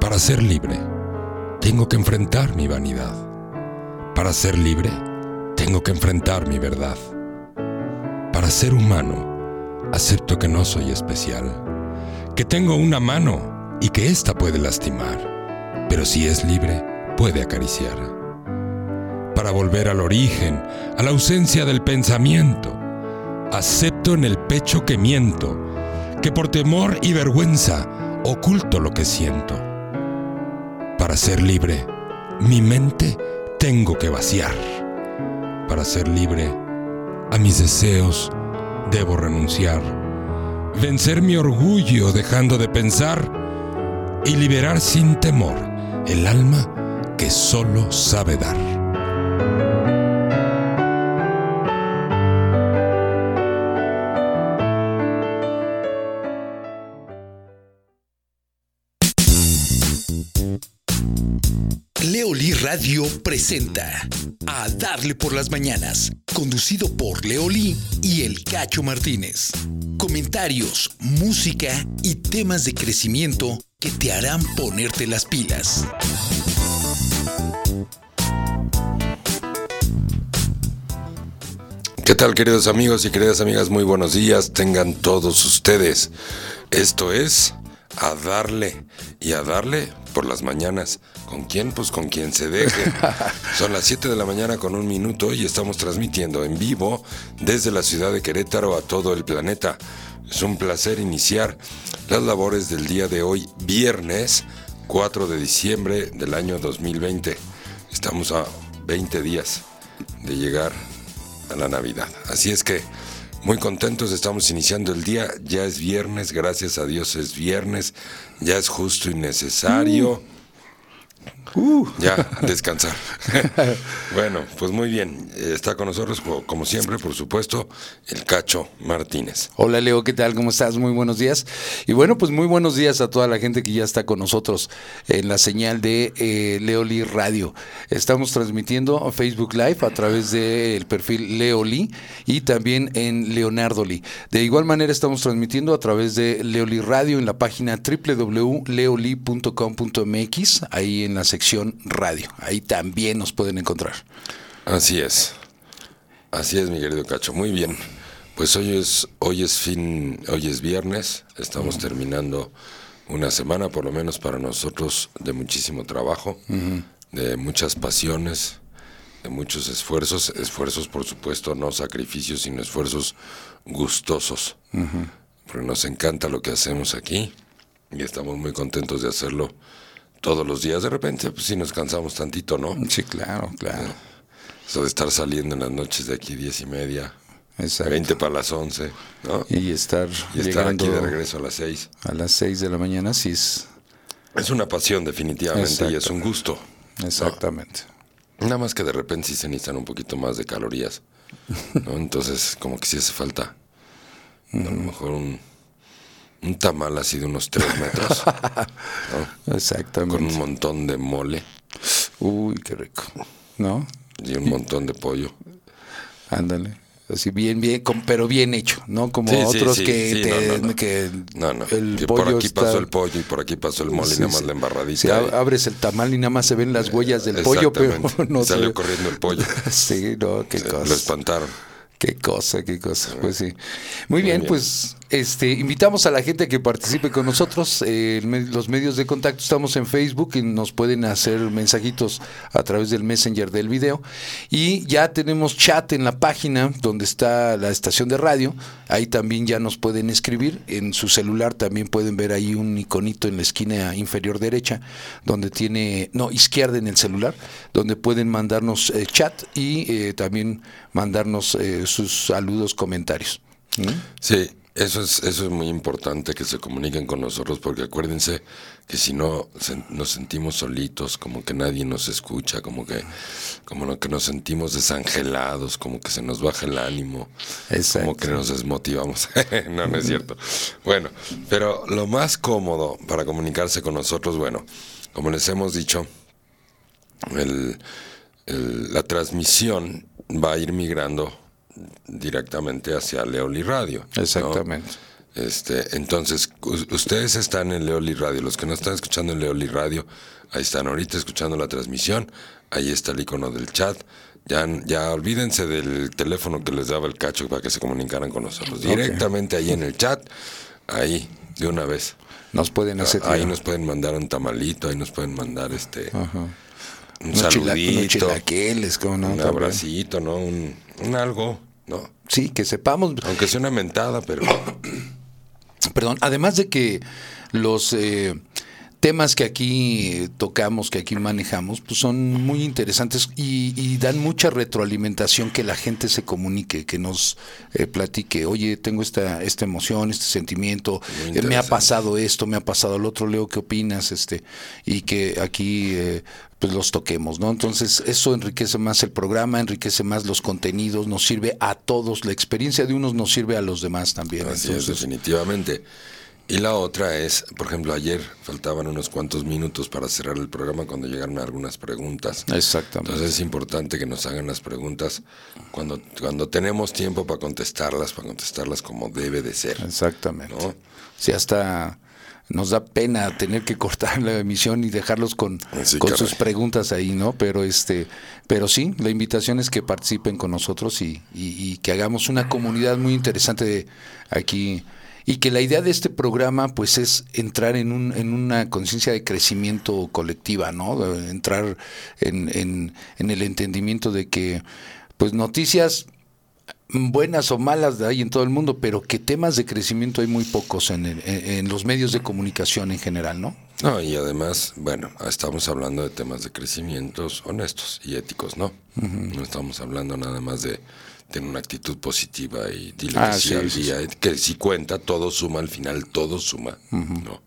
Para ser libre, tengo que enfrentar mi vanidad. Para ser libre, tengo que enfrentar mi verdad. Para ser humano, acepto que no soy especial, que tengo una mano y que ésta puede lastimar, pero si es libre, puede acariciar. Para volver al origen, a la ausencia del pensamiento, acepto en el pecho que miento, que por temor y vergüenza oculto lo que siento. Para ser libre, mi mente tengo que vaciar. Para ser libre, a mis deseos debo renunciar. Vencer mi orgullo dejando de pensar y liberar sin temor el alma que solo sabe dar. Presenta A Darle por las Mañanas, conducido por Leoli y El Cacho Martínez. Comentarios, música y temas de crecimiento que te harán ponerte las pilas. ¿Qué tal queridos amigos y queridas amigas? Muy buenos días, tengan todos ustedes. Esto es a darle y a darle por las mañanas. ¿Con quién? Pues con quien se deje. Son las 7 de la mañana con un minuto y estamos transmitiendo en vivo desde la ciudad de Querétaro a todo el planeta. Es un placer iniciar las labores del día de hoy, viernes 4 de diciembre del año 2020. Estamos a 20 días de llegar a la Navidad. Así es que muy contentos, estamos iniciando el día. Ya es viernes, gracias a Dios es viernes. Ya es justo y necesario. Uh. Ya, descansar. bueno, pues muy bien. Está con nosotros, como, siempre, por supuesto, el Cacho Martínez. Hola Leo, ¿qué tal? ¿Cómo estás? Muy buenos días. Y bueno, pues muy buenos días a toda la gente que ya está con nosotros en la señal de eh, Leoli Radio. Estamos transmitiendo Facebook Live a través del perfil Leoli y también en Leonardo Lee. De igual manera estamos transmitiendo a través de Leoli Radio en la página www.leoli.com.mx, ahí en la sección radio. Ahí también nos pueden encontrar. Así es. Así es, mi querido Cacho. Muy bien. Pues hoy es, hoy es fin, hoy es viernes. Estamos terminando una semana, por lo menos para nosotros, de muchísimo trabajo, de muchas pasiones, de muchos esfuerzos. Esfuerzos, por supuesto, no sacrificios, sino esfuerzos gustosos. Porque nos encanta lo que hacemos aquí y estamos muy contentos de hacerlo todos los días. De repente, pues sí nos cansamos tantito, ¿no? Sí, claro, claro. Eso de estar saliendo en las noches de aquí diez y media, Exacto. 20 para las 11, ¿no? Y estar, Y estar aquí de regreso a las 6. a las 6 de la mañana, sí es Es una pasión definitivamente y es un gusto. exactamente. Nada más que de repente sí se necesitan un poquito más de calorías. ¿no? Entonces, como que sí hace falta a lo mejor un, un tamal así de unos 3 metros, ¿no? Exactamente. con un montón de mole Uy, qué rico. ¿No? y un montón de pollo. Ándale. Así bien, bien, com- pero bien hecho, ¿no? Como Sí, otros sí, que, sí, te- no, no, no. que No, no, el pollo por aquí está- pasó el pollo y por aquí pasó el mole y nada más la embarradita. Abres el tamal y nada más se ven las huellas del pollo, pero no salió se- corriendo el pollo. Sí, no, qué cosa. Lo espantaron. Qué cosa, qué cosa. Pues sí. Muy bien, bien. pues este invitamos a la gente que participe con nosotros. eh, los medios de contacto estamos en Facebook y nos pueden hacer mensajitos a través del Messenger del video. Y ya tenemos chat en la página donde está la estación de radio. Ahí también ya nos pueden escribir. En su celular también pueden ver ahí un iconito en la esquina inferior derecha donde tiene, no, izquierda en el celular, donde pueden mandarnos eh, chat y eh, también mandarnos eh, sus saludos, comentarios. ¿Mm? Sí, eso es, eso es muy importante que se comuniquen con nosotros porque acuérdense que si no se- nos sentimos solitos, como que nadie nos escucha, como que, como lo que nos sentimos desangelados, como que se nos baja el ánimo, Exacto. como que nos desmotivamos. no, no es cierto. Bueno, pero lo más cómodo para comunicarse con nosotros, bueno, como les hemos dicho, el- el- la transmisión va a ir migrando directamente hacia Leoli Radio. ¿no? Exactamente. Este, entonces, ustedes están en Leoli Radio. Los que no están escuchando en Leoli Radio, ahí están ahorita escuchando la transmisión. Ahí está el icono del chat. Ya, ya olvídense del teléfono que les daba el cacho para que se comunicaran con nosotros. Directamente ahí en el chat, ahí, de una vez. Nos pueden hacer Ahí nos pueden mandar un tamalito, ahí nos pueden mandar este un unos saludito, chilaquiles, ¿cómo no? un También. abracito, ¿no? Un, un algo, ¿no? Sí, que sepamos. Aunque sea una mentada, pero Perdón, además de que los eh, temas que aquí tocamos, que aquí manejamos, pues son muy interesantes y, y dan mucha retroalimentación que la gente se comunique, que nos eh, platique, oye, tengo esta, esta emoción, este sentimiento, eh, me ha pasado esto, me ha pasado lo otro, Leo, ¿qué opinas? Este, y que aquí eh, pues los toquemos, ¿no? Entonces, eso enriquece más el programa, enriquece más los contenidos, nos sirve a todos, la experiencia de unos nos sirve a los demás también. así es, definitivamente. Y la otra es, por ejemplo, ayer faltaban unos cuantos minutos para cerrar el programa cuando llegaron algunas preguntas. Exactamente. Entonces es importante que nos hagan las preguntas cuando, cuando tenemos tiempo para contestarlas, para contestarlas como debe de ser. Exactamente. ¿no? Sí, hasta nos da pena tener que cortar la emisión y dejarlos con, Sí, con sus preguntas ahí, ¿no? Pero este, pero sí, la invitación es que participen con nosotros y, y- y que hagamos una comunidad muy interesante de aquí. Y que la idea de este programa, pues, es entrar en, un, en una conciencia de crecimiento colectiva, ¿no? Entrar en, en, en el entendimiento de que, pues, noticias buenas o malas ahí en todo el mundo, pero que temas de crecimiento hay muy pocos en, el- en- los medios de comunicación en general, ¿no? No, y además, bueno, estamos hablando de temas de crecimientos honestos y éticos, ¿no? No estamos hablando nada más de tener una actitud positiva y dile Ah, que sí, sí, sí, que si cuenta, todo suma, al final todo suma, ¿no?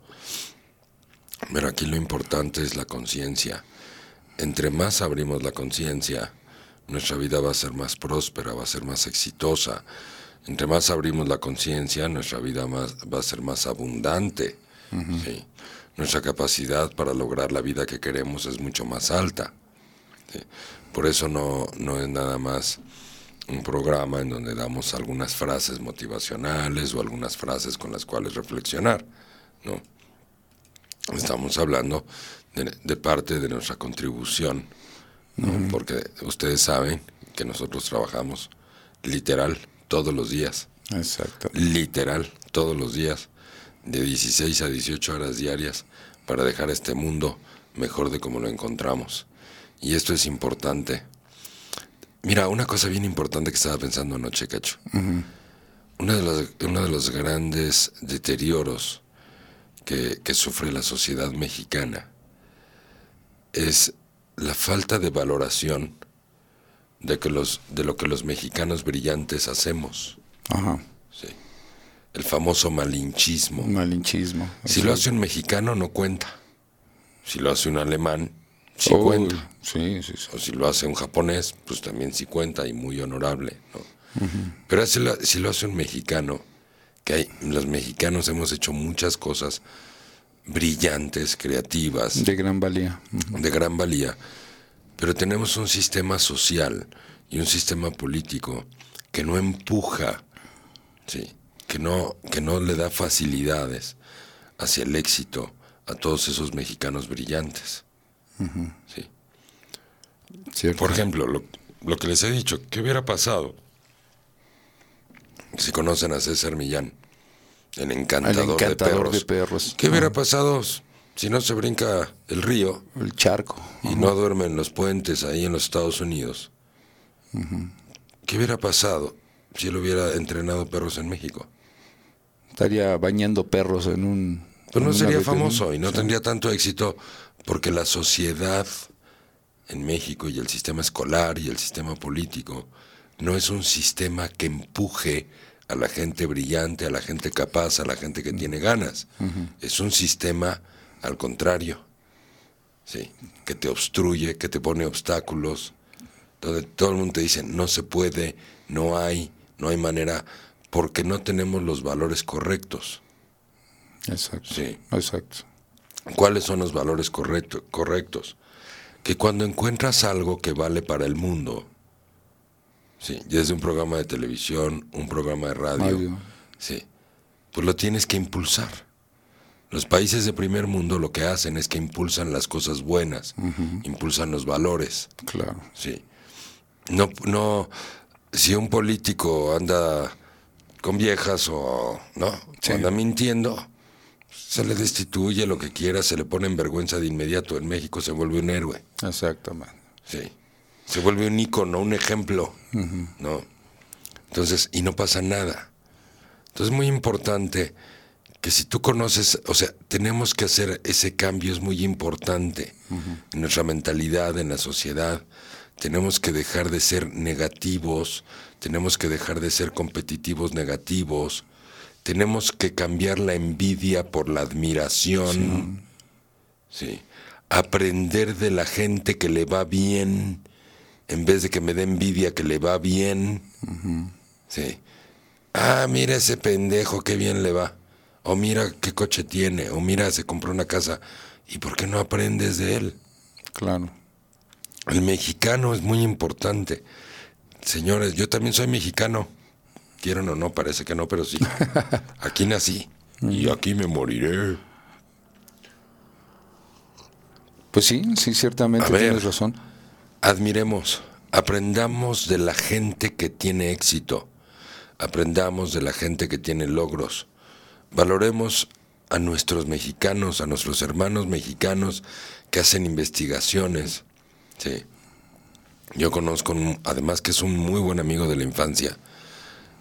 Pero aquí lo importante es la conciencia. Entre más abrimos la conciencia, nuestra vida va a ser más próspera, va a ser más exitosa. Entre más abrimos la conciencia, nuestra vida más, va a ser más abundante. ¿sí? Nuestra capacidad para lograr la vida que queremos es mucho más alta. ¿sí? Por eso no, no es nada más un programa en donde damos algunas frases motivacionales o algunas frases con las cuales reflexionar. ¿no? Estamos hablando de, de parte de nuestra contribución, ¿no? porque ustedes saben que nosotros trabajamos literal todos los días, Exacto. literal todos los días, de 16 a 18 horas diarias, para dejar este mundo mejor de como lo encontramos. Y esto es importante. Mira, una cosa bien importante que estaba pensando anoche, Cacho. Una de las- uno de los grandes deterioros que, que sufre la sociedad mexicana es la falta de valoración de, que los, de lo que los mexicanos brillantes hacemos. Ajá. Sí. El famoso malinchismo. Malinchismo. Si lo hace un mexicano, no cuenta. Si lo hace un alemán, sí cuenta. Sí, sí, sí. O si lo hace un japonés, pues también sí cuenta y muy honorable. ¿no? Pero si lo, si lo hace un mexicano, que hay, los mexicanos hemos hecho muchas cosas brillantes, creativas, De gran valía. De gran valía, pero tenemos un sistema social y un sistema político que no empuja, ¿sí? que, no, que no le da facilidades hacia el éxito a todos esos mexicanos brillantes. ¿sí? Cierto. Por ejemplo, lo, lo que les he dicho, ¿qué hubiera pasado si conocen a César Millán, el encantador, El encantador de, de perros? ¿Qué hubiera pasado si no se brinca el río El charco. y no duerme en los puentes ahí en los Estados Unidos? ¿Qué hubiera pasado si él hubiera entrenado perros en México? Estaría bañando perros en un. Pues no en sería famoso y no Sí. tendría tanto éxito porque la sociedad en México y el sistema escolar y el sistema político no es un sistema que empuje a la gente brillante, a la gente capaz, a la gente que tiene ganas. Es un sistema al contrario, sí, que te obstruye, que te pone obstáculos, donde todo el mundo te dice no se puede, no hay, no hay manera, porque no tenemos los valores correctos. Exacto. Sí. Exacto. ¿Cuáles son los valores correcto- correctos? Que cuando encuentras algo que vale para el mundo, sí, desde un programa de televisión, un programa de radio, Radio. sí, pues lo tienes que impulsar. Los países de primer mundo lo que hacen es que impulsan las cosas buenas, impulsan los valores. Claro. Sí. No, no, si un político anda con viejas o no, Sí. o anda mintiendo, se le destituye lo que quiera, se le pone en vergüenza de inmediato. En México se vuelve un héroe. Exactamente. Sí. Se vuelve un ícono, un ejemplo. ¿No? Entonces, y no pasa nada. Entonces es muy importante que si tú conoces, o sea, tenemos que hacer ese cambio, es muy importante en nuestra mentalidad, en la sociedad. Tenemos que dejar de ser negativos, tenemos que dejar de ser competitivos negativos, tenemos que cambiar la envidia por la admiración. Sí. Aprender de la gente que le va bien, en vez de que me dé envidia que le va bien. Sí. Ah, mira ese pendejo, qué bien le va. O mira qué coche tiene. O mira, se compró una casa. ¿Y por qué no aprendes de él? Claro. El mexicano es muy importante. Señores, yo también soy mexicano. Quieran o no, parece que no, pero sí. Aquí nací. Y aquí me moriré. Pues sí, sí, ciertamente A ver. tienes razón. Admiremos, aprendamos de la gente que tiene éxito, aprendamos de la gente que tiene logros, valoremos a nuestros mexicanos, a nuestros hermanos mexicanos que hacen investigaciones. Sí. Yo conozco, un- además que es un muy buen amigo de la infancia,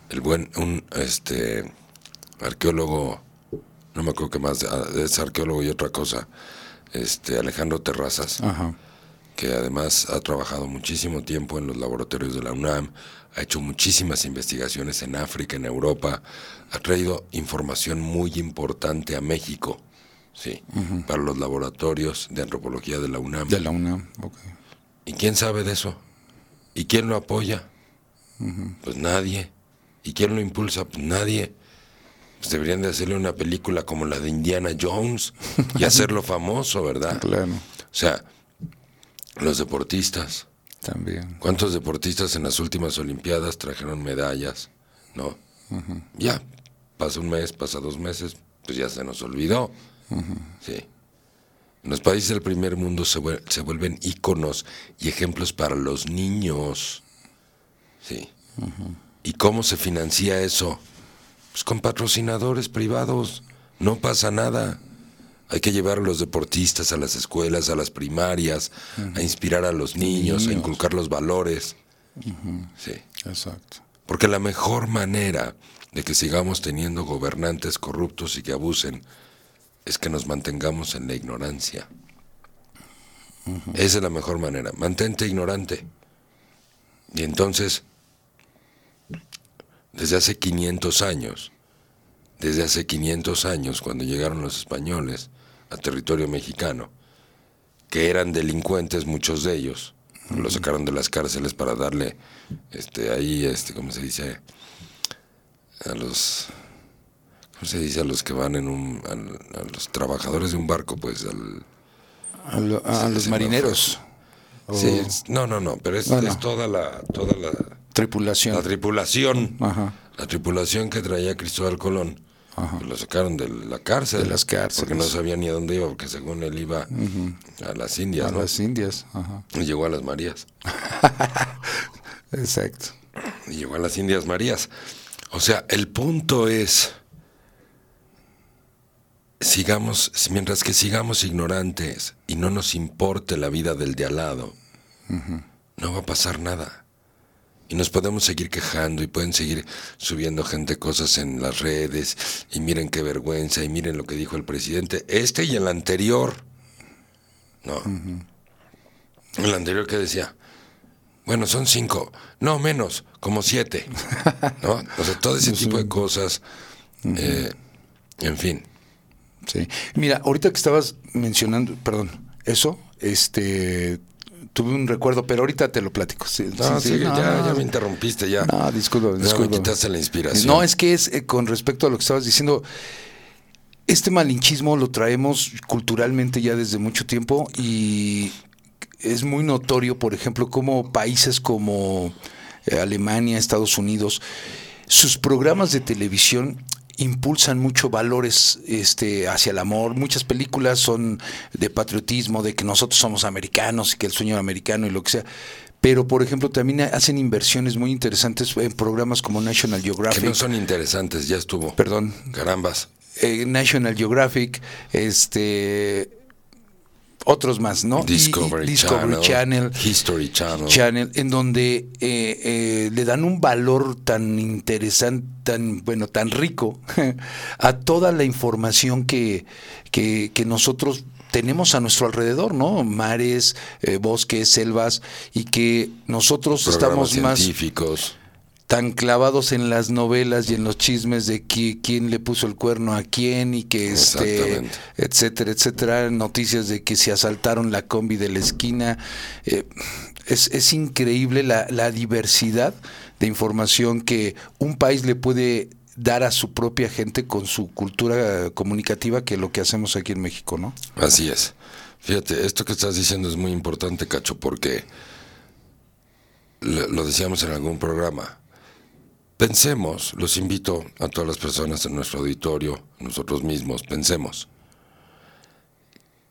el buen, un este arqueólogo, no me acuerdo qué más, ah, es arqueólogo y otra cosa, este Alejandro Terrazas Ajá. Que además ha trabajado muchísimo tiempo en los laboratorios de la UNAM, ha hecho muchísimas investigaciones en África, en Europa, ha traído información muy importante a México, sí, para los laboratorios de antropología de la UNAM. De la UNAM. ok. ¿Y quién sabe de eso? ¿Y quién lo apoya? Pues nadie. ¿Y quién lo impulsa? Pues nadie. Pues deberían de hacerle una película como la de Indiana Jones y hacerlo famoso, ¿verdad? Claro. O sea, los deportistas. También. ¿Cuántos deportistas en las últimas Olimpiadas trajeron medallas? ¿No? Ya, pasa un mes, pasa dos meses, pues ya se nos olvidó. Sí. En los países del primer mundo se, vuel- se vuelven íconos y ejemplos para los niños. Sí. ¿Y cómo se financia eso? Pues con patrocinadores privados. No pasa nada. Hay que llevar a los deportistas a las escuelas, a las primarias, a inspirar a los niños, a inculcar los valores. Sí. Exacto. Porque la mejor manera de que sigamos teniendo gobernantes corruptos y que abusen es que nos mantengamos en la ignorancia. Esa es la mejor manera. Mantente ignorante. Y entonces, desde hace 500 años, desde hace 500 años, cuando llegaron los españoles a territorio mexicano, que eran delincuentes muchos de ellos, los sacaron de las cárceles para darle, este, ahí, este, ¿cómo se dice? A los, ¿cómo se dice? A los que van en un, a, los trabajadores de un barco, pues, al, A, lo- a Sí, los marineros. O sí, es- no, no, no, pero es, Bueno. es toda la, toda la, tripulación. la tripulación, Ajá. la tripulación que traía Cristóbal Colón. Ajá. Lo sacaron de la cárcel. De las cárceles. Porque no sabía ni a dónde iba, porque según él iba a las Indias, A ¿no? las Indias. Ajá. Y llegó a las Marías. Exacto. Y llegó a las Indias Marías. O sea, el punto es, sigamos, mientras que sigamos ignorantes y no nos importe la vida del de al lado, no va a pasar nada. Y nos podemos seguir quejando y pueden seguir subiendo gente cosas en las redes y miren qué vergüenza y miren lo que dijo el presidente, este y el anterior. No. El anterior que decía, bueno, son cinco, no menos, como siete. ¿No? O sea, todo ese tipo de cosas. eh, en fin. Sí. Mira, ahorita que estabas mencionando, perdón, eso, este, tuve un recuerdo, pero ahorita te lo platico. Sí, No, sí, sí, sí, no, ya, no, ya me interrumpiste, ya. No, disculpa, Ya me disculpa. quitaste la inspiración. No, es que es eh, con respecto a lo que estabas diciendo. Este malinchismo lo traemos culturalmente ya desde mucho tiempo y es muy notorio, por ejemplo, como países como eh, Alemania, Estados Unidos, sus programas de televisión impulsan mucho valores este, hacia el amor. Muchas películas son de patriotismo, de que nosotros somos americanos y que el sueño americano y lo que sea. Pero, por ejemplo, también hacen inversiones muy interesantes en programas como National Geographic. Que no son interesantes, ya estuvo. Perdón. Carambas. Eh, National Geographic, este otros más, ¿no? Discovery, Channel, History Channel. Channel, en donde eh, eh, le dan un valor tan interesante, tan bueno, tan rico a toda la información que, que, nosotros tenemos a nuestro alrededor, ¿no? Mares, eh, bosques, selvas, y que nosotros estamos más científicos tan clavados en las novelas y en los chismes de quién le puso el cuerno a quién y que este etcétera etcétera noticias de que se asaltaron la combi de la esquina eh, es, es, increíble la, la diversidad de información que un país le puede dar a su propia gente con su cultura comunicativa que lo que hacemos aquí en México, ¿no? Así es. Fíjate, esto que estás diciendo es muy importante, Cacho, porque lo decíamos en algún programa Pensemos, los invito a todas las personas en nuestro auditorio, nosotros mismos, pensemos.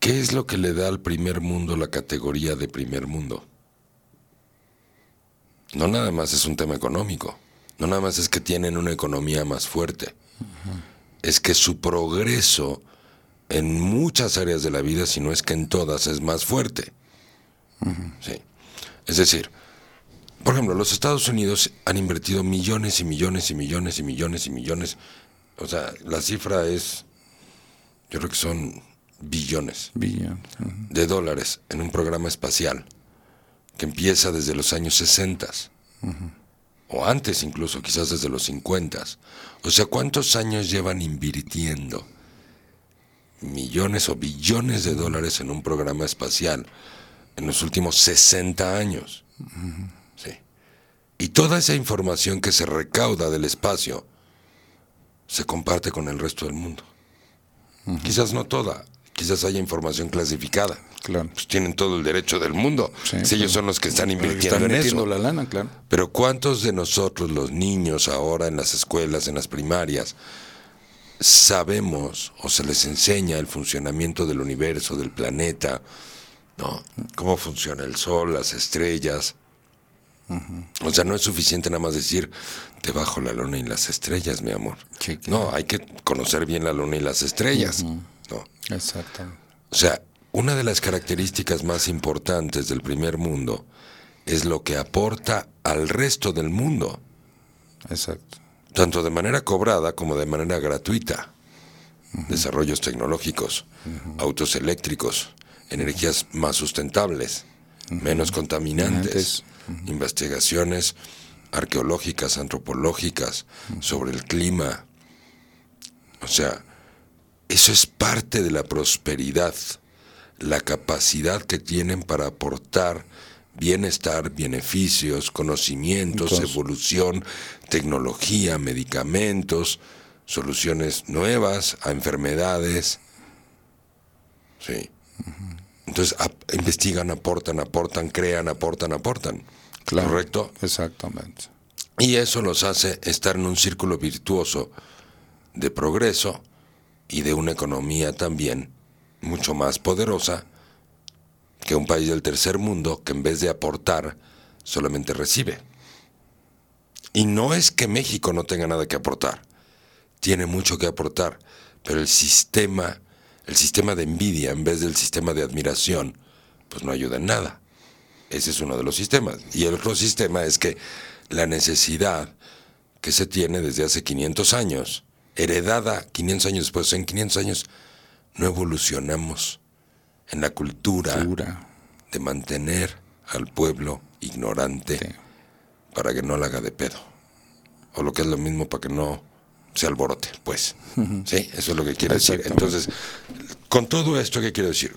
¿Qué es lo que le da al primer mundo la categoría de primer mundo? No nada más es un tema económico, no nada más es que tienen una economía más fuerte, es que su progreso en muchas áreas de la vida, si no es que en todas, es más fuerte. sí. Es decir, por ejemplo, los Estados Unidos han invertido millones y millones y millones y millones y millones. O sea, la cifra es, yo creo que son billones de dólares en un programa espacial que empieza desde los años 60 o antes incluso, quizás desde los 50. O sea, ¿cuántos años llevan invirtiendo millones o billones de dólares en un programa espacial en los últimos 60 años? Y toda esa información que se recauda del espacio se comparte con el resto del mundo. Quizás no toda, quizás haya información clasificada. Claro. Pues tienen todo el derecho del mundo. si ellos son los que están invirtiendo en eso. la lana, claro. Pero ¿cuántos de nosotros, los niños ahora en las escuelas, en las primarias, sabemos o se les enseña el funcionamiento del universo, del planeta, ¿no? Cómo funciona el sol, las estrellas, o sea, no es suficiente nada más decir debajo la luna y las estrellas, mi amor. No, hay que conocer bien la luna y las estrellas. No. Exacto. O sea, una de las características más importantes del primer mundo es lo que aporta al resto del mundo. Exacto. Tanto de manera cobrada como de manera gratuita. Desarrollos tecnológicos, autos eléctricos, energías más sustentables, menos contaminantes investigaciones arqueológicas, antropológicas, sobre el clima. O sea, eso es parte de la prosperidad, la capacidad que tienen para aportar bienestar, beneficios, conocimientos, evolución, tecnología, medicamentos, soluciones nuevas a enfermedades. Sí. Entonces investigan, aportan, aportan, crean, aportan, aportan. ¿Correcto? Exactamente. Y eso los hace estar en un círculo virtuoso de progreso y de una economía también mucho más poderosa que un país del tercer mundo que en vez de aportar solamente recibe. Y no es que México no tenga nada que aportar, tiene mucho que aportar, pero el sistema el sistema de envidia en vez del sistema de admiración, pues no ayuda en nada. Ese es uno de los sistemas. Y el otro sistema es que la necesidad que se tiene desde hace 500 años, heredada 500 años después, en 500 años no evolucionamos en la cultura de mantener al pueblo ignorante para que no la haga de pedo. O lo que es lo mismo para que no se alborote, pues. Sí, eso es lo que quiero decir. Entonces, con todo esto, ¿qué quiero decir?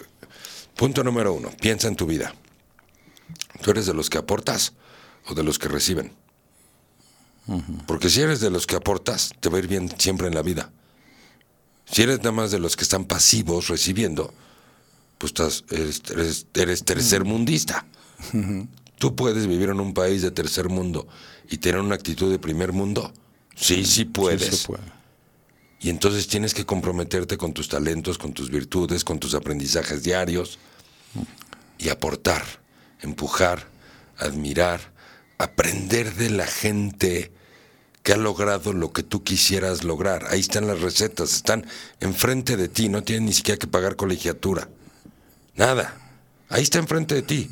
Punto número uno, piensa en tu vida. ¿Tú eres de los que aportas o de los que reciben? Porque si eres de los que aportas, te va a ir bien siempre en la vida. Si eres nada más de los que están pasivos recibiendo, pues estás, eres, eres, tercer mundista. Tú puedes vivir en un país de tercer mundo y tener una actitud de primer mundo. Sí, sí puedes. Y entonces tienes que comprometerte con tus talentos, con tus virtudes, con tus aprendizajes diarios y aportar, empujar, admirar, aprender de la gente que ha logrado lo que tú quisieras lograr. Ahí están las recetas, están enfrente de ti, no tienes ni siquiera que pagar colegiatura. Nada. Ahí está enfrente de ti.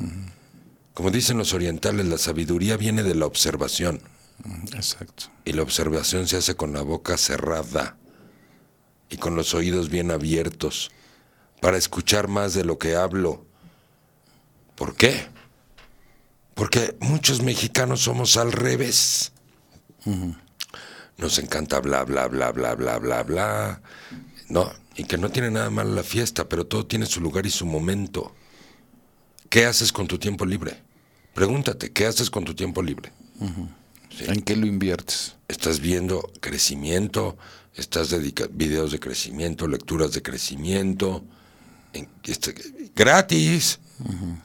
Como dicen los orientales, la sabiduría viene de la observación. Exacto. Y la observación se hace con la boca cerrada y con los oídos bien abiertos para escuchar más de lo que hablo. ¿Por qué? Porque muchos mexicanos somos al revés. Nos encanta bla, bla, bla, bla, bla, bla, bla. No, y que no tiene nada mal la fiesta, pero todo tiene su lugar y su momento. ¿Qué haces con tu tiempo libre? Pregúntate, ¿qué haces con tu tiempo libre? Sí. ¿En qué lo inviertes? Estás viendo crecimiento, estás dedicando videos de crecimiento, lecturas de crecimiento, en, este, gratis,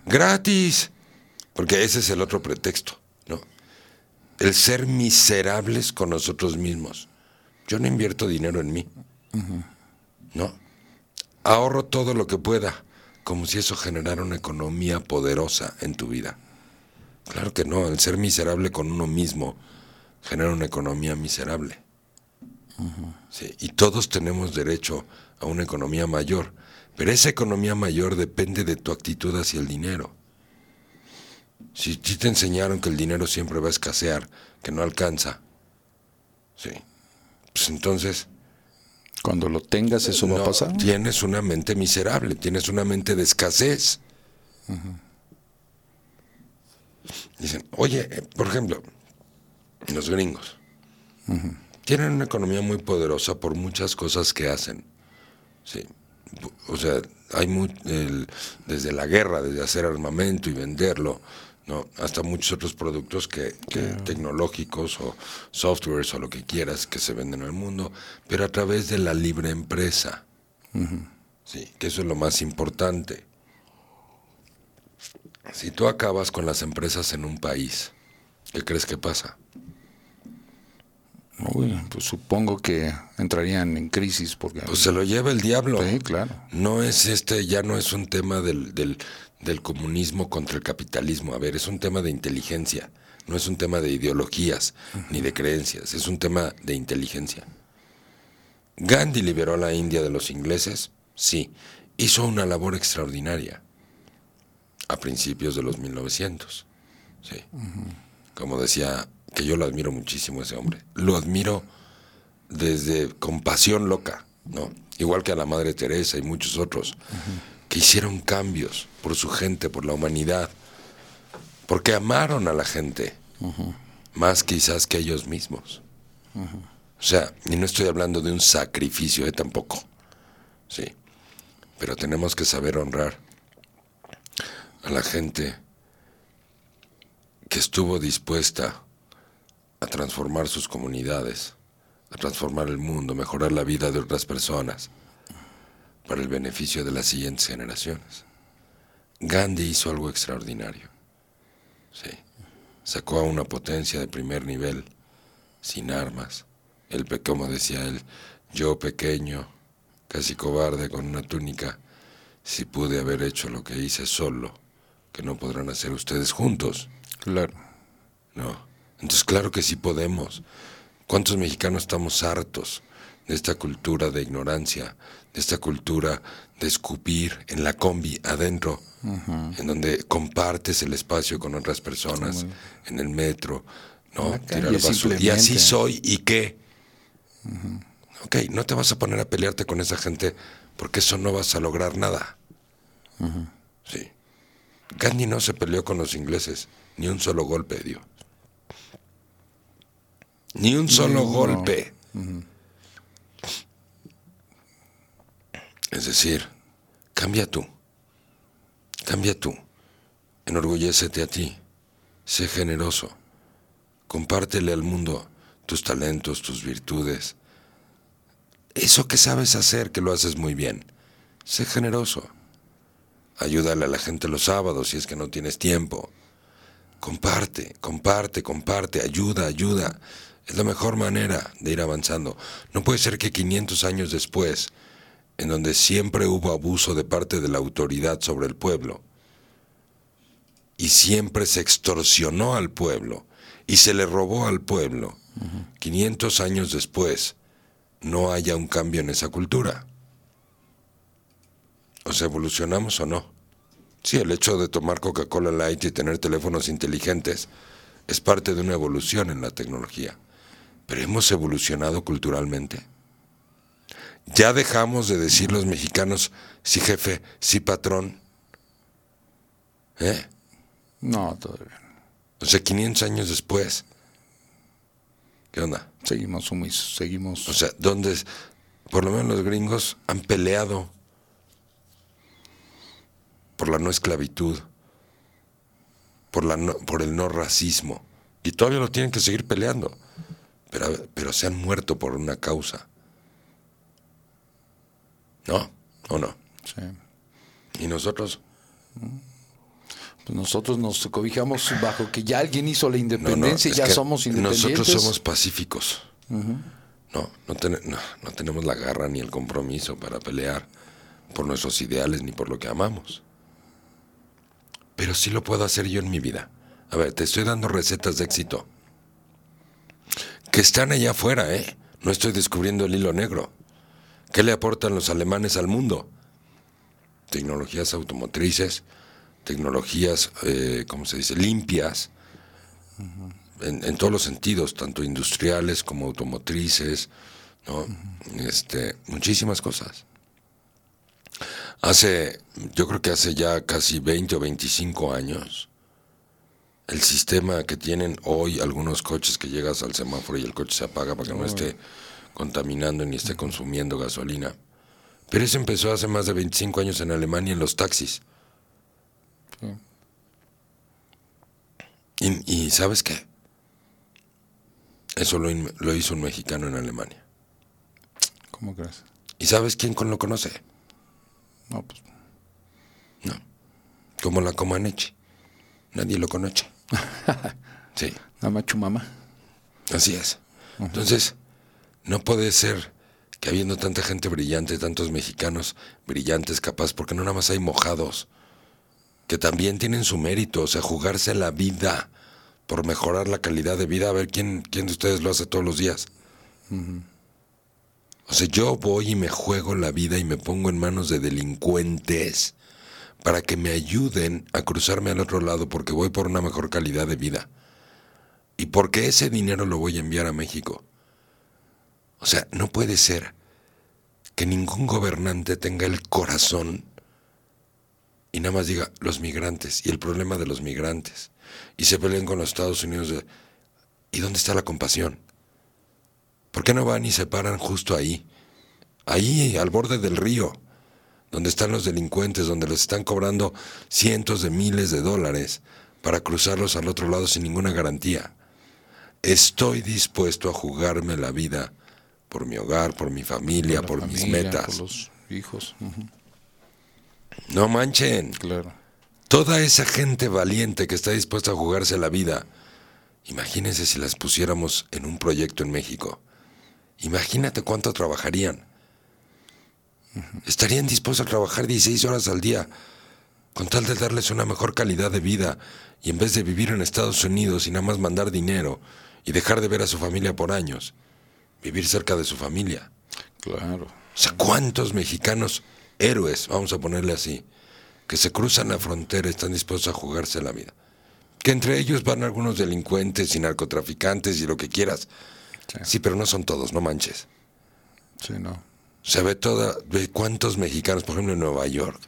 gratis, porque ese es el otro pretexto, ¿no? El ser miserables con nosotros mismos. Yo no invierto dinero en mí, ¿no? Ahorro todo lo que pueda, como si eso generara una economía poderosa en tu vida. Claro que no, el ser miserable con uno mismo genera una economía miserable. sí, y todos tenemos derecho a una economía mayor, pero esa economía mayor depende de tu actitud hacia el dinero. Si, si te enseñaron que el dinero siempre va a escasear, que no alcanza, sí, pues entonces... Cuando lo tengas, eso no, va a pasar. Tienes una mente miserable, tienes una mente de escasez. Dicen, oye, eh, por ejemplo, los gringos tienen una economía muy poderosa por muchas cosas que hacen. Sí. O sea, hay muy, el, desde la guerra, desde hacer armamento y venderlo, ¿no? hasta muchos otros productos que, que tecnológicos o softwares o lo que quieras que se venden en el mundo, pero a través de la libre empresa. Sí, que eso es lo más importante. Si tú acabas con las empresas en un país, ¿qué crees que pasa? Uy, pues supongo que entrarían en crisis porque pues se lo lleva el diablo. Sí, claro. No es este, ya no es un tema del, del, del comunismo contra el capitalismo. A ver, es un tema de inteligencia. No es un tema de ideologías ni de creencias. Es un tema de inteligencia. Gandhi liberó a la India de los ingleses, sí. Hizo una labor extraordinaria a principios de los 1900. Sí. Como decía, que yo lo admiro muchísimo ese hombre. Lo admiro desde compasión loca, ¿no? Igual que a la Madre Teresa y muchos otros. Que hicieron cambios por su gente, por la humanidad, porque amaron a la gente, uh -huh. más quizás que ellos mismos. O sea, y no estoy hablando de un sacrificio, ¿eh? Tampoco. Sí. Pero tenemos que saber honrar a la gente que estuvo dispuesta a transformar sus comunidades, a transformar el mundo, mejorar la vida de otras personas para el beneficio de las siguientes generaciones. Gandhi hizo algo extraordinario. Sí. Sacó a una potencia de primer nivel, sin armas. Él, como decía él, yo pequeño, casi cobarde, con una túnica, si pude haber hecho lo que hice solo, que no podrán hacer ustedes juntos. Claro. No. Entonces, claro que sí podemos. ¿Cuántos mexicanos estamos hartos de esta cultura de ignorancia, esta cultura de escupir en la combi adentro, uh -huh. en donde compartes el espacio con otras personas, en el metro, no, tirar basura. Y así soy, ¿y qué? Uh -huh. Ok, no te vas a poner a pelearte con esa gente porque eso no vas a lograr nada. Uh -huh. Sí. Gandhi no se peleó con los ingleses, ni un solo golpe dio. Ni un solo no. golpe. Uh -huh. Es decir, cambia tú. Cambia tú. Enorgullécete a ti. Sé generoso. Compártele al mundo tus talentos, tus virtudes. Eso que sabes hacer, que lo haces muy bien. Sé generoso. Ayúdale a la gente los sábados si es que no tienes tiempo. Comparte, comparte, comparte, ayuda, ayuda. Es la mejor manera de ir avanzando. No puede ser que 500 años después, en donde siempre hubo abuso de parte de la autoridad sobre el pueblo, y siempre se extorsionó al pueblo, y se le robó al pueblo, 500 años después, no haya un cambio en esa cultura. ¿O sea, evolucionamos o no? Sí, el hecho de tomar Coca-Cola Light y tener teléfonos inteligentes es parte de una evolución en la tecnología. Pero hemos evolucionado culturalmente. Ya dejamos de decir los mexicanos, sí jefe, sí patrón. ¿Eh? No, todavía no. O sea, 500 años después. ¿Qué onda? Seguimos sumisos, seguimos... O sea, ¿dónde? Por lo menos los gringos han peleado por la no esclavitud, por, la no- por el no racismo. Y todavía lo tienen que seguir peleando. Pero, pero se han muerto por una causa. ¿No? ¿O no? sí. Y nosotros, Pues nosotros nos cobijamos bajo que ya alguien hizo la no, no, independencia y ya somos independientes. Nosotros somos pacíficos. No, no, ten- no, no tenemos la garra ni el compromiso para pelear por nuestros ideales ni por lo que amamos. Pero sí lo puedo hacer yo en mi vida. A ver, te estoy dando recetas de éxito. Que están allá afuera, ¿eh? No estoy descubriendo el hilo negro. ¿Qué le aportan los alemanes al mundo? Tecnologías automotrices, tecnologías, eh, ¿cómo se dice?, limpias, en, en todos los sentidos, tanto industriales como automotrices, ¿no? Este, muchísimas cosas. Hace, yo creo que hace ya casi 20 o 25 años, el sistema que tienen hoy algunos coches que llegas al semáforo y el coche se apaga para que no esté contaminando ni esté consumiendo gasolina. Pero eso empezó hace más de 25 años en Alemania en los taxis. Sí. Y, y ¿sabes qué? Eso lo, lo hizo un mexicano en Alemania. ¿Cómo crees? ¿Y sabes quién con lo conoce? No, pues No. Como la Comaneci. Nadie lo conoce. Sí, nada más chumama. así es. Entonces, no puede ser que habiendo tanta gente brillante, tantos mexicanos brillantes, capaz, porque no nada más hay mojados, que también tienen su mérito, o sea, jugarse la vida por mejorar la calidad de vida, a ver quién, quién de ustedes lo hace todos los días. O sea, yo voy y me juego la vida y me pongo en manos de delincuentes para que me ayuden a cruzarme al otro lado porque voy por una mejor calidad de vida. Y porque ese dinero lo voy a enviar a México. O sea, no puede ser que ningún gobernante tenga el corazón y nada más diga los migrantes y el problema de los migrantes y se peleen con los Estados Unidos. ¿Y dónde está la compasión? ¿Por qué no van y se paran justo ahí? Ahí, al borde del río, donde están los delincuentes, donde les están cobrando cientos de miles de dólares para cruzarlos al otro lado sin ninguna garantía. Estoy dispuesto a jugarme la vida por mi hogar, por mi familia, por mis metas. Por los hijos. No manchen. Claro. Toda esa gente valiente que está dispuesta a jugarse la vida, imagínense si las pusiéramos en un proyecto en México. Imagínate cuánto trabajarían. Estarían dispuestos a trabajar 16 horas al día con tal de darles una mejor calidad de vida y en vez de vivir en Estados Unidos y nada más mandar dinero y dejar de ver a su familia por años, vivir cerca de su familia. Claro. O sea, ¿cuántos mexicanos héroes, vamos a ponerle así, que se cruzan la frontera y están dispuestos a jugarse la vida? Que entre ellos van algunos delincuentes y narcotraficantes y lo que quieras. Sí. Sí, pero no son todos, no manches. Sí, no. Se ve toda, ve cuántos mexicanos, por ejemplo en Nueva York,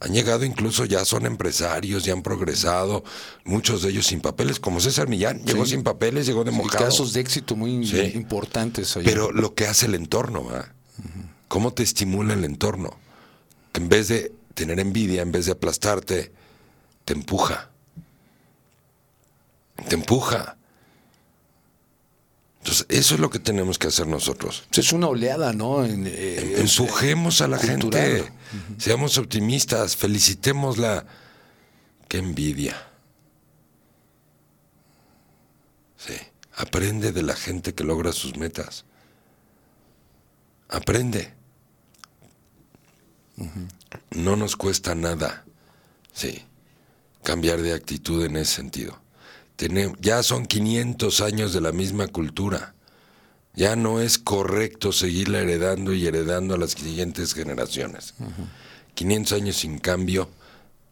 han llegado incluso ya son empresarios, ya han progresado, muchos de ellos sin papeles, como César Millán, llegó Sí. sin papeles, llegó de Sí, mojado. casos de éxito muy Sí. importantes ahí. Pero lo que hace el entorno. ¿Cómo te estimula el entorno? Que en vez de tener envidia, en vez de aplastarte, te empuja. Te empuja. Entonces, eso es lo que tenemos que hacer nosotros. es una oleada, ¿no? En, eh, Empujemos a la cultural. gente. Seamos optimistas. Felicitémosla. Qué envidia. Sí. Aprende de la gente que logra sus metas. Aprende. No nos cuesta nada, sí, cambiar de actitud en ese sentido. Ya son 500 años de la misma cultura. Ya no es correcto seguirla heredando y heredando a las siguientes generaciones. 500 años sin cambio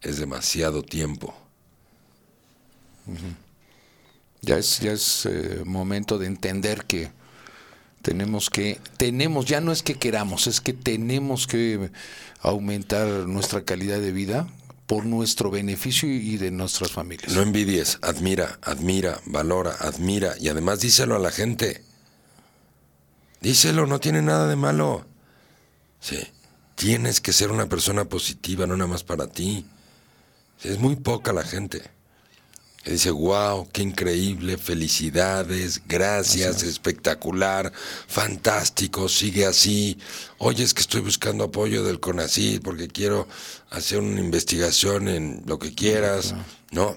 es demasiado tiempo. Ya es, ya es eh, momento de entender que tenemos que, tenemos, ya no es que queramos, es que tenemos que aumentar nuestra calidad de vida por nuestro beneficio y de nuestras familias. No envidies, admira, admira, valora, admira y además díselo a la gente. Díselo, no tiene nada de malo. Sí, tienes que ser una persona positiva, no nada más para ti. Es muy poca la gente dice, wow, qué increíble, felicidades, gracias, espectacular, fantástico, sigue así. Oye, es que estoy buscando apoyo del CONACYT porque quiero hacer una investigación en lo que quieras. No.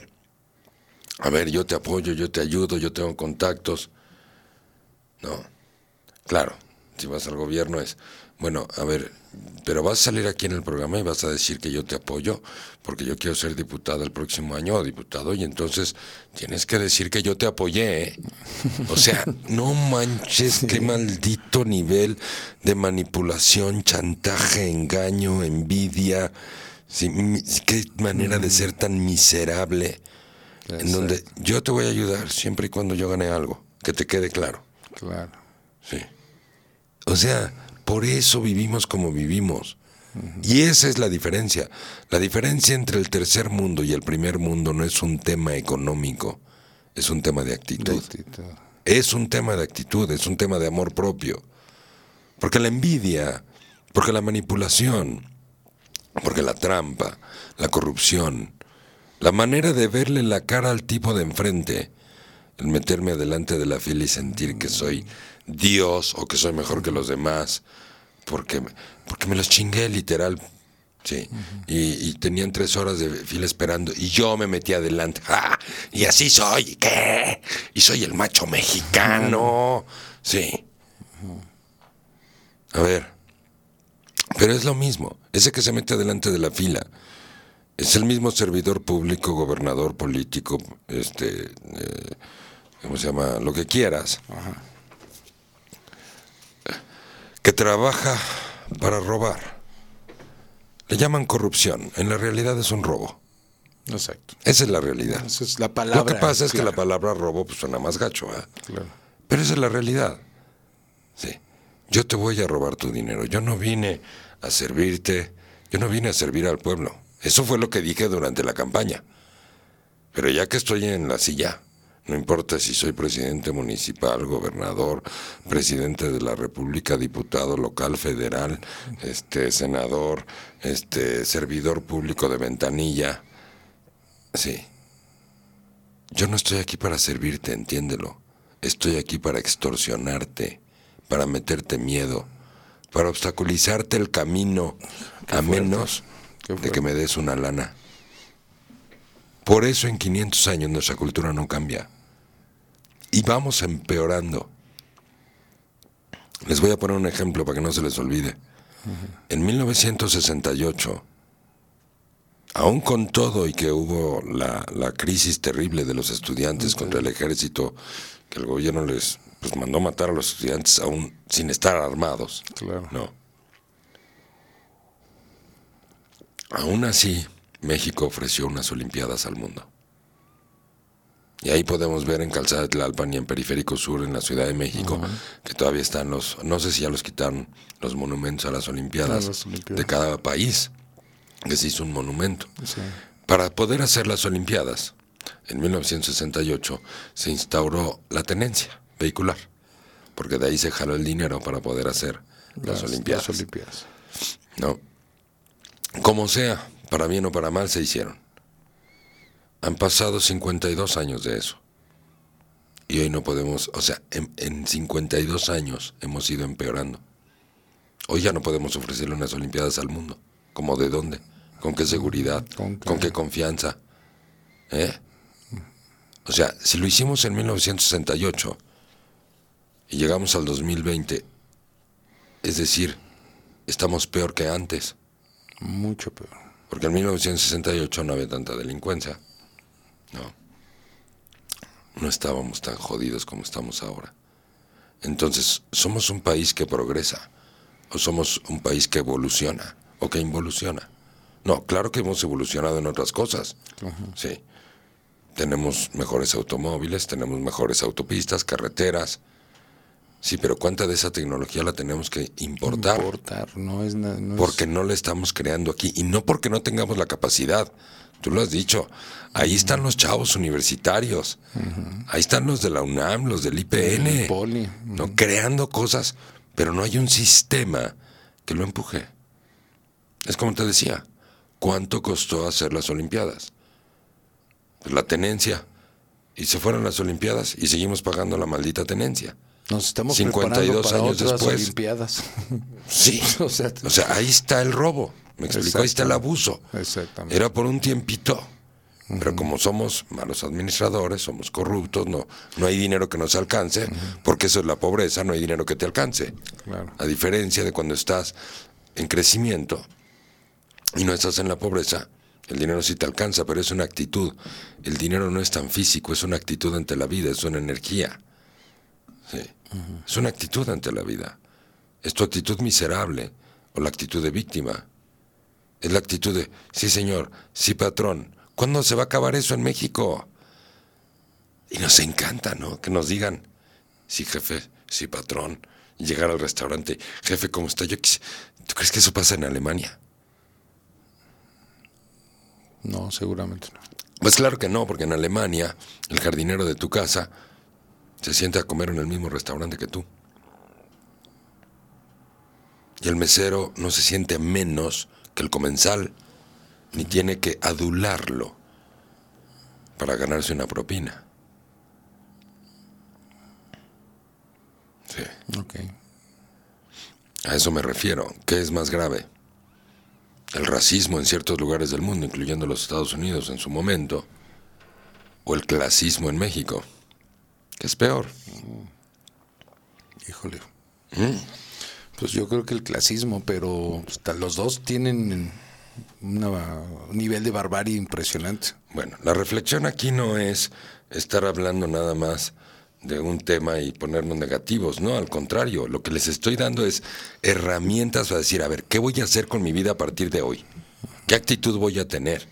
A ver, yo te apoyo, yo te ayudo, yo tengo contactos. No. Claro, si vas al gobierno es, bueno, a ver, pero vas a salir aquí en el programa y vas a decir que yo te apoyo porque yo quiero ser diputado el próximo año o diputado y entonces tienes que decir que yo te apoyé. ¿eh? O sea, no manches qué maldito nivel de manipulación, chantaje, engaño, envidia. qué manera de ser tan miserable. En donde yo te voy a ayudar siempre y cuando yo gane algo, que te quede claro. Claro. Sí. O sea, por eso vivimos como vivimos. Y esa es la diferencia. La diferencia entre el tercer mundo y el primer mundo no es un tema económico, es un tema de actitud. Es un tema de actitud, es un tema de amor propio. Porque la envidia, porque la manipulación, porque la trampa, la corrupción, la manera de verle la cara al tipo de enfrente, el meterme adelante de la fila y sentir que soy Dios o que soy mejor que los demás, porque, porque me los chingué literal. Sí, y, tenían tres horas de fila esperando y yo me metí adelante. ¡Ah! Y así soy, ¿qué? Y soy el macho mexicano. Sí. A ver, pero es lo mismo. Ese que se mete adelante de la fila es el mismo servidor público, gobernador político, este, eh, ¿cómo se llama? Lo que quieras. Ajá que trabaja para robar. Le llaman corrupción, en la realidad es un robo. Exacto. Esa es la realidad. Esa es la palabra. Lo que pasa es que la palabra robo pues, suena más gacho, ¿eh? Claro. Pero esa es la realidad. Sí. Yo te voy a robar tu dinero. Yo no vine a servirte, yo no vine a servir al pueblo. Eso fue lo que dije durante la campaña. Pero ya que estoy en la silla, no importa si soy presidente municipal, gobernador, presidente de la República, diputado local, federal, este senador, este servidor público de ventanilla. Sí. Yo no estoy aquí para servirte, entiéndelo. Estoy aquí para extorsionarte, para meterte miedo, para obstaculizarte el camino, a menos de que me des una lana. Por eso en 500 años nuestra cultura no cambia y vamos empeorando. Les voy a poner un ejemplo para que no se les olvide. En 1968, aún con todo y que hubo la, crisis terrible de los estudiantes contra el ejército, que el gobierno les pues, mandó matar a los estudiantes aún sin estar armados. Claro. No. Aún así, México ofreció unas Olimpiadas al mundo. Y ahí podemos ver en Calzada de Tlalpan y en Periférico Sur, en la Ciudad de México, que todavía están los, no sé si ya los quitaron, los monumentos a las Olimpiadas, de cada país, que se hizo un monumento. Para poder hacer las Olimpiadas, en 1968 se instauró la tenencia vehicular, porque de ahí se jaló el dinero para poder hacer las, Olimpiadas. Las Olimpiadas. No. Como sea, para bien o para mal, se hicieron. Han pasado 52 años de eso. Y hoy no podemos, o sea, en, 52 años hemos ido empeorando. Hoy ya no podemos ofrecerle unas Olimpiadas al mundo. ¿Cómo de dónde? ¿Con qué seguridad? ¿Con qué, confianza? ¿Eh? O sea, si lo hicimos en 1968 y llegamos al 2020, es decir, estamos peor que antes. Mucho peor. Porque en 1968 no había tanta delincuencia. No. No estábamos tan jodidos como estamos ahora. Entonces, ¿somos un país que progresa? ¿O somos un país que evoluciona? ¿O que involuciona? No, claro que hemos evolucionado en otras cosas. Sí. Tenemos mejores automóviles, tenemos mejores autopistas, carreteras. Sí, pero ¿cuánta de esa tecnología la tenemos que importar? Importar, no es nada. porque no la estamos creando aquí. Y no porque no tengamos la capacidad. Tú lo has dicho. Ahí están los chavos universitarios. Ahí están los de la UNAM, los del IPN. Poli. ¿no? Creando cosas, pero no hay un sistema que lo empuje. Es como te decía, ¿cuánto costó hacer las Olimpiadas? Pues la tenencia. Y se fueron las Olimpiadas y seguimos pagando la maldita tenencia. Nos estamos 52 preparando para años otras después. Olimpiadas. Sí. O sea, O sea, ahí está el robo. Me explico, ahí está el abuso. Exactamente. Era por un tiempito. Pero como somos malos administradores, somos corruptos, no, no hay dinero que nos alcance, porque eso es la pobreza, no hay dinero que te alcance. Claro. A diferencia de cuando estás en crecimiento y no estás en la pobreza, el dinero sí te alcanza, pero es una actitud. El dinero no es tan físico, es una actitud ante la vida, es una energía. Sí. Es una actitud ante la vida. Es tu actitud miserable o la actitud de víctima. Es la actitud de, sí señor, sí patrón. ¿Cuándo se va a acabar eso en México? Y nos encanta, ¿no? Que nos digan, sí jefe, sí patrón. Llegar al restaurante, jefe, ¿cómo está? Yo, ¿Tú crees que eso pasa en Alemania? No, seguramente no. Pues claro que no, porque en Alemania el jardinero de tu casa se siente a comer en el mismo restaurante que tú. Y el mesero no se siente menos que el comensal, ni tiene que adularlo para ganarse una propina. Sí, Ok. a eso me refiero. ¿Qué es más grave? El racismo en ciertos lugares del mundo, incluyendo los Estados Unidos en su momento, o el clasismo en México. ¿Qué es peor? Híjole. ¿Mm? Pues yo creo que el clasismo, pero pues, los dos tienen una- un nivel de barbarie impresionante. Bueno, la reflexión aquí no es estar hablando nada más de un tema y ponernos negativos, no, al contrario, lo que les estoy dando es herramientas para decir, a ver, ¿qué voy a hacer con mi vida a partir de hoy? ¿Qué actitud voy a tener?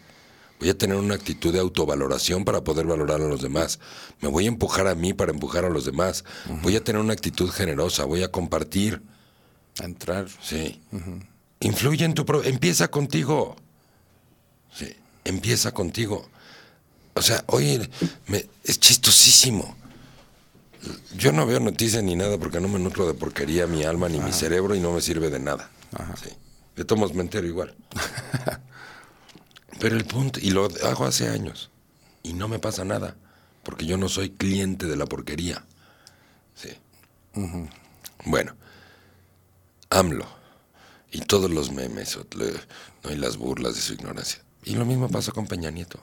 Voy a tener una actitud de autovaloración para poder valorar a los demás. Me voy a empujar a mí para empujar a los demás. Voy a tener una actitud generosa, voy a compartir. A entrar. Sí. Influye en tu... pro- empieza contigo. Sí. Empieza contigo. O sea, oye, me- es chistosísimo. Yo no veo noticias ni nada porque no me nutro de porquería mi alma ni mi cerebro y no me sirve de nada. Sí. De tomos me entero igual. Pero el punto, y lo hago hace años, y no me pasa nada, porque yo no soy cliente de la porquería. Sí. Bueno, AMLO y todos los memes ¿no? y las burlas de su ignorancia. Y lo mismo pasó con Peña Nieto.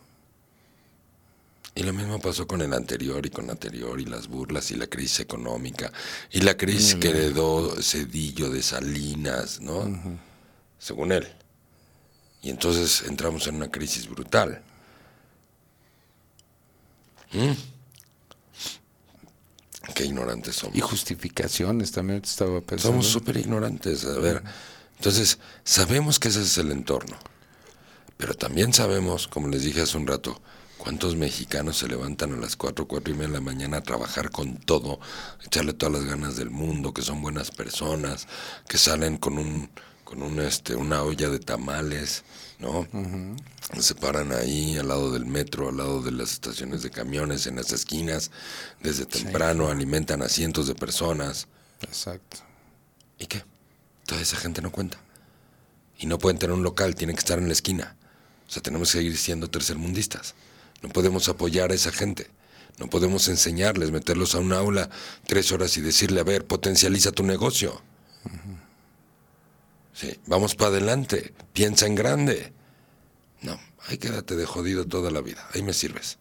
Y lo mismo pasó con el anterior y con el anterior y las burlas y la crisis económica y la crisis que heredó Cedillo de Salinas, ¿no? Según él. Y entonces entramos en una crisis brutal. ¿Mm? Qué ignorantes somos. Y justificaciones también te estaba pensando. Somos súper ignorantes. A ver, entonces, sabemos que ese es el entorno. Pero también sabemos, como les dije hace un rato, cuántos mexicanos se levantan a las 4, 4 y media de la mañana a trabajar con todo, echarle todas las ganas del mundo, que son buenas personas, que salen con un con un este una olla de tamales, ¿no? Se paran ahí al lado del metro, al lado de las estaciones de camiones, en las esquinas, desde temprano alimentan a cientos de personas. Exacto. ¿Y qué? Toda esa gente no cuenta. Y no pueden tener un local, tienen que estar en la esquina. O sea, tenemos que seguir siendo tercermundistas. No podemos apoyar a esa gente. No podemos enseñarles, meterlos a un aula tres horas y decirle, a ver, potencializa tu negocio. Sí, vamos para adelante, piensa en grande. No, ahí quédate de jodido toda la vida, ahí me sirves.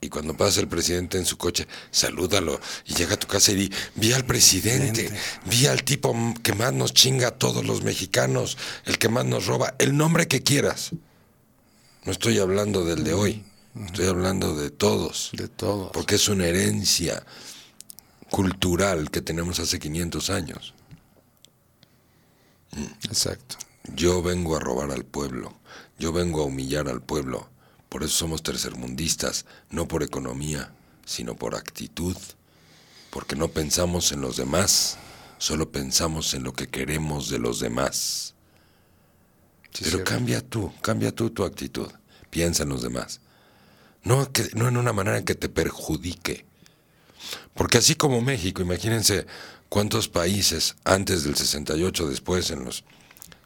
Y cuando pasa el presidente en su coche, salúdalo y llega a tu casa y di, vi al presidente, vi al tipo que más nos chinga a todos los mexicanos, el que más nos roba, el nombre que quieras. No estoy hablando del de hoy, estoy hablando de todos. De todos. Porque es una herencia cultural que tenemos hace 500 años. Exacto. Yo vengo a robar al pueblo, yo vengo a humillar al pueblo. Por eso somos tercermundistas, no por economía, sino por actitud. Porque no pensamos en los demás, solo pensamos en lo que queremos de los demás. Pero cambia tú, cambia tú tu actitud. Piensa en los demás. No, que, no en una manera que te perjudique. Porque así como México, imagínense cuántos países antes del 68, después en los...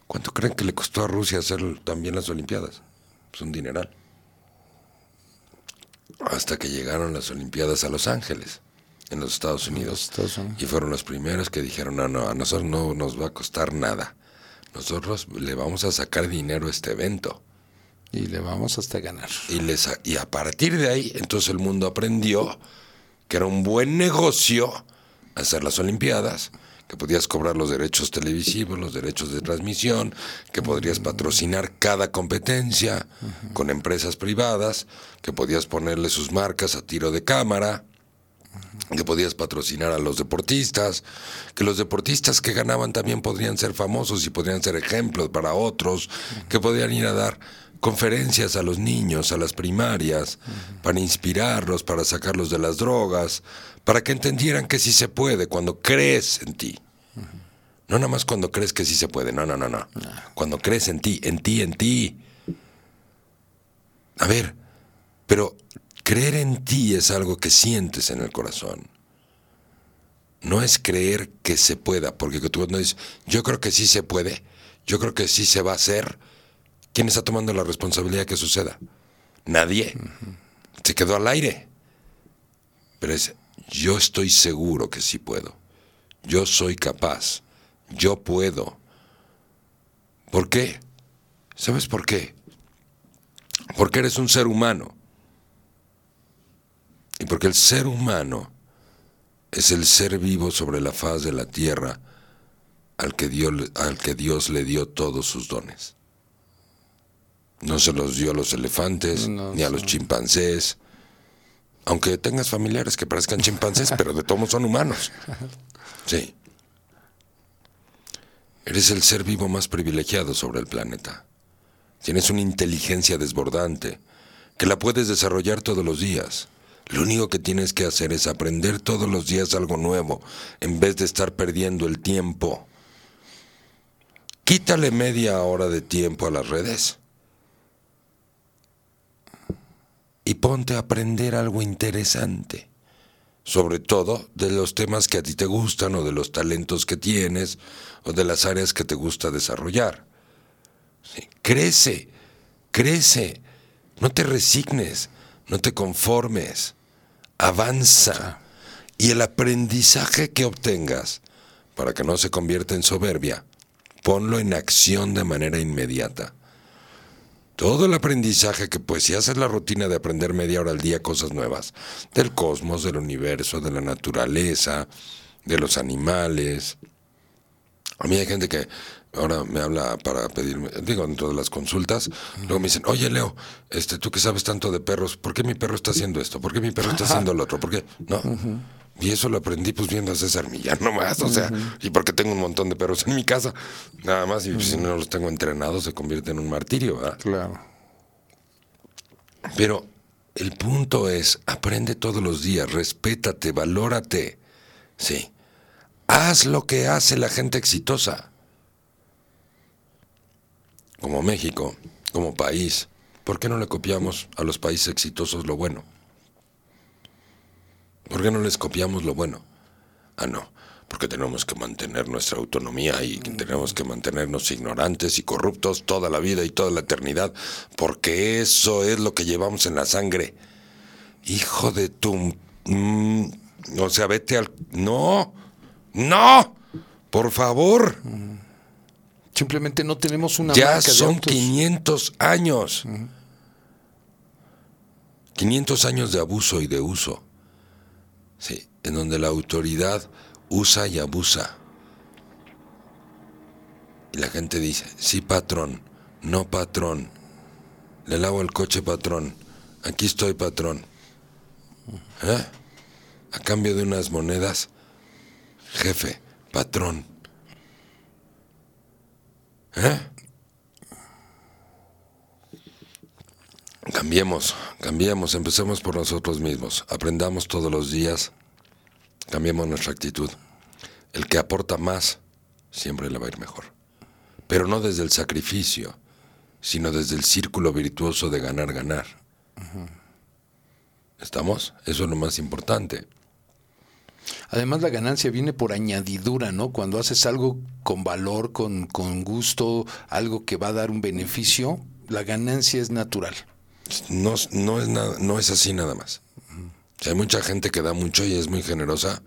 ¿Cuánto creen que le costó a Rusia hacer también las Olimpiadas? Es un dineral hasta que llegaron las Olimpiadas a Los Ángeles, en los Estados Unidos. Y fueron los primeros que dijeron, no, no, a nosotros no nos va a costar nada. Nosotros le vamos a sacar dinero a este evento. Y le vamos hasta ganar. Y, les, y a partir de ahí, entonces el mundo aprendió que era un buen negocio hacer las Olimpiadas que podías cobrar los derechos televisivos, los derechos de transmisión, que podrías patrocinar cada competencia con empresas privadas, que podías ponerle sus marcas a tiro de cámara, que podías patrocinar a los deportistas, que los deportistas que ganaban también podrían ser famosos y podrían ser ejemplos para otros, que podían ir a dar conferencias a los niños, a las primarias, para inspirarlos, para sacarlos de las drogas, para que entendieran que sí se puede cuando crees en ti. No nada más cuando crees que sí se puede, no, no, no, no. Cuando crees en ti, en ti, en ti. A ver, pero creer en ti es algo que sientes en el corazón. No es creer que se pueda, porque tú no dices, yo creo que sí se puede, yo creo que sí se va a hacer. ¿Quién está tomando la responsabilidad que suceda? Nadie. Se quedó al aire. Pero es, yo estoy seguro que sí puedo. Yo soy capaz. Yo puedo. ¿Por qué? ¿Sabes por qué? Porque eres un ser humano. Y porque el ser humano es el ser vivo sobre la faz de la tierra al que Dios, al que Dios le dio todos sus dones. No se los dio a los elefantes, ni a los chimpancés, aunque tengas familiares que parezcan chimpancés, pero de todos son humanos. Sí. Eres el ser vivo más privilegiado sobre el planeta. Tienes una inteligencia desbordante que la puedes desarrollar todos los días. Lo único que tienes que hacer es aprender todos los días algo nuevo en vez de estar perdiendo el tiempo. Quítale media hora de tiempo a las redes y ponte a aprender algo interesante, sobre todo de los temas que a ti te gustan o de los talentos que tienes o de las áreas que te gusta desarrollar. Crece, crece, no te resignes, no te conformes, avanza. Y el aprendizaje que obtengas para que no se convierta en soberbia, ponlo en acción de manera inmediata todo el aprendizaje que pues si haces la rutina de aprender media hora al día cosas nuevas, del cosmos, del universo, de la naturaleza, de los animales. A mí hay gente que ahora me habla para pedirme, digo, dentro de las consultas, luego me dicen, oye Leo, este, tú que sabes tanto de perros, ¿por qué mi perro está haciendo esto? ¿Por qué mi perro está haciendo lo otro? ¿Por qué? No. Y eso lo aprendí pues viendo a César Millán nomás, o sea, y porque tengo un montón de perros en mi casa, nada más, y si no los tengo entrenados se convierte en un martirio, ¿verdad? Claro. Pero el punto es, aprende todos los días, respétate, valórate, sí. Haz lo que hace la gente exitosa. Como México, como país, ¿por qué no le copiamos a los países exitosos lo bueno? ¿Por qué no les copiamos lo bueno? Ah, no, porque tenemos que mantener nuestra autonomía y tenemos que mantenernos ignorantes y corruptos toda la vida y toda la eternidad, porque eso es lo que llevamos en la sangre. Hijo de tu... Mm, o sea, vete al... No, no, por favor. Simplemente no tenemos una ya son 500 años. 500 años de abuso y de uso. Sí, en donde la autoridad usa y abusa. Y la gente dice, sí patrón, no patrón. Le lavo el coche patrón. Aquí estoy patrón. ¿Eh? A cambio de unas monedas, jefe, patrón. ¿Eh? Cambiemos, cambiemos, empecemos por nosotros mismos, aprendamos todos los días, cambiemos nuestra actitud. El que aporta más siempre le va a ir mejor, pero no desde el sacrificio, sino desde el círculo virtuoso de ganar, ganar. ¿Estamos? Eso es lo más importante. Además la ganancia viene por añadidura, ¿no? Cuando haces algo con valor, con, con gusto, algo que va a dar un beneficio, la ganancia es natural. No, no, es, nada, no es así nada más. O sea, hay mucha gente que da mucho y es muy generosa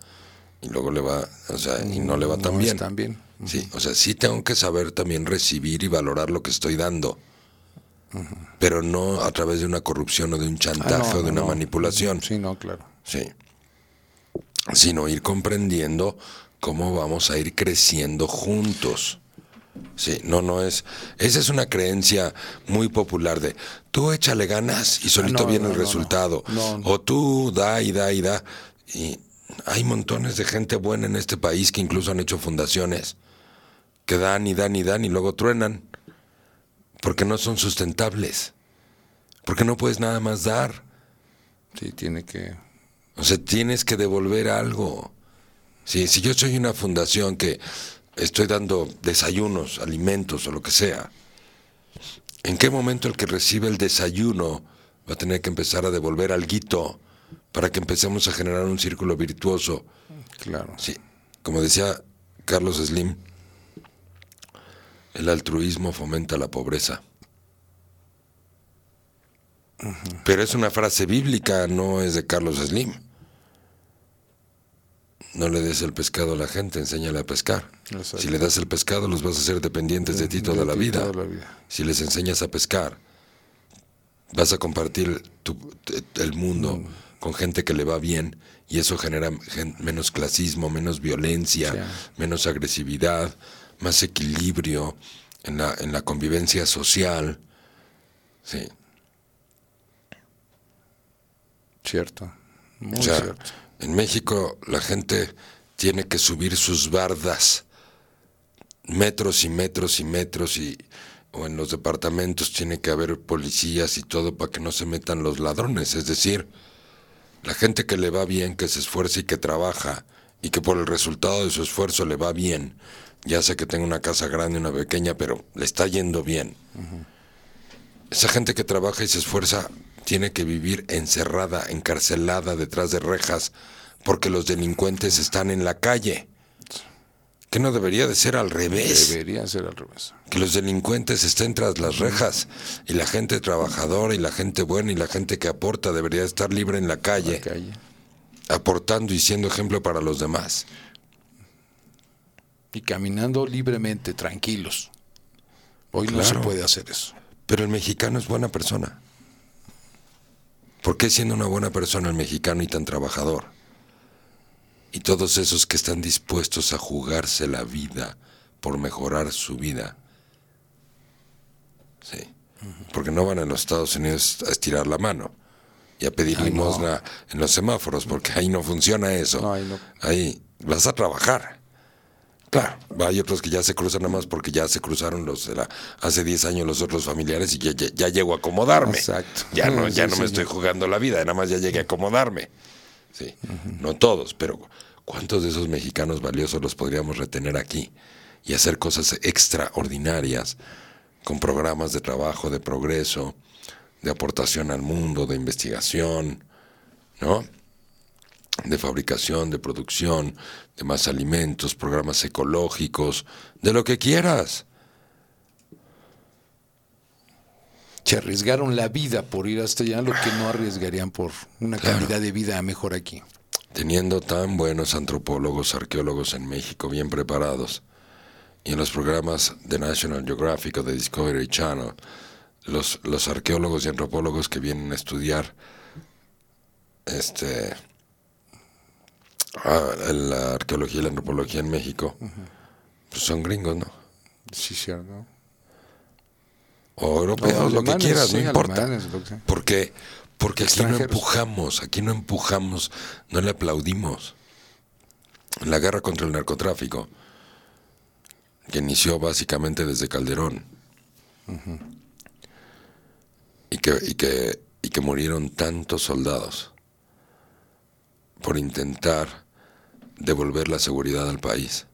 y luego le va, o sea, y no le va tan No bien. tan bien. Sí, o sea, sí tengo que saber también recibir y valorar lo que estoy dando. Pero no a través de una corrupción o de un Ah, chantaje no, o de no, una manipulación. Sí, no, claro. Sí. Sino ir comprendiendo cómo vamos a ir creciendo juntos. Sí, no, no es. Esa es una creencia muy popular de tú échale ganas y solito no, viene no, el no, resultado. No, no. O tú da y da y da. Y hay montones de gente buena en este país que incluso han hecho fundaciones que dan y dan y dan y luego truenan porque no son sustentables. Porque no puedes nada más dar. Sí, tiene que... O sea, tienes que devolver algo. Sí, si yo soy una fundación que estoy dando desayunos, alimentos o lo que sea, ¿en qué momento el que recibe el desayuno va a tener que empezar a devolver algo para que empecemos a generar un círculo virtuoso? Claro. Sí, como decía Carlos Slim, el altruismo fomenta la pobreza. Pero es una frase bíblica, no es de Carlos Slim. No le des el pescado a la gente, enséñale a pescar. Exacto. Si le das el pescado, los vas a hacer dependientes de ti toda la vida. toda la vida. Si les enseñas a pescar, vas a compartir tu- el mundo Mm. con gente que le va bien y eso genera gen- menos clasismo, menos violencia, menos agresividad, más equilibrio en la, en la convivencia social. Sí. Cierto. Muy O sea, cierto. En México la gente tiene que subir sus bardas metros y metros y metros y o en los departamentos tiene que haber policías y todo para que no se metan los ladrones, es decir, la gente que le va bien, que se esfuerza y que trabaja y que por el resultado de su esfuerzo le va bien, ya sea que tenga una casa grande, una pequeña, pero le está yendo bien. Esa gente que trabaja y se esfuerza tiene que vivir encerrada, encarcelada detrás de rejas, porque los delincuentes están en la calle. Que no debería de ser al revés. Debería ser al revés. Que los delincuentes estén tras las rejas y la gente trabajadora y la gente buena y la gente que aporta debería estar libre en la calle, La calle. aportando y siendo ejemplo para los demás. Y caminando libremente, tranquilos. Hoy no se puede hacer eso. Pero el mexicano es buena persona. ¿Por qué siendo una buena persona el mexicano y tan trabajador? Y todos esos que están dispuestos a jugarse la vida por mejorar su vida. Sí. Porque no van a los Estados Unidos a estirar la mano y a pedir Ay, no. limosna en los semáforos, porque ahí no funciona eso. No, ahí no. Ahí vas a trabajar. Claro, hay otros que ya se cruzan nada más porque ya se cruzaron los la- hace 10 años los otros familiares y ya, ya, ya llego a acomodarme. Exacto. Ya no, Sí, ya no sí, me sí. estoy jugando la vida, nada más ya llegué a acomodarme. Sí, no todos, pero ¿cuántos de esos mexicanos valiosos los podríamos retener aquí y hacer cosas extraordinarias con programas de trabajo, de progreso, de aportación al mundo, de investigación, ¿no? De fabricación, de producción, de más alimentos, programas ecológicos, de lo que quieras. Se arriesgaron la vida por ir hasta allá, lo que no arriesgarían por una Claro. calidad de vida mejor aquí. Teniendo tan buenos antropólogos, arqueólogos en México, bien preparados, y en los programas de National Geographic o de Discovery Channel, los, los arqueólogos y antropólogos que vienen a estudiar este ah, la arqueología y la antropología en México, pues son gringos, ¿no? Sí, cierto. O europeos, lo que quieras, sí, no importa. que- Porque, porque aquí no empujamos, aquí no empujamos, no le aplaudimos. La guerra contra el narcotráfico, que inició básicamente desde Calderón, y, que, y, que, y que murieron tantos soldados por intentar devolver la seguridad al país.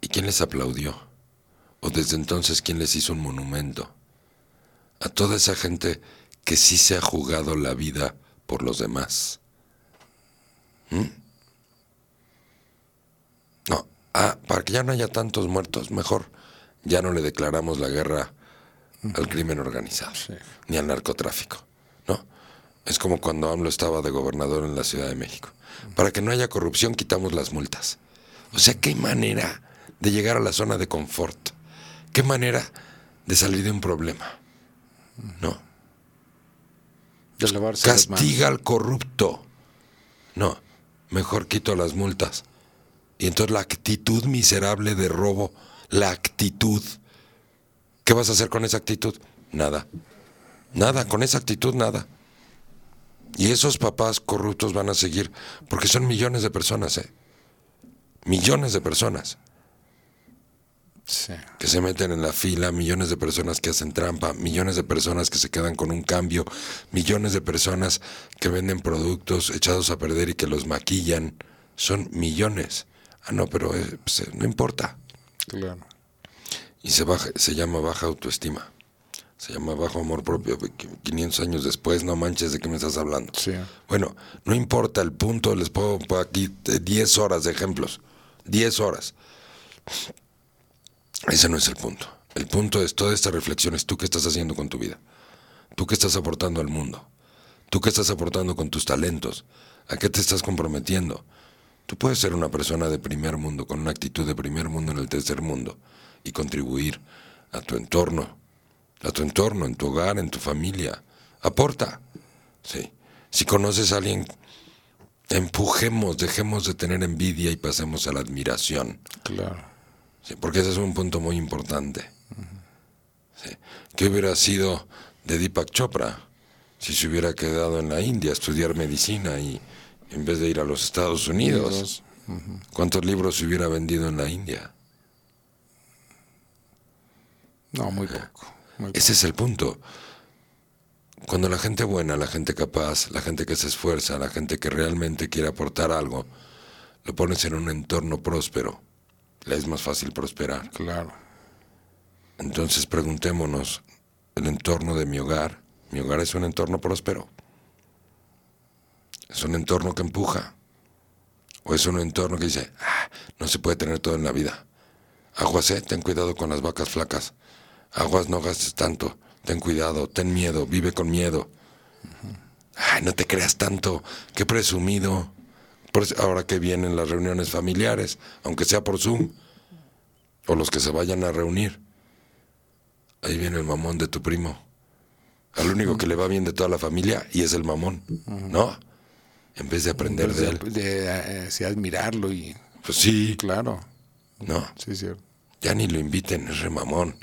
¿Y quién les aplaudió? ¿O desde entonces quién les hizo un monumento? a toda esa gente que sí se ha jugado la vida por los demás. ¿Mm? No, ah, para que ya no haya tantos muertos, mejor ya no le declaramos la guerra al crimen organizado, Sí. ni al narcotráfico. Es como cuando AMLO estaba de gobernador en la Ciudad de México. Para que no haya corrupción, quitamos las multas. O sea, qué manera de llegar a la zona de confort. Qué manera de salir de un problema. No. De. Castiga al corrupto. No. Mejor quito las multas. Y entonces la actitud miserable de robo, la actitud. ¿Qué vas a hacer con esa actitud? Nada. Nada, con esa actitud nada. Y esos papás corruptos van a seguir, porque son millones de personas, ¿eh? Millones de personas Sí. que se meten en la fila, millones de personas que hacen trampa, millones de personas que se quedan con un cambio, millones de personas que venden productos echados a perder y que los maquillan. Son millones. Ah, no, pero eh, pues, eh, no importa. Claro. Y se, baja, se llama baja autoestima. Se llama bajo amor propio. Qu- 500 años después, no manches de qué me estás hablando. Sí. Bueno, no importa el punto, les puedo poner aquí eh, 10 horas de ejemplos. 10 horas. Ese no es el punto. El punto es toda esta reflexión es tú qué estás haciendo con tu vida. Tú qué estás aportando al mundo. Tú qué estás aportando con tus talentos. ¿A qué te estás comprometiendo? Tú puedes ser una persona de primer mundo, con una actitud de primer mundo en el tercer mundo y contribuir a tu entorno, a tu entorno, en tu hogar, en tu familia. Aporta. Sí. Si conoces a alguien, empujemos, dejemos de tener envidia y pasemos a la admiración. Claro. Sí, porque ese es un punto muy importante. Sí. ¿Qué hubiera sido de Deepak Chopra si se hubiera quedado en la India a estudiar medicina y en vez de ir a los Estados Unidos? ¿Cuántos libros se hubiera vendido en la India? No, muy poco. Ese es el punto. Cuando la gente buena, la gente capaz, la gente que se esfuerza, la gente que realmente quiere aportar algo, lo pones en un entorno próspero, le es más fácil prosperar. Claro. Entonces preguntémonos, ¿el entorno de mi hogar? ¿Mi hogar es un entorno próspero? ¿Es un entorno que empuja? ¿O es un entorno que dice, ah, no se puede tener todo en la vida? Aguas, eh, ten cuidado con las vacas flacas. Aguas, no gastes tanto. Ten cuidado, ten miedo, vive con miedo. Ay, no te creas tanto, qué presumido. Ahora que vienen las reuniones familiares, aunque sea por Zoom, o los que se vayan a reunir. Ahí viene el mamón de tu primo. Al único que le va bien de toda la familia y es el mamón, ¿no? En vez de aprender de él. De, de, eh, admirarlo y. Pues sí, Claro. no, Sí, cierto. ya ni lo inviten, es re mamón.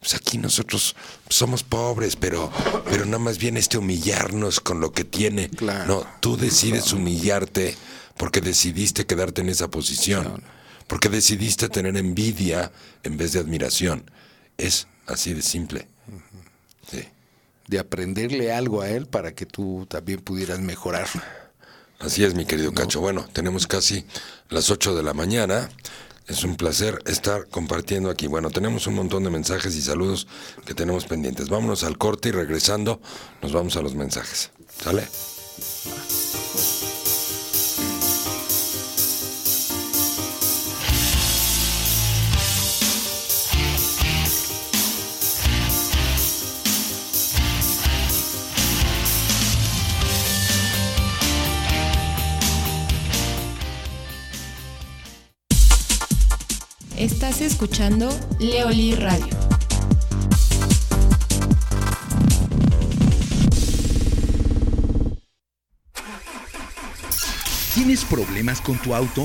Pues aquí nosotros somos pobres, pero, pero nada más viene este humillarnos con lo que tiene. Claro. No, tú decides humillarte porque decidiste quedarte en esa posición. Porque decidiste tener envidia en vez de admiración. Es así de simple. Sí. De aprenderle algo a él para que tú también pudieras mejorar. Así es, mi querido Cacho. Bueno, tenemos casi las 8 de la mañana. Es un placer estar compartiendo aquí. Bueno, tenemos un montón de mensajes y saludos que tenemos pendientes. Vámonos al corte y regresando nos vamos a los mensajes. ¿Sale? Escuchando Leoli Radio. ¿Tienes problemas con tu auto?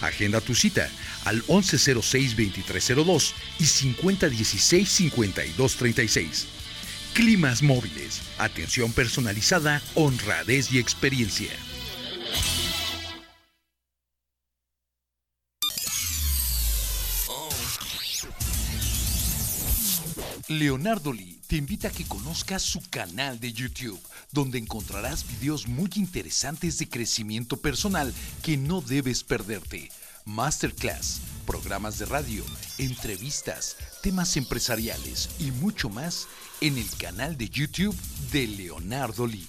Agenda tu cita al 1106-2302 y 5016-5236. Climas móviles, atención personalizada, honradez y experiencia. Leonardo Lee te invita a que conozcas su canal de YouTube, donde encontrarás videos muy interesantes de crecimiento personal que no debes perderte. Masterclass, programas de radio, entrevistas, temas empresariales y mucho más en el canal de YouTube de Leonardo Lee.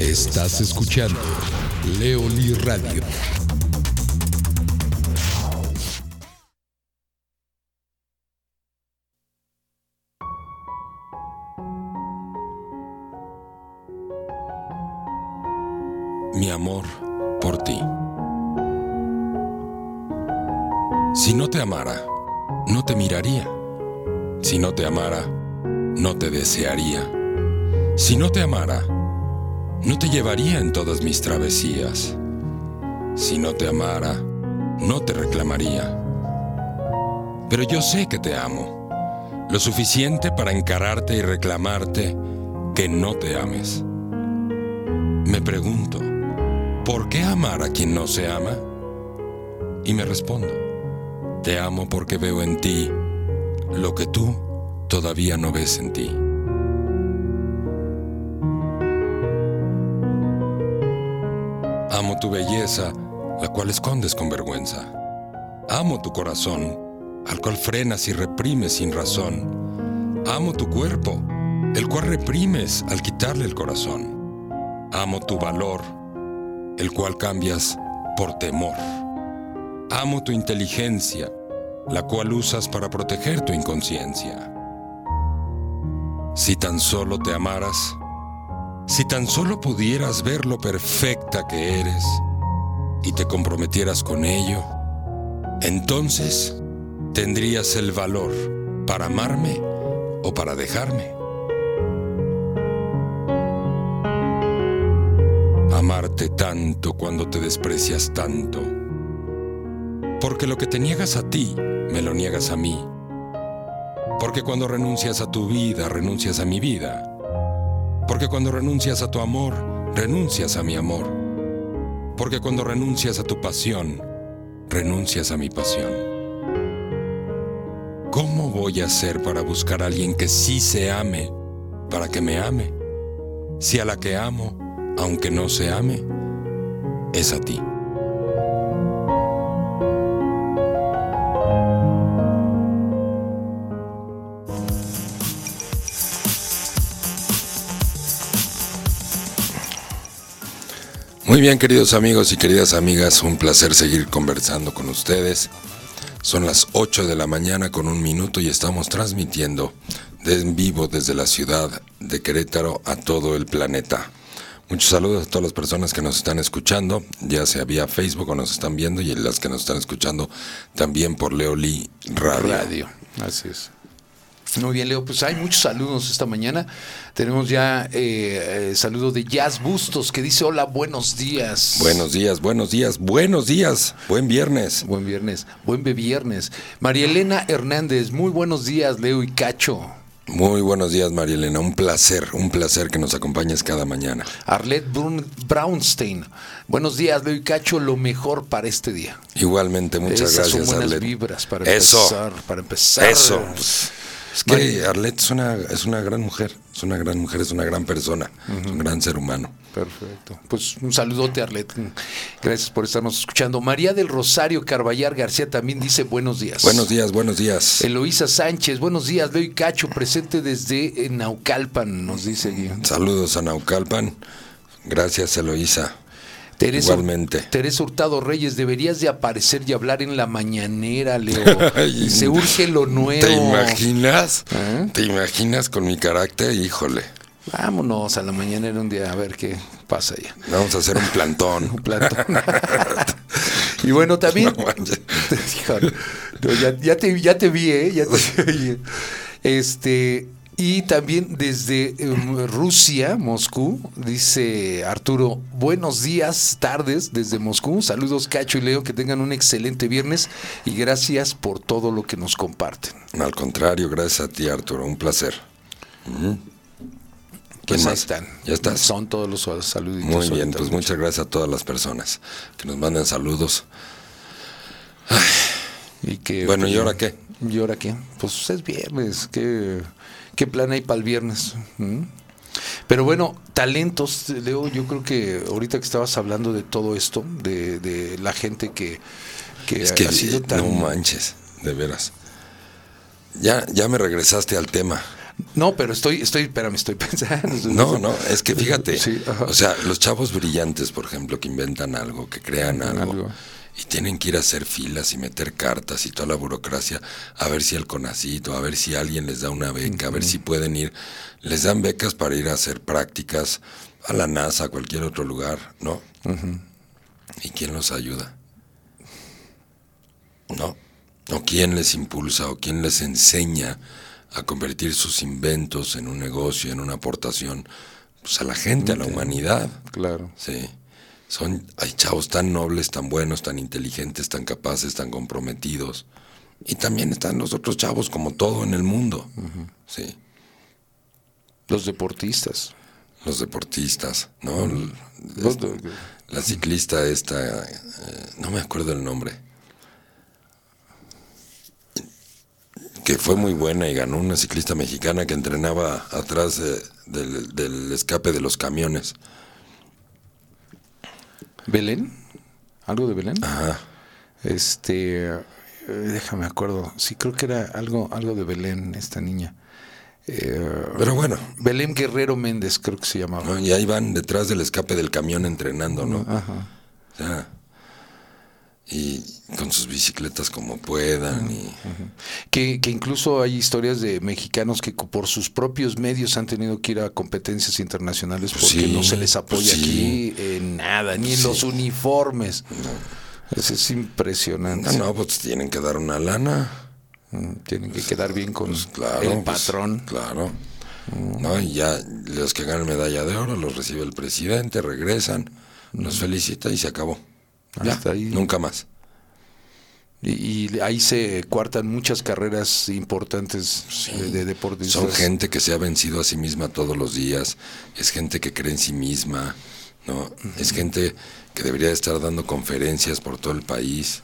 Estás escuchando Leoli Radio. Mi amor por ti. Si no te amara, no te miraría. Si no te amara, no te desearía. Si no te amara, no te llevaría en todas mis travesías. Si no te amara, no te reclamaría. Pero yo sé que te amo, lo suficiente para encararte y reclamarte que no te ames. Me pregunto, ¿por qué amar a quien no se ama? Y me respondo, te amo porque veo en ti lo que tú todavía no ves en ti. Tu belleza, la cual escondes con vergüenza. Amo tu corazón, al cual frenas y reprimes sin razón. Amo tu cuerpo, el cual reprimes al quitarle el corazón. Amo tu valor, el cual cambias por temor. Amo tu inteligencia, la cual usas para proteger tu inconsciencia. Si tan solo te amaras, si tan solo pudieras ver lo perfecta que eres y te comprometieras con ello, entonces tendrías el valor para amarme o para dejarme. Amarte tanto cuando te desprecias tanto Porque lo que te niegas a ti, me lo niegas a mí. Porque cuando renuncias a tu vida, renuncias a mi vida. Porque cuando renuncias a tu amor, renuncias a mi amor. Porque cuando renuncias a tu pasión, renuncias a mi pasión. ¿Cómo voy a hacer para buscar a alguien que sí se ame, para que me ame? Si a la que amo, aunque no se ame, es a ti. Muy bien, queridos amigos y queridas amigas, un placer seguir conversando con ustedes. Son las 8 de la mañana con un minuto y estamos transmitiendo en vivo desde la ciudad de Querétaro a todo el planeta. Muchos saludos a todas las personas que nos están escuchando, ya sea vía Facebook o nos están viendo, y las que nos están escuchando también por Leoli Radio. Radio, así es. Muy bien, Leo. Pues hay muchos saludos esta mañana. Tenemos ya eh, eh, saludo de Jazz Bustos que dice: Hola, buenos días. Buenos días, buenos días, buenos días. Buen viernes. Buen viernes, buen viernes. María Elena Hernández, muy buenos días, Leo y Cacho. Muy buenos días, María Elena. Un placer, un placer que nos acompañes cada mañana. Arlette Brownstein. Buenos días, Leo y Cacho. Lo mejor para este día. Igualmente, muchas Esas gracias, son buenas Arlette. vibras para Eso. empezar. Para empezar. Eso. Es que María- Arlette es una, es una gran mujer, es una gran mujer, es una gran persona, es un gran ser humano. Perfecto. Pues un saludote, Arlet. Gracias por estarnos escuchando. María del Rosario Carballar García también dice buenos días. Buenos días, buenos días. Eloísa Sánchez, buenos días. Leo y Cacho, presente desde eh, Naucalpan, nos dice. Saludos a Naucalpan. Gracias, Eloísa. Teresa, Igualmente. Teresa Hurtado Reyes, deberías de aparecer y hablar en la mañanera, Leo. Se urge lo nuevo. ¿Te imaginas? ¿Eh? ¿Te imaginas con mi carácter? Híjole. Vámonos a la mañanera un día a ver qué pasa allá. Vamos a hacer un plantón. Platón. y bueno, también. No. Híjole, no, ya, ya te, ya te vi, ¿eh? Ya te vi. Este. Y también desde em, Rusia, Moscú, dice Arturo, buenos días, tardes desde Moscú. Saludos Cacho y Leo, que tengan un excelente viernes y gracias por todo lo que nos comparten. Al contrario, gracias a ti, Arturo. Un placer. Ujú. Pues ¿Quién ahí están. ¿Ya estás? Son todos los saluditos. Muy bien, pues muchas gracias a todas las personas que nos mandan saludos. Y que, Bueno, ¿y ahora qué? ¿Y ahora qué? Pues es viernes. ¿Qué, qué plan hay para el viernes? ¿Mm? Pero bueno, talentos, Leo, yo creo que ahorita que estabas hablando de todo esto, de, de la gente que, que, Es que ha sido tan... no manches, de veras. Ya, ya me regresaste al tema. No, pero estoy, estoy, espérame, estoy pensando. No, no, es que fíjate, Sí, o sea, los chavos brillantes, por ejemplo, que inventan algo, que crean algo, Algo. Y tienen que ir a hacer filas y meter cartas y toda la burocracia, a ver si el CONACIT o a ver si alguien les da una beca, a ver si pueden ir, les dan becas para ir a hacer prácticas a la NASA, a cualquier otro lugar, ¿no? ¿Y quién los ayuda? No. ¿O quién les impulsa o quién les enseña a convertir sus inventos en un negocio, en una aportación pues, a la gente, a la humanidad? Claro. Sí. Son, hay chavos tan nobles, tan buenos, tan inteligentes, tan capaces, tan comprometidos. Y también están los otros chavos, como todo en el mundo. Sí. Los deportistas. Los deportistas, ¿no? Los de- la ciclista esta, eh, no me acuerdo el nombre, que fue muy buena y ganó una ciclista mexicana que entrenaba atrás de- del, del escape de los camiones. ¿Belén? ¿Algo de Belén? Ajá. Este, eh, déjame acuerdo. Sí, creo que era algo, algo de Belén, esta niña. Eh, Pero bueno, Belén Guerrero Méndez, creo que se llamaba. ¿no? y ahí van detrás del escape del camión entrenando, ¿no? Ajá. O sea, y con sus bicicletas como puedan. Y, Que, que incluso hay historias de mexicanos que por sus propios medios han tenido que ir a competencias internacionales Pues porque sí, no se les apoya pues sí. aquí en nada, ni en Sí. los uniformes. Eso es impresionante. no, no, pues tienen que dar una lana. Mm, Tienen que quedar bien con Pues claro. el pues, patrón. claro. No, y ya los que ganan medalla de oro los recibe el presidente, regresan, los felicita y se acabó. Ya, Hasta ahí. nunca más. Y, y ahí se cuartan muchas carreras importantes de, de deportistas. Son gente que se ha vencido a sí misma todos los días, es gente que cree en sí misma, ¿no? Es gente que debería estar dando conferencias por todo el país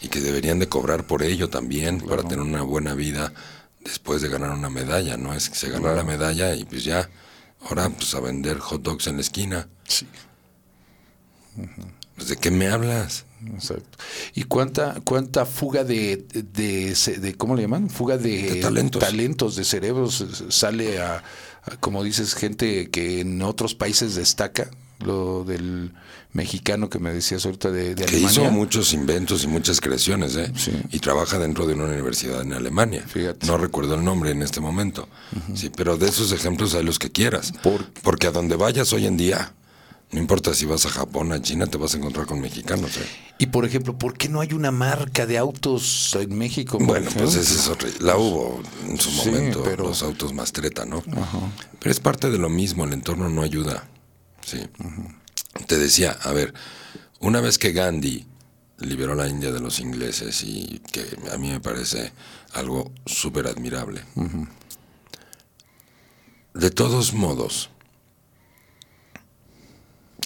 y que deberían de cobrar por ello también para tener una buena vida después de ganar una medalla, ¿no? Es que se ganó la medalla y pues ya, ahora pues a vender hot dogs en la esquina. Sí, Pues, ¿De qué me hablas? exacto. ¿Y cuánta cuánta fuga de, de, ¿cómo le llaman? Fuga de, De talentos. talentos, de cerebros eh, sale a, a, como dices, gente que en otros países destaca, lo del mexicano que me decías ahorita de, de Que Alemania. hizo muchos inventos y muchas creaciones, ¿eh? Sí. Y trabaja dentro de una universidad en Alemania. Fíjate. No recuerdo el nombre en este momento. Sí, pero de esos ejemplos hay los que quieras. Por- Porque a donde vayas hoy en día, no importa si vas a Japón, a China, te vas a encontrar con mexicanos, ¿eh? Y por ejemplo, ¿por qué no hay una marca de autos en México? Bueno, pues esa es otra. La hubo en su Sí, momento, pero- los autos Mastreta, ¿no? Pero es parte de lo mismo, el entorno no ayuda. Sí. Te decía, a ver, una vez que Gandhi liberó la India de los ingleses y que a mí me parece algo súper admirable. De todos modos,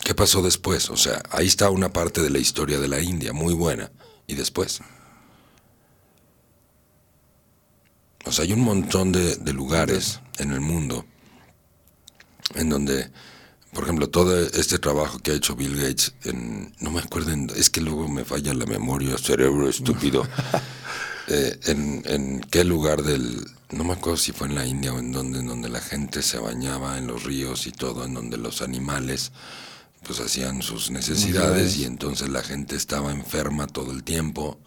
¿qué pasó después? O sea, ahí está una parte de la historia de la India, muy buena. ¿Y después? O sea, hay un montón de, de lugares en el mundo en donde, por ejemplo, todo este trabajo que ha hecho Bill Gates, en, no me acuerdo, es que luego me falla la memoria, cerebro estúpido, Eh, en, en qué lugar del, no me acuerdo si fue en la India o en donde, en donde la gente se bañaba en los ríos y todo, en donde los animales pues hacían sus necesidades y entonces la gente estaba enferma todo el tiempo,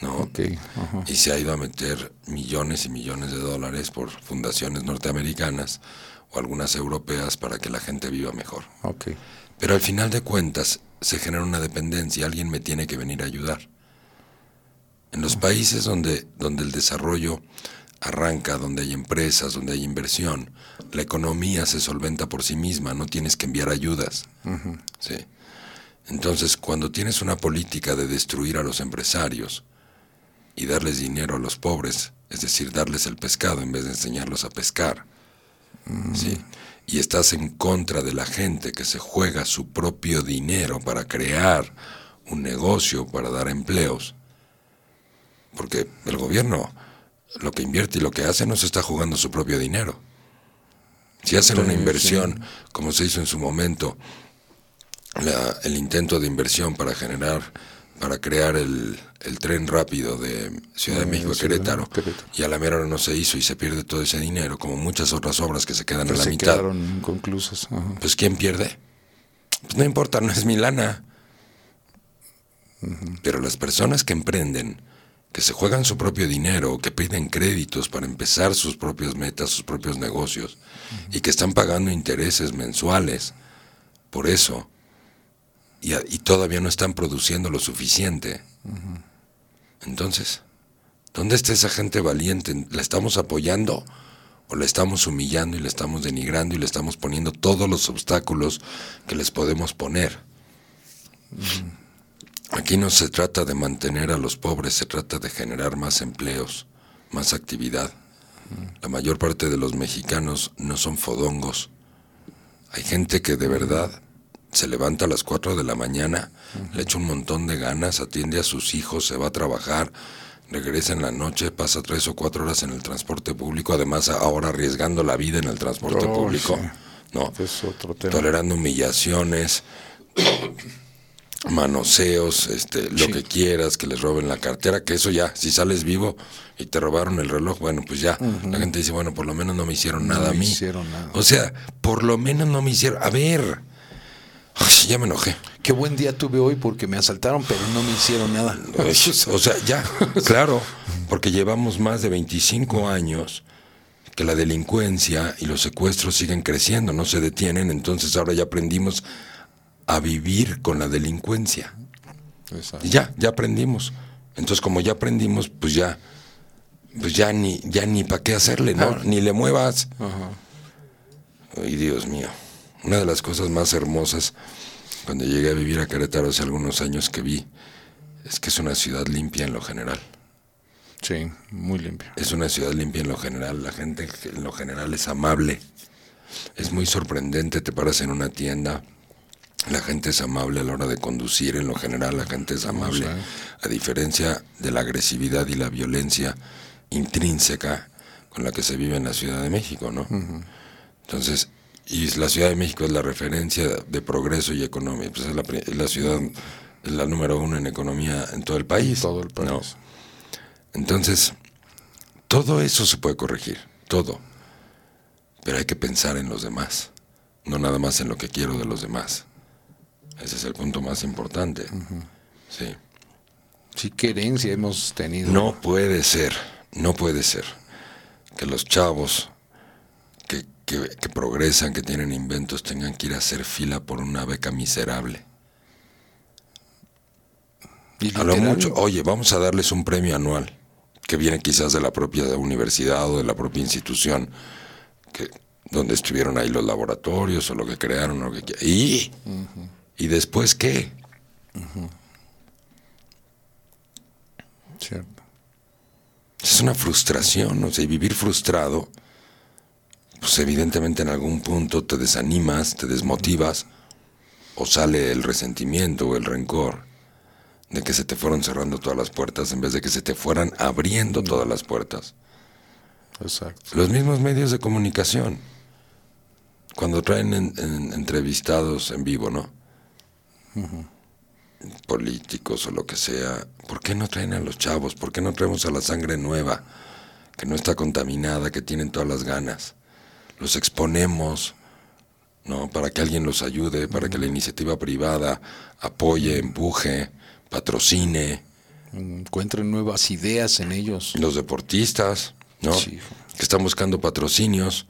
¿no? Ok, ajá. y se ha ido a meter millones y millones de dólares por fundaciones norteamericanas o algunas europeas para que la gente viva mejor. Ok. Pero al final de cuentas se genera una dependencia, alguien me tiene que venir a ayudar. En los países donde, donde el desarrollo arranca, donde hay empresas, donde hay inversión, la economía se solventa por sí misma, no tienes que enviar ayudas. ¿sí? Entonces, cuando tienes una política de destruir a los empresarios y darles dinero a los pobres, es decir, darles el pescado en vez de enseñarlos a pescar, ¿sí? y estás en contra de la gente que se juega su propio dinero para crear un negocio, para dar empleos, porque el gobierno lo que invierte y lo que hace no se está jugando su propio dinero. Si hacen una inversión, como se hizo en su momento, la- el intento de inversión para generar, para crear el, el tren rápido de Ciudad de México a Querétaro, Querétaro. y a la mera hora no se hizo y se pierde todo ese dinero, como muchas otras obras que se quedan Que a la se mitad. quedaron ajá. Pues ¿quién pierde? Pues no importa, no es mi lana. Pero las personas que emprenden, que se juegan su propio dinero, que piden créditos para empezar sus propias metas, sus propios negocios, y que están pagando intereses mensuales por eso, y, todavía no están produciendo lo suficiente. Entonces, ¿dónde está esa gente valiente? ¿La estamos apoyando o la estamos humillando y la estamos denigrando y le estamos poniendo todos los obstáculos que les podemos poner? Aquí no se trata de mantener a los pobres, se trata de generar más empleos, más actividad. La mayor parte de los mexicanos no son fodongos. Hay gente que de verdad se levanta a las 4 de la mañana, le echa un montón de ganas, atiende a sus hijos, se va a trabajar, regresa en la noche, pasa tres o cuatro horas en el transporte público, además ahora arriesgando la vida en el transporte Oh, público, sí. ¿no? Es otro tema. tolerando humillaciones, manoseos, este, lo que quieras, que les roben la cartera, que eso ya, si sales vivo y te robaron el reloj, bueno, pues ya, la gente dice, bueno, por lo menos no me hicieron No nada a me mí. hicieron nada. O sea, por lo menos no me hicieron, a ver, Ay, ya me enojé. Qué buen día tuve hoy porque me asaltaron, pero no me hicieron nada. O sea, ya, claro, porque llevamos más de 25 años que la delincuencia y los secuestros siguen creciendo, no se detienen, entonces ahora ya aprendimos a vivir con la delincuencia. Exacto. Y ya, ya aprendimos. Entonces, como ya aprendimos, pues ya, pues ya ni, ya ni para qué hacerle, ¿no? Ni le muevas. Ajá. Ay, Dios mío. Una de las cosas más hermosas cuando llegué a vivir a Querétaro hace algunos años que vi es que es una ciudad limpia en lo general. Sí, muy limpio. Es una ciudad limpia en lo general. La gente en lo general es amable. Es muy sorprendente, te paras en una tienda, la gente es amable a la hora de conducir, en lo general la gente es amable, a diferencia de la agresividad y la violencia intrínseca con la que se vive en la Ciudad de México, ¿no? Entonces, y la Ciudad de México es la referencia de progreso y economía, pues es la, es la ciudad, es la número uno en economía en todo el país. Todo el país. ¿no? Entonces, todo eso se puede corregir, todo. Pero hay que pensar en los demás, no nada más en lo que quiero de los demás. Ese es el punto más importante. Sí. Sí, qué herencia hemos tenido. No puede ser, no puede ser que los chavos que, que- que progresan, que tienen inventos, tengan que ir a hacer fila por una beca miserable. A lo mucho, oye, vamos a darles un premio anual, que viene quizás de la propia universidad o de la propia institución, que, donde estuvieron ahí los laboratorios o lo que crearon. o Lo que, ¿Y? ¿Y después qué? Cierto. Es una frustración, o sea, y vivir frustrado, pues evidentemente en algún punto te desanimas, te desmotivas, o sale el resentimiento o el rencor de que se te fueron cerrando todas las puertas en vez de que se te fueran abriendo todas las puertas. Exacto. Los mismos medios de comunicación, cuando traen en- en- entrevistados en vivo, ¿no? Políticos o lo que sea, ¿por qué no traen a los chavos? ¿Por qué no traemos a la sangre nueva, que no está contaminada, que tienen todas las ganas? Los exponemos, ¿no? Para que alguien los ayude, para que la iniciativa privada apoye, empuje, patrocine. Encuentren nuevas ideas en ellos. los deportistas, ¿no? Sí. Que están buscando patrocinios.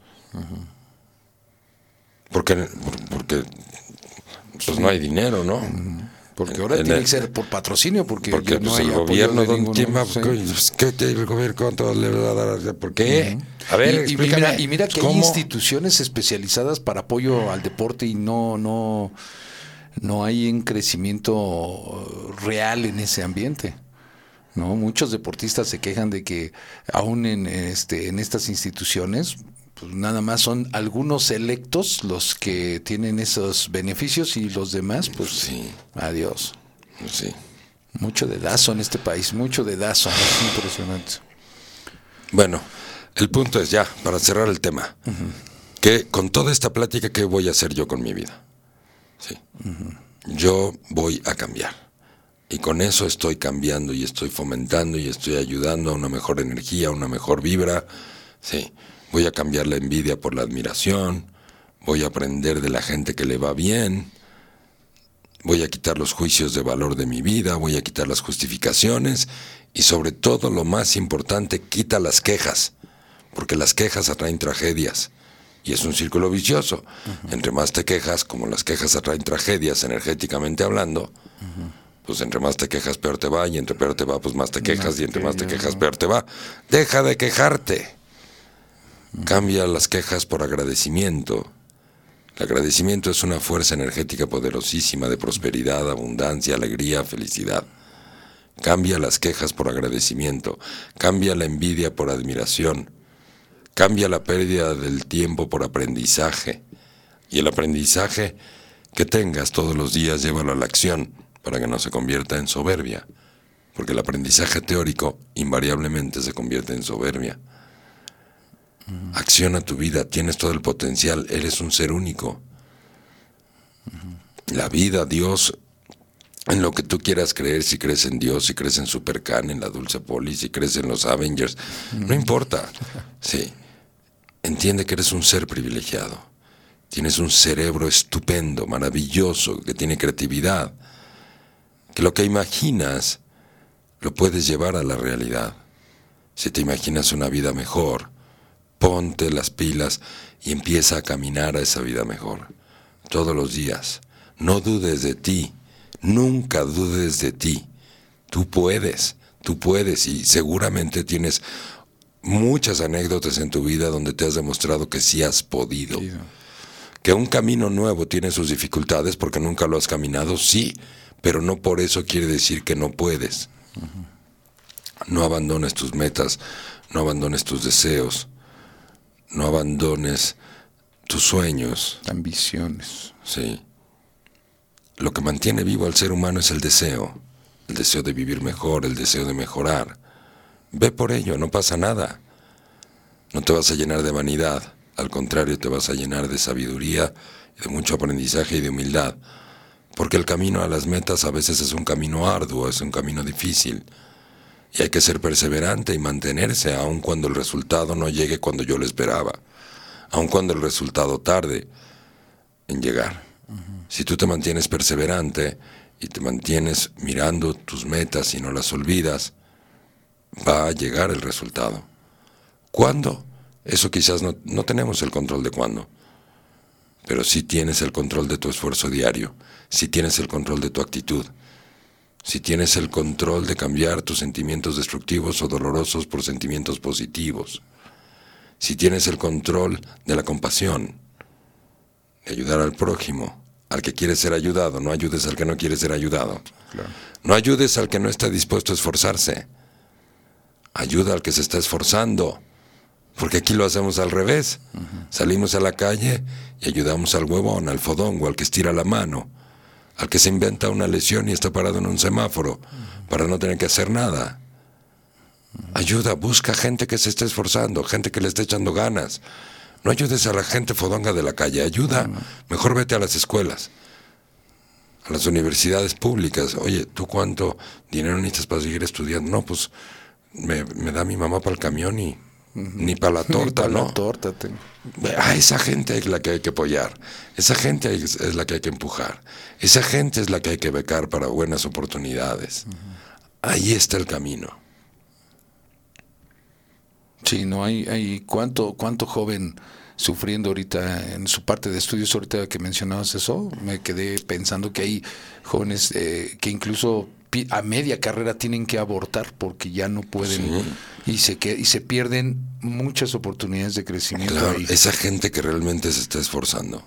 Porque, por- porque pues no hay dinero, ¿no? Porque ahora En tiene el- que ser por patrocinio, porque, no hay el gobierno, de ¿dónde- ninguno. ¿quién va? Sí. ¿Qué te- el gobierno cuánto le va a dar? ¿Por qué? A ver, y mira, y mira que hay instituciones especializadas para apoyo al deporte y no, no, no hay un crecimiento real en ese ambiente. ¿no? Muchos deportistas se quejan de que aún en, este, en estas instituciones, pues nada más son algunos electos los que tienen esos beneficios y los demás, pues Sí. adiós. Sí. Mucho dedazo en este país, mucho dedazo, es impresionante. Bueno, el punto es ya, para cerrar el tema, que con toda esta plática, ¿qué voy a hacer yo con mi vida? Sí. Yo voy a cambiar. Y con eso estoy cambiando y estoy fomentando y estoy ayudando a una mejor energía, a una mejor vibra. Sí. Voy a cambiar la envidia por la admiración. Voy a aprender de la gente que le va bien. Voy a quitar los juicios de valor de mi vida, voy a quitar las justificaciones y sobre todo lo más importante, quita las quejas, porque las quejas atraen tragedias y es un círculo vicioso. Entre más te quejas, como las quejas atraen tragedias energéticamente hablando, pues entre más te quejas peor te va y entre peor te va pues más te quejas y entre más te quejas peor te va. Deja de quejarte. Cambia las quejas por agradecimiento. El agradecimiento es una fuerza energética poderosísima de prosperidad, abundancia, alegría, felicidad. Cambia las quejas por agradecimiento, cambia la envidia por admiración, cambia la pérdida del tiempo por aprendizaje. Y el aprendizaje que tengas todos los días, llévalo a la acción para que no se convierta en soberbia. Porque el aprendizaje teórico invariablemente se convierte en soberbia. Acciona tu vida, tienes todo el potencial, eres un ser único. La vida, Dios, en lo que tú quieras creer, si crees en Dios, si crees en Supercan, en la Dulce Poli, si crees en los Avengers, no importa. Sí. Entiende que eres un ser privilegiado. Tienes un cerebro estupendo, maravilloso, que tiene creatividad. Que lo que imaginas lo puedes llevar a la realidad. Si te imaginas una vida mejor, ponte las pilas y empieza a caminar a esa vida mejor. Todos los días. No dudes de ti. Nunca dudes de ti. Tú puedes. Tú puedes y seguramente tienes muchas anécdotas en tu vida donde te has demostrado que sí has podido. Que un camino nuevo tiene sus dificultades porque nunca lo has caminado, sí, pero no por eso quiere decir que no puedes. No abandones tus metas, no abandones tus deseos, no abandones tus sueños. Ambiciones. Sí. Lo que mantiene vivo al ser humano es el deseo, el deseo de vivir mejor, el deseo de mejorar. Ve por ello, no pasa nada. No te vas a llenar de vanidad, al contrario te vas a llenar de sabiduría, de mucho aprendizaje y de humildad, porque el camino a las metas a veces es un camino arduo, es un camino difícil, y hay que ser perseverante y mantenerse aun cuando el resultado no llegue cuando yo lo esperaba, aun cuando el resultado tarde en llegar. Si tú te mantienes perseverante y te mantienes mirando tus metas y no las olvidas, va a llegar el resultado. ¿Cuándo? Eso quizás no, no tenemos el control de cuándo, pero sí tienes el control de tu esfuerzo diario, sí tienes el control de tu actitud, si tienes el control de cambiar tus sentimientos destructivos o dolorosos por sentimientos positivos, si tienes el control de la compasión, de ayudar al prójimo, al que quiere ser ayudado, no ayudes al que no quiere ser ayudado. No ayudes al que no está dispuesto a esforzarse. Ayuda al que se está esforzando. Porque aquí lo hacemos al revés. Salimos a la calle y ayudamos al huevón, al fodongo, al que estira la mano, al que se inventa una lesión y está parado en un semáforo para no tener que hacer nada. Ayuda, busca gente que se esté esforzando, gente que le esté echando ganas. No ayudes a la gente fodonga de la calle, ayuda. Mejor vete a las escuelas, a las universidades públicas. Oye, ¿tú cuánto dinero necesitas para seguir estudiando? No, pues me, me da mi mamá para el camión y ni para la torta, Para ¿no? la torta. te- A esa gente es la que hay que apoyar, esa gente es, la que hay que empujar, esa gente es la que hay que becar para buenas oportunidades. Ahí está el camino. Sí, no hay, hay cuánto, cuánto joven sufriendo ahorita en su parte de estudios, ahorita que mencionabas eso, me quedé pensando que hay jóvenes eh, que incluso a media carrera tienen que abortar porque ya no pueden y se que, y se pierden muchas oportunidades de crecimiento Claro, ahí. esa gente que realmente se está esforzando,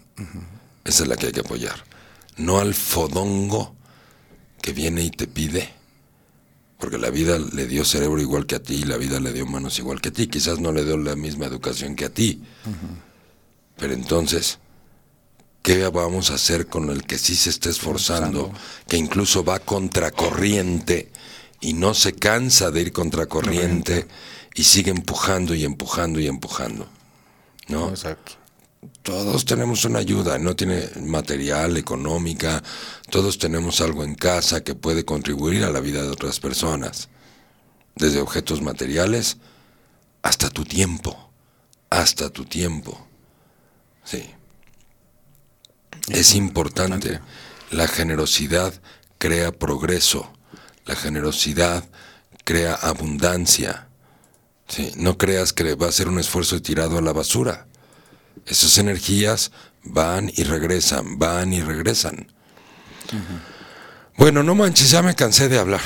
esa es la que hay que apoyar. No al fodongo que viene y te pide, porque la vida le dio cerebro igual que a ti y la vida le dio manos igual que a ti. Quizás no le dio la misma educación que a ti. Pero entonces, ¿qué vamos a hacer con el que sí se está esforzando, que incluso va contracorriente y no se cansa de ir contracorriente y sigue empujando y empujando y empujando? ¿No? Exacto. Todos tenemos una ayuda, no tiene material, económica, todos tenemos algo en casa que puede contribuir a la vida de otras personas, desde objetos materiales hasta tu tiempo, hasta tu tiempo. Sí. Es importante. La generosidad crea progreso, la generosidad crea abundancia. Sí, no creas que va a ser un esfuerzo tirado a la basura. Esas energías van y regresan, van y regresan. Bueno, no manches, ya me cansé de hablar.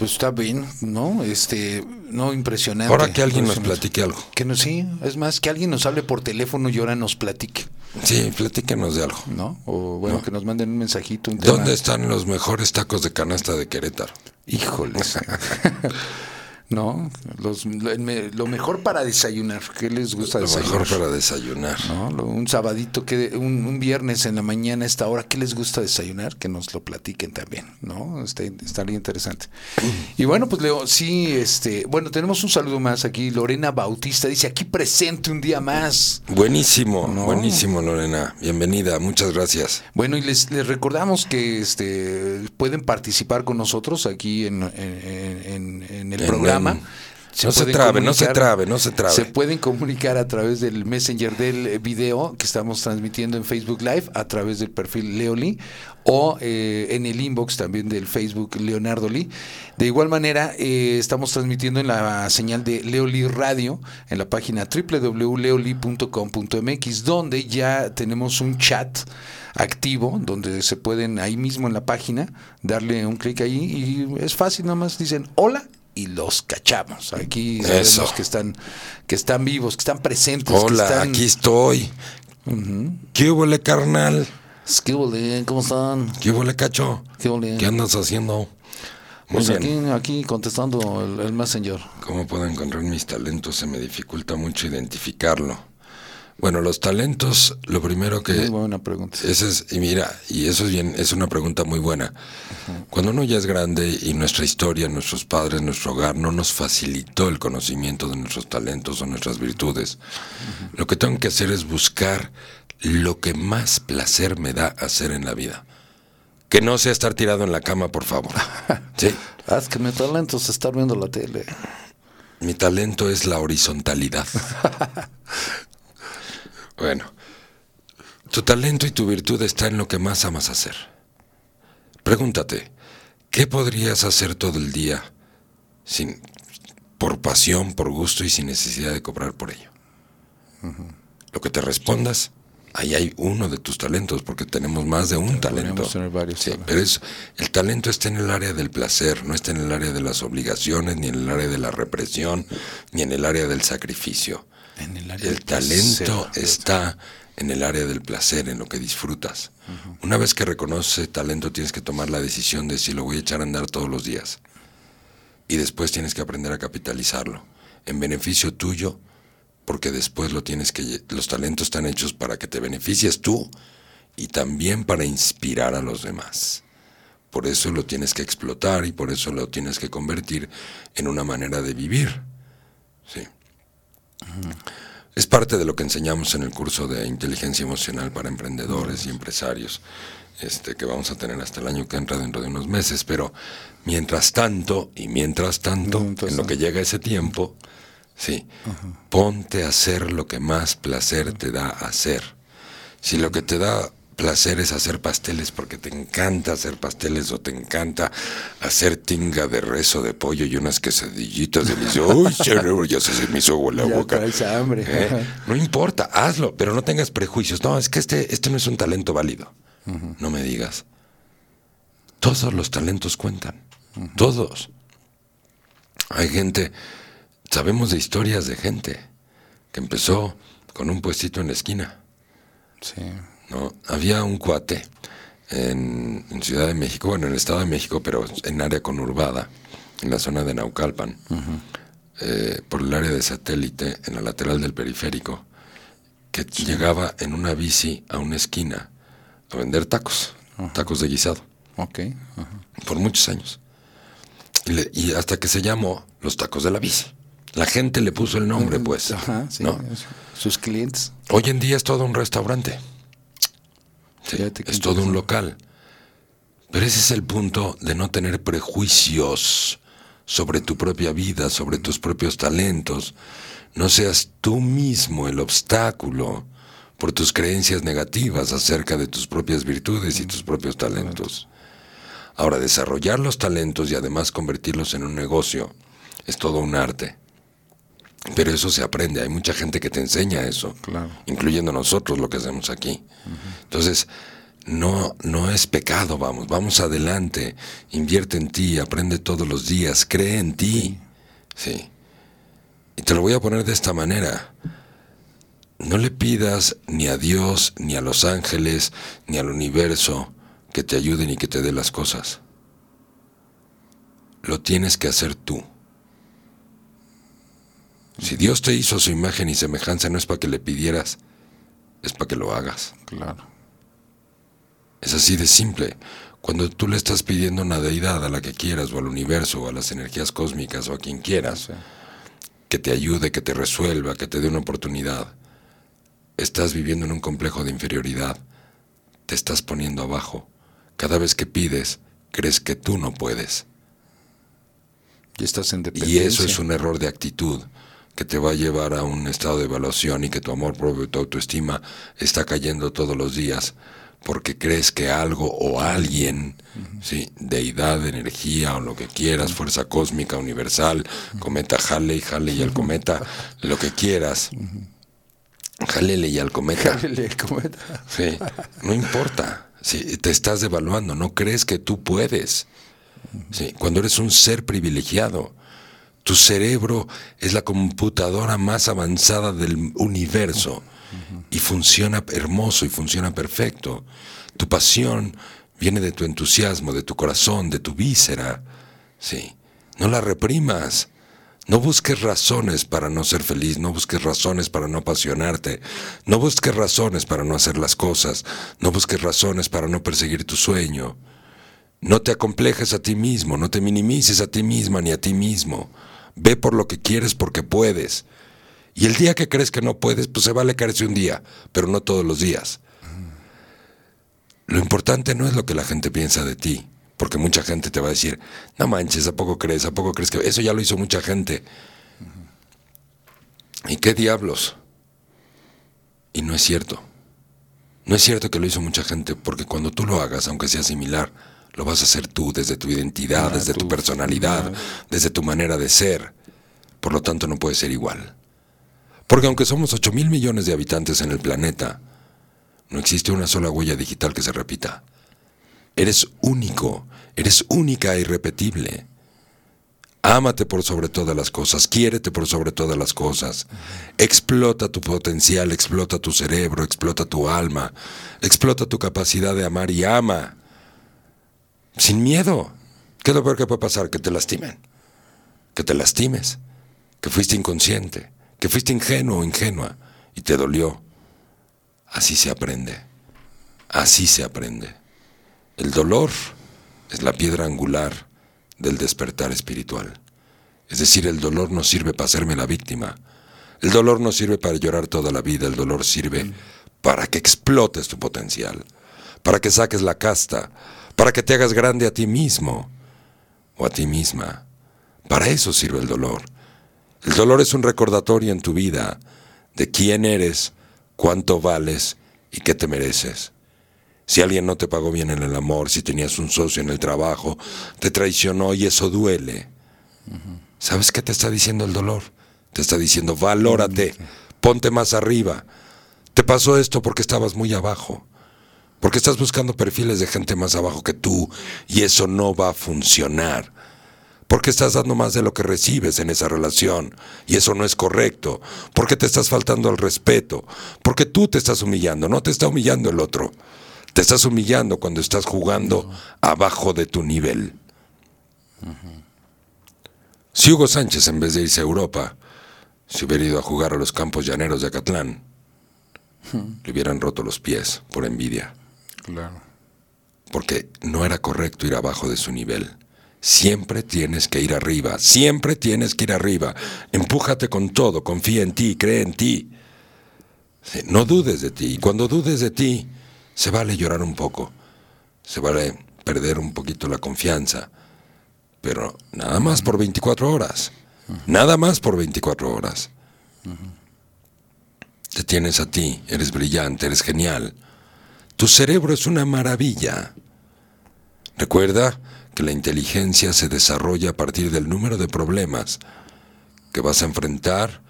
Pues está bien, ¿no? Este, no impresionante. Ahora que alguien nos platique algo. Que no, sí, es más, que alguien nos hable por teléfono y ahora nos platique, Sí, platíquenos de algo. ¿no? O bueno, No. que nos manden un mensajito, un tema. ¿Dónde están los mejores tacos de canasta de Querétaro? Híjoles. no, los, lo, me- lo mejor para desayunar. ¿Qué les gusta Lo desayunar? mejor para desayunar. ¿No? Lo- Un sabadito, que un, un viernes en la mañana a esta hora, ¿qué les gusta desayunar? Que nos lo platiquen también, ¿no? Está, estaría interesante. Y bueno, pues Leo, sí, este, bueno, tenemos un saludo más aquí. Lorena Bautista dice, aquí presente un día más. Buenísimo, No. buenísimo, Lorena. Bienvenida, muchas gracias. Bueno, y les, les recordamos que este pueden participar con nosotros aquí en, en- en- en el En- programa. En- no se trabe, no se trabe, no se trabe. Se pueden comunicar a través del Messenger del eh, video que estamos transmitiendo en Facebook Live, a través del perfil Leoli o eh, en el inbox también del Facebook Leonardo Lee. De igual manera, eh, estamos transmitiendo en la señal de Leoli Radio, en la página www.leoli.com.mx, donde ya tenemos un chat activo, donde se pueden ahí mismo en la página darle un clic ahí y es fácil, nada más dicen hola y los cachamos. Aquí sabemos que están, que están vivos, que están presentes. que Hola, están- aquí estoy. ¿Qué hubo, le carnal? ¿Qué huele? ¿Cómo están? ¿Qué huele, cacho? ¿Qué huele? ¿Qué andas haciendo? Muy Pues bien. aquí, aquí contestando el, el Messenger. ¿Cómo puedo encontrar mis talentos? Se me dificulta mucho identificarlo. Bueno, los talentos, lo primero que... Muy buena pregunta. Ese es, y mira, y eso es bien, es una pregunta muy buena. Cuando uno ya es grande y nuestra historia, nuestros padres, nuestro hogar no nos facilitó el conocimiento de nuestros talentos o nuestras virtudes, lo que tengo que hacer es buscar lo que más placer me da hacer en la vida. Que no sea estar tirado en la cama, por favor. Sí. Ah, es que mi talento es estar viendo la tele. Mi talento es la horizontalidad. bueno, tu talento y tu virtud está en lo que más amas hacer. Pregúntate, ¿qué podrías hacer todo el día sin por pasión, por gusto y sin necesidad de cobrar por ello? Lo que te respondas, ahí hay uno de tus talentos, porque tenemos más de un talento. Tener varios Sí, pero es, el talento está en el área del placer, no está en el área de las obligaciones, ni en el área de la represión, ni en el área del sacrificio. En el área El del placer. talento está en el área del placer, en lo que disfrutas. Una vez que reconoces talento, tienes que tomar la decisión de si lo voy a echar a andar todos los días. Y después tienes que aprender a capitalizarlo en beneficio tuyo, porque después lo tienes que los talentos están hechos para que te beneficies tú y también para inspirar a los demás. Por eso lo tienes que explotar y por eso lo tienes que convertir en una manera de vivir. Sí. Es parte de lo que enseñamos en el curso de inteligencia emocional para emprendedores y empresarios, este, que vamos a tener hasta el año que entra dentro de unos meses. Pero mientras tanto, y mientras tanto, Mientras en lo que llega ese tiempo, sí, ponte a hacer lo que más placer te da hacer. Si lo que te da placer es hacer pasteles porque te encanta hacer pasteles o te encanta hacer tinga de rezo de pollo y unas quesadillitas deliciosas. Uy, ya se me hizo agua en la Ya boca. hambre. ¿Eh? No importa, hazlo, pero no tengas prejuicios. No, es que este, este no es un talento válido. No me digas. Todos los talentos cuentan. Todos. Hay gente, sabemos de historias de gente que empezó con un puestito en la esquina. Sí. ¿No? Había un cuate en, en Ciudad de México, bueno, en el Estado de México, pero en área conurbada, en la zona de Naucalpan, eh, por el área de satélite, en la lateral del periférico, que llegaba en una bici a una esquina a vender tacos, tacos de guisado, Ok. ajá. por muchos años. Y, le- y hasta que se llamó los tacos de la bici. La gente le puso el nombre, pues. Ajá, sí. ¿no? Sus clientes. Hoy en día es todo un restaurante. Sí, es todo un local. Pero ese es el punto de no tener prejuicios sobre tu propia vida, sobre tus propios talentos. No seas tú mismo el obstáculo por tus creencias negativas acerca de tus propias virtudes y tus propios talentos. Ahora, desarrollar los talentos y además convertirlos en un negocio es todo un arte. Pero eso se aprende, hay mucha gente que te enseña eso, Claro. incluyendo nosotros lo que hacemos aquí. Entonces, no, no es pecado, vamos, vamos adelante, invierte en ti, aprende todos los días, cree en ti. Sí. Y te lo voy a poner de esta manera. No le pidas ni a Dios, ni a los ángeles, ni al universo que te ayuden y que te dé las cosas. Lo tienes que hacer tú. Si Dios te hizo su imagen y semejanza, no es para que le pidieras, es para que lo hagas. Claro. Es así de simple. Cuando tú le estás pidiendo una deidad, a la que quieras, o al universo, o a las energías cósmicas, o a quien quieras, Sí. que te ayude, que te resuelva, que te dé una oportunidad, estás viviendo en un complejo de inferioridad. Te estás poniendo abajo. Cada vez que pides, crees que tú no puedes. Y estás en Y eso es un error de actitud que te va a llevar a un estado de evaluación y que tu amor propio y tu autoestima está cayendo todos los días porque crees que algo o alguien, sí, deidad, energía o lo que quieras, fuerza cósmica, universal, cometa Halley, Halley y al cometa, lo que quieras. Jalele y al cometa. Le cometa. Sí, no importa. Sí, te estás devaluando, no crees que tú puedes. Sí, cuando eres un ser privilegiado, tu cerebro es la computadora más avanzada del universo y funciona hermoso y funciona perfecto. Tu pasión viene de tu entusiasmo, de tu corazón, de tu víscera. Sí, no la reprimas. No busques razones para no ser feliz, no busques razones para no apasionarte, no busques razones para no hacer las cosas, no busques razones para no perseguir tu sueño. No te acomplejes a ti mismo, no te minimices a ti misma ni a ti mismo. Ve por lo que quieres porque puedes. Y el día que crees que no puedes, pues se vale caerse un día, pero no todos los días. Lo importante no es lo que la gente piensa de ti, porque mucha gente te va a decir, no manches, ¿a poco crees? ¿A poco crees que eso ya lo hizo mucha gente? ¿Y qué diablos? Y no es cierto. No es cierto que lo hizo mucha gente, porque cuando tú lo hagas, aunque sea similar, lo vas a hacer tú, desde tu identidad, desde tu personalidad, desde tu manera de ser. Por lo tanto, no puede ser igual. Porque aunque somos 8 mil millones de habitantes en el planeta, no existe una sola huella digital que se repita. Eres único, eres única e irrepetible. Ámate por sobre todas las cosas, quiérete por sobre todas las cosas. Explota tu potencial, explota tu cerebro, explota tu alma, explota tu capacidad de amar y ama. Sin miedo. ¿Qué es lo peor que puede pasar? Que te lastimen. Que te lastimes. Que fuiste inconsciente que fuiste ingenuo o ingenua y te dolió. Así se aprende. Así se aprende. El dolor es la piedra angular del despertar espiritual. Es decir, el dolor no sirve para hacerme la víctima. El dolor no sirve para llorar toda la vida. El dolor sirve para que explotes tu potencial, para que saques la casta, para que te hagas grande a ti mismo o a ti misma. Para eso sirve el dolor. El dolor es un recordatorio en tu vida de quién eres, cuánto vales y qué te mereces. Si alguien no te pagó bien en el amor, si tenías un socio en el trabajo, te traicionó y eso duele. ¿Sabes qué te está diciendo el dolor? Te está diciendo, valórate, ponte más arriba. Te pasó esto porque estabas muy abajo, porque estás buscando perfiles de gente más abajo que tú y eso no va a funcionar porque estás dando más de lo que recibes en esa relación y eso no es correcto, porque te estás faltando al respeto, porque tú te estás humillando, no te está humillando el otro, te estás humillando cuando estás jugando abajo de tu nivel. Si Hugo Sánchez en vez de irse a Europa, se hubiera ido a jugar a los campos llaneros de Acatlán, le hubieran roto los pies por envidia. Claro. Porque no era correcto ir abajo de su nivel. Siempre tienes que ir arriba, siempre tienes que ir arriba. Empújate con todo, confía en ti, cree en ti. No dudes de ti. Y cuando dudes de ti, se vale llorar un poco. Se vale perder un poquito la confianza. Pero nada más por 24 horas. Nada más por 24 horas. Te tienes a ti, eres brillante, eres genial. Tu cerebro es una maravilla. Recuerda que la inteligencia se desarrolla a partir del número de problemas que vas a enfrentar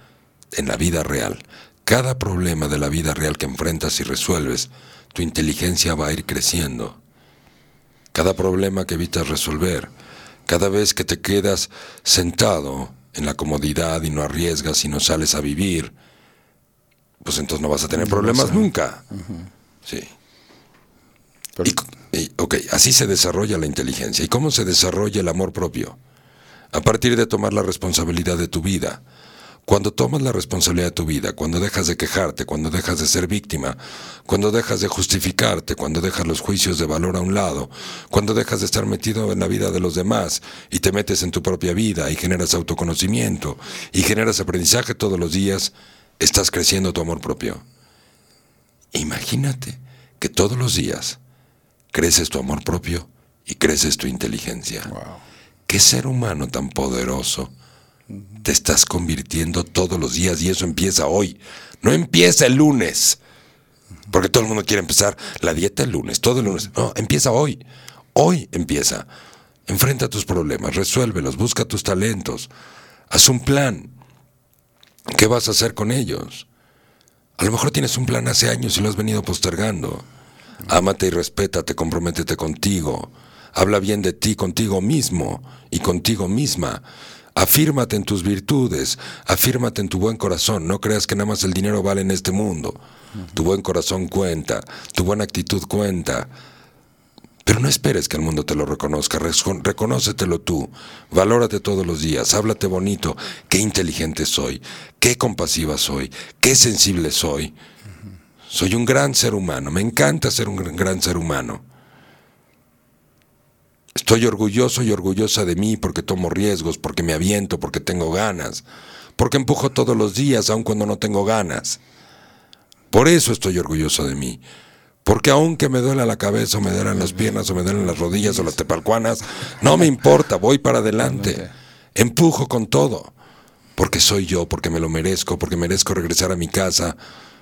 en la vida real. Cada problema de la vida real que enfrentas y resuelves, tu inteligencia va a ir creciendo. Cada problema que evitas resolver, cada vez que te quedas sentado en la comodidad y no arriesgas y no sales a vivir, pues entonces no vas a tener problemas nunca. Sí. Ok, así se desarrolla la inteligencia. ¿Y cómo se desarrolla el amor propio? A partir de tomar la responsabilidad de tu vida. Cuando tomas la responsabilidad de tu vida, cuando dejas de quejarte, cuando dejas de ser víctima, cuando dejas de justificarte, cuando dejas los juicios de valor a un lado, cuando dejas de estar metido en la vida de los demás y te metes en tu propia vida y generas autoconocimiento y generas aprendizaje todos los días, estás creciendo tu amor propio. Imagínate que todos los días creces tu amor propio y creces tu inteligencia. ¿Qué ser humano tan poderoso te estás convirtiendo todos los días y eso empieza hoy? No empieza el lunes. Porque todo el mundo quiere empezar la dieta el lunes, todo el lunes. No, empieza hoy. Hoy empieza. Enfrenta tus problemas, resuélvelos, busca tus talentos. Haz un plan. ¿Qué vas a hacer con ellos? A lo mejor tienes un plan hace años y lo has venido postergando. Ámate y respétate, comprométete contigo. Habla bien de ti contigo mismo y contigo misma. Afírmate en tus virtudes, afírmate en tu buen corazón. No creas que nada más el dinero vale en este mundo. Tu buen corazón cuenta, tu buena actitud cuenta. Pero no esperes que el mundo te lo reconozca, reconócetelo tú, valórate todos los días, háblate bonito, qué inteligente soy, qué compasiva soy, qué sensible soy. Soy un gran ser humano, me encanta ser un gran ser humano. Estoy orgulloso y orgullosa de mí porque tomo riesgos, porque me aviento, porque tengo ganas, porque empujo todos los días aun cuando no tengo ganas. Por eso estoy orgulloso de mí. Porque aunque me duela la cabeza o me duelen las piernas o me duelen las rodillas o las tepalcuanas, no me importa, voy para adelante. Empujo con todo. Porque soy yo, porque me lo merezco, porque merezco regresar a mi casa,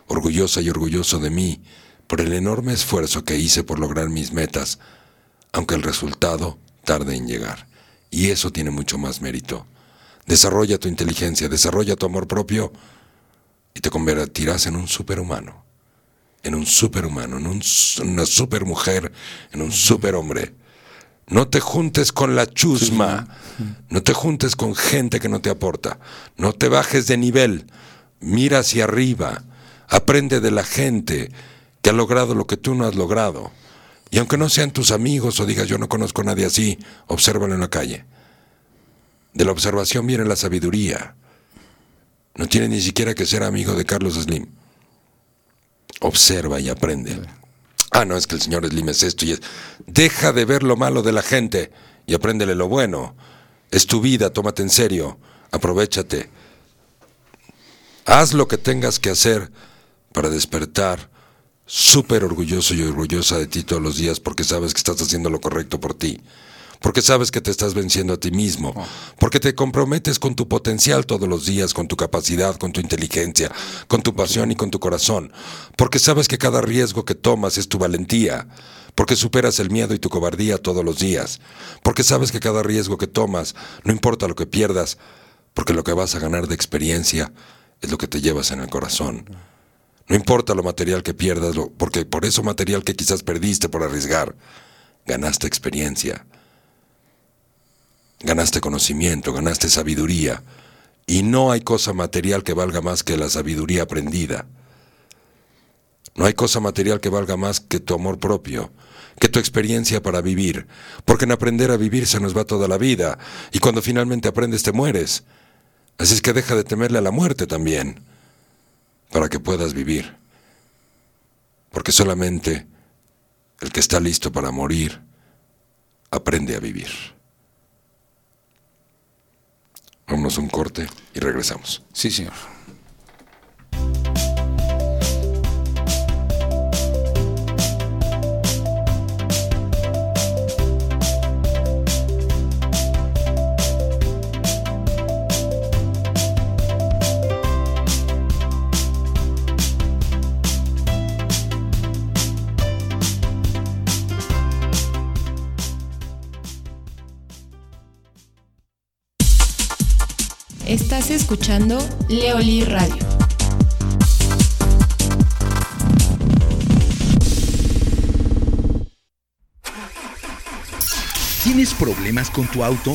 orgullosa y orgulloso de mí, por el enorme esfuerzo que hice por lograr mis metas aunque el resultado tarde en llegar. Y eso tiene mucho más mérito. Desarrolla tu inteligencia, desarrolla tu amor propio y te convertirás en un superhumano, en un superhumano, en una supermujer, en un superhombre. No te juntes con la chusma, no te juntes con gente que no te aporta, no te bajes de nivel, mira hacia arriba, aprende de la gente que ha logrado lo que tú no has logrado. Y aunque no sean tus amigos o digas yo no conozco a nadie así, obsérvalo en la calle. De la observación viene la sabiduría. No tiene ni siquiera que ser amigo de Carlos Slim. Observa y aprende. Ah, no, es que el señor Slim es esto y es... Deja de ver lo malo de la gente y apréndele lo bueno. Es tu vida, tómate en serio, aprovechate. Haz lo que tengas que hacer para despertar súper orgulloso y orgullosa de ti todos los días porque sabes que estás haciendo lo correcto por ti. Porque sabes que te estás venciendo a ti mismo. Oh. Porque te comprometes con tu potencial todos los días, con tu capacidad, con tu inteligencia, con tu pasión y con tu corazón. Porque sabes que cada riesgo que tomas es tu valentía. Porque superas el miedo y tu cobardía todos los días. Porque sabes que cada riesgo que tomas, no importa lo que pierdas, porque lo que vas a ganar de experiencia es lo que te llevas en el corazón. No importa lo material que pierdas, porque por eso material que quizás perdiste por arriesgar, ganaste experiencia, ganaste conocimiento, ganaste sabiduría. Y no hay cosa material que valga más que la sabiduría aprendida. No hay cosa material que valga más que tu amor propio, que tu experiencia para vivir, porque en aprender a vivir se nos va toda la vida, y cuando finalmente aprendes te mueres. Así es que deja de temerle a la muerte también para que puedas vivir. Porque solamente el que está listo para morir aprende a vivir. Vámonos un corte y regresamos. Sí, señor. Escuchando Leoli Radio. ¿Tienes problemas con tu auto?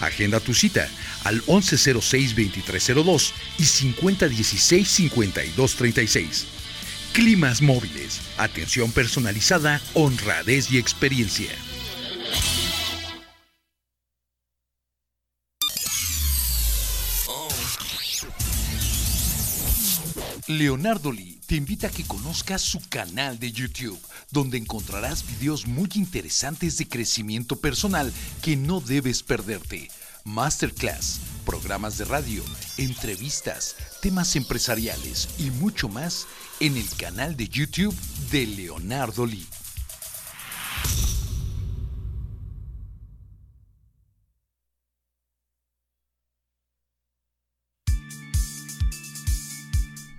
Agenda tu cita al 1106-2302 y 5016-5236. Climas móviles, atención personalizada, honradez y experiencia. Leonardo Lee te invita a que conozcas su canal de YouTube, donde encontrarás videos muy interesantes de crecimiento personal que no debes perderte. Masterclass, programas de radio, entrevistas, temas empresariales y mucho más en el canal de YouTube de Leonardo Lee.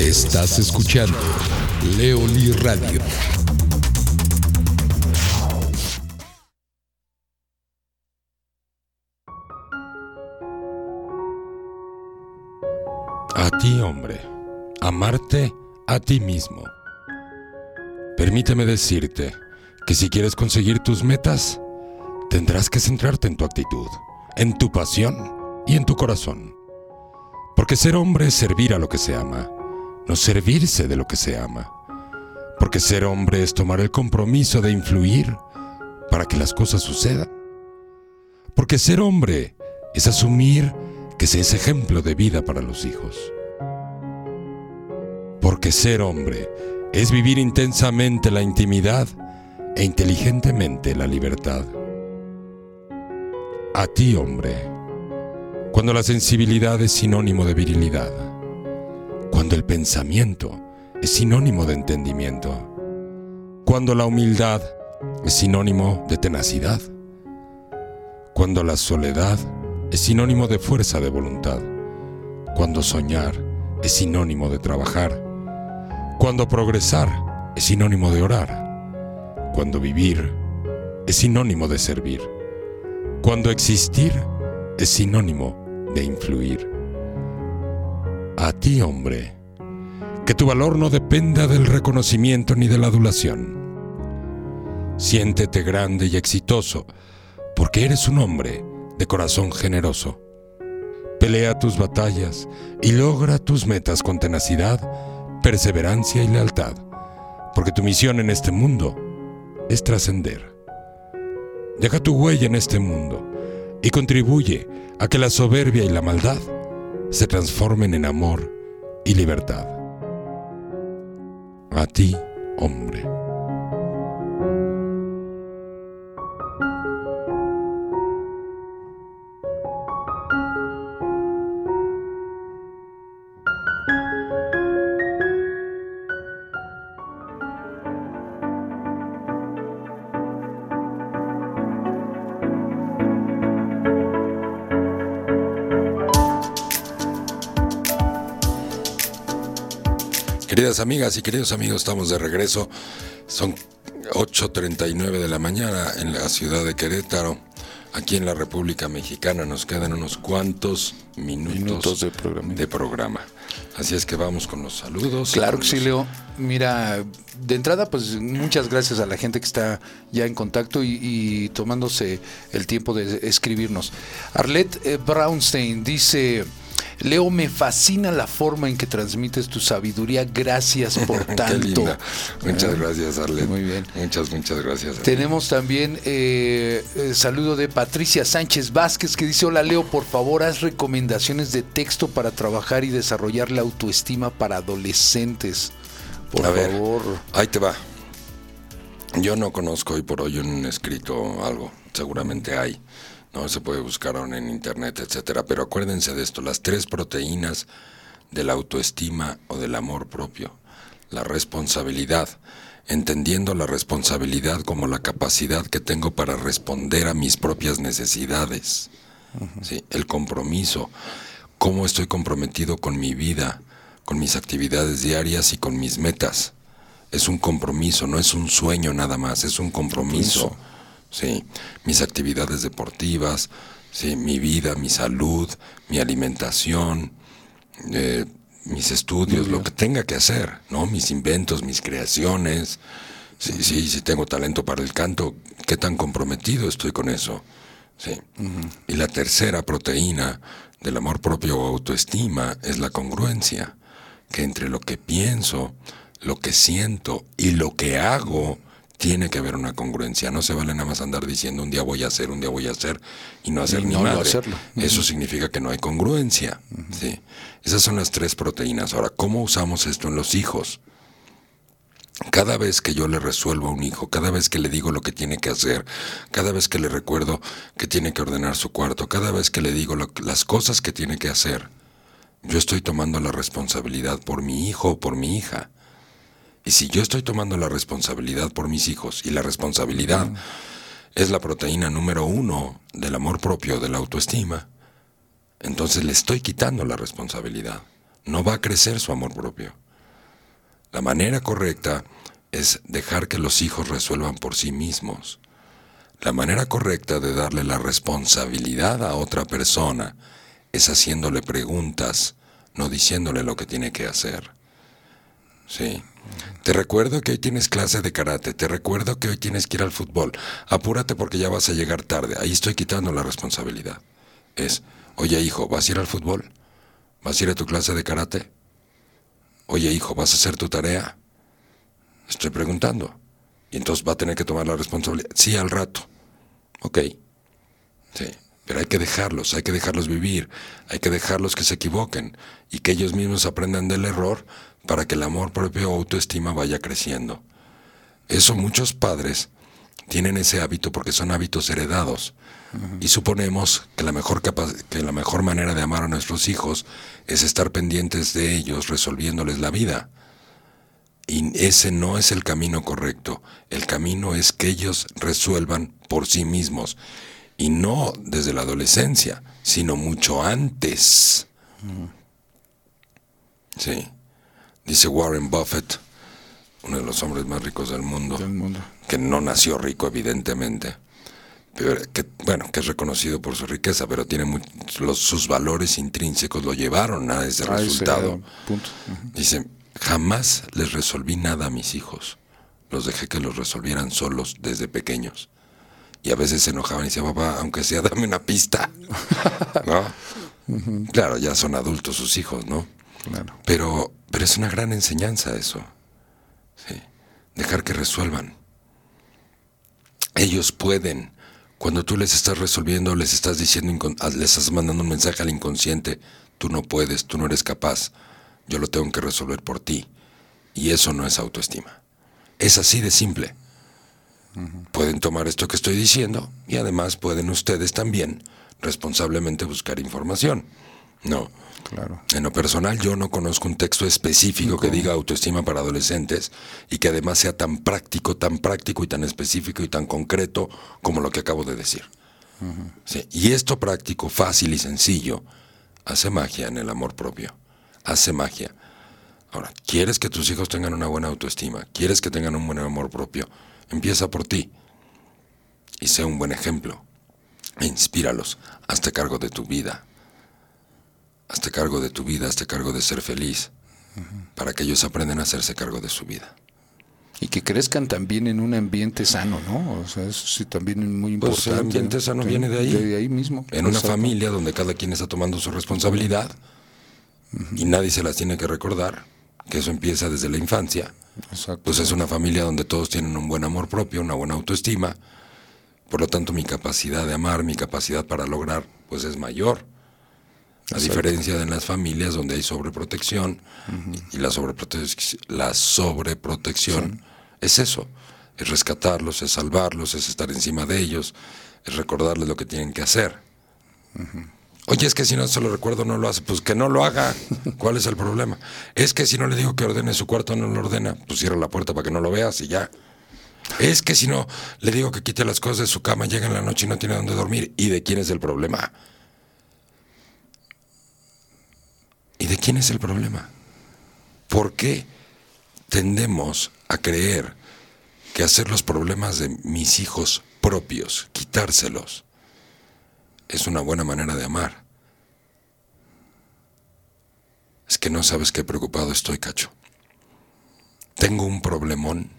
Estás escuchando Leoli Radio. A ti, hombre, amarte a ti mismo. Permíteme decirte que si quieres conseguir tus metas, tendrás que centrarte en tu actitud, en tu pasión y en tu corazón. Porque ser hombre es servir a lo que se ama no servirse de lo que se ama. Porque ser hombre es tomar el compromiso de influir para que las cosas sucedan. Porque ser hombre es asumir que se es ejemplo de vida para los hijos. Porque ser hombre es vivir intensamente la intimidad e inteligentemente la libertad. A ti, hombre, cuando la sensibilidad es sinónimo de virilidad cuando el pensamiento es sinónimo de entendimiento, cuando la humildad es sinónimo de tenacidad, cuando la soledad es sinónimo de fuerza de voluntad, cuando soñar es sinónimo de trabajar, cuando progresar es sinónimo de orar, cuando vivir es sinónimo de servir, cuando existir es sinónimo de influir a ti, hombre, que tu valor no dependa del reconocimiento ni de la adulación. Siéntete grande y exitoso, porque eres un hombre de corazón generoso. Pelea tus batallas y logra tus metas con tenacidad, perseverancia y lealtad, porque tu misión en este mundo es trascender. Deja tu huella en este mundo y contribuye a que la soberbia y la maldad se transformen en amor y libertad. A ti, hombre. Queridas amigas y queridos amigos, estamos de regreso. Son 8.39 de la mañana en la ciudad de Querétaro. Aquí en la República Mexicana nos quedan unos cuantos minutos, de, programa. de programa. Así es que vamos con los saludos. Claro que sí, Leo. Mira, de entrada, pues muchas gracias a la gente que está ya en contacto y, tomándose el tiempo de escribirnos. Arlette eh, Brownstein dice... Leo, me fascina la forma en que transmites tu sabiduría. Gracias por Qué tanto. linda. Muchas Ah, gracias, Arlet. Muy bien. Muchas, muchas gracias. Tenemos también eh, eh, saludo de Patricia Sánchez Vázquez que dice, hola Leo, por favor haz recomendaciones de texto para trabajar y desarrollar la autoestima para adolescentes. Por A ver. favor. Ahí te va. Yo no conozco hoy por hoy un escrito algo, seguramente hay. No se puede buscar aún en internet, etcétera, pero acuérdense de esto, las tres proteínas de la autoestima o del amor propio. La responsabilidad, entendiendo la responsabilidad como la capacidad que tengo para responder a mis propias necesidades. ¿sí? El compromiso, cómo estoy comprometido con mi vida, con mis actividades diarias y con mis metas. Es un compromiso, no es un sueño nada más, es un compromiso. Sí, mis actividades deportivas, sí, mi vida, mi salud, mi alimentación, eh, mis estudios, lo que tenga que hacer, ¿no? Mis inventos, mis creaciones. Sí, sí, si tengo talento para el canto, ¿qué tan comprometido estoy con eso? Sí. Y la tercera proteína del amor propio o autoestima es la congruencia, que entre lo que pienso, lo que siento y lo que hago tiene que haber una congruencia. No se vale nada más andar diciendo un día voy a hacer, un día voy a hacer y no hacer Y ni no, no madre. hacerlo. Eso significa que no hay congruencia. Sí. Esas son las tres proteínas. Ahora, ¿cómo usamos esto en los hijos? Cada vez que yo le resuelvo a un hijo, cada vez que le digo lo que tiene que hacer, cada vez que le recuerdo que tiene que ordenar su cuarto, cada vez que le digo lo- las cosas que tiene que hacer, yo estoy tomando la responsabilidad por mi hijo o por mi hija. Y si yo estoy tomando la responsabilidad por mis hijos, y la responsabilidad es la proteína número uno del amor propio, de la autoestima, entonces le estoy quitando la responsabilidad. No va a crecer su amor propio. La manera correcta es dejar que los hijos resuelvan por sí mismos. La manera correcta de darle la responsabilidad a otra persona es haciéndole preguntas, no diciéndole lo que tiene que hacer. Sí. Te recuerdo que hoy tienes clase de karate, te recuerdo que hoy tienes que ir al fútbol. Apúrate porque ya vas a llegar tarde. Ahí estoy quitando la responsabilidad. Es, oye hijo, ¿vas a ir al fútbol? ¿Vas a ir a tu clase de karate? Oye hijo, ¿vas a hacer tu tarea? Estoy preguntando. Y entonces va a tener que tomar la responsabilidad. Sí, al rato. Ok. Sí. Pero hay que dejarlos, hay que dejarlos vivir, hay que dejarlos que se equivoquen y que ellos mismos aprendan del error para que el amor propio o autoestima vaya creciendo. Eso muchos padres tienen ese hábito porque son hábitos heredados. Y suponemos que la, mejor que la mejor manera de amar a nuestros hijos es estar pendientes de ellos, resolviéndoles la vida. Y ese no es el camino correcto. El camino es que ellos resuelvan por sí mismos. Y no desde la adolescencia, sino mucho antes. Sí. Dice Warren Buffett, uno de los hombres más ricos del mundo, Del mundo. que no nació rico evidentemente, pero que, bueno, que es reconocido por su riqueza, pero tiene los, sus valores intrínsecos lo llevaron a ese Ah, ese resultado. Dice, jamás les resolví nada a mis hijos. Los dejé que los resolvieran solos desde pequeños. Y a veces se enojaban y decían, papá, aunque sea, dame una pista. ¿No? Claro, ya son adultos sus hijos, ¿no? Claro. Pero, pero es una gran enseñanza eso. Sí. Dejar que resuelvan. Ellos pueden. Cuando tú les estás resolviendo, les estás diciendo, ah, les estás mandando un mensaje al inconsciente, tú no puedes, tú no eres capaz, yo lo tengo que resolver por ti. Y eso no es autoestima. Es así de simple. Pueden tomar esto que estoy diciendo y además pueden ustedes también responsablemente buscar información. No. Claro. En lo personal, yo no conozco un texto específico que diga autoestima para adolescentes y que además sea tan práctico, tan práctico y tan específico y tan concreto como lo que acabo de decir. Sí, Y esto práctico, fácil y sencillo hace magia en el amor propio. Hace magia. Ahora, ¿quieres que tus hijos tengan una buena autoestima? ¿Quieres que tengan un buen amor propio? Empieza por ti y sé un buen ejemplo. E inspíralos. Hazte cargo de tu vida. Hazte cargo de tu vida, hazte cargo de ser feliz, para que ellos aprendan a hacerse cargo de su vida. Y que crezcan también en un ambiente sano, ¿no? O sea, eso sí también es muy importante. Pues el ambiente ¿no? sano viene de ahí. De ahí mismo. En una Exacto. familia donde cada quien está tomando su responsabilidad y nadie se las tiene que recordar, que eso empieza desde la infancia. Exacto. Pues es una familia donde todos tienen un buen amor propio, una buena autoestima. Por lo tanto, mi capacidad de amar, mi capacidad para lograr, pues es mayor. A diferencia de en las familias donde hay sobreprotección, y la, sobreprote- la sobreprotección es eso, es rescatarlos, es salvarlos, es estar encima de ellos, es recordarles lo que tienen que hacer. Oye, es que si no se lo recuerdo no lo hace, pues que no lo haga. ¿Cuál es el problema? Es que si no le digo que ordene su cuarto no lo ordena, pues cierra la puerta para que no lo veas y ya. Es que si no le digo que quite las cosas de su cama, llega en la noche y no tiene dónde dormir. ¿Y de quién es el problema? ¿Y de quién es el problema? ¿Por qué tendemos a creer que hacer los problemas de mis hijos propios, quitárselos, es una buena manera de amar? Es que no sabes qué preocupado estoy, cacho. Tengo un problemón.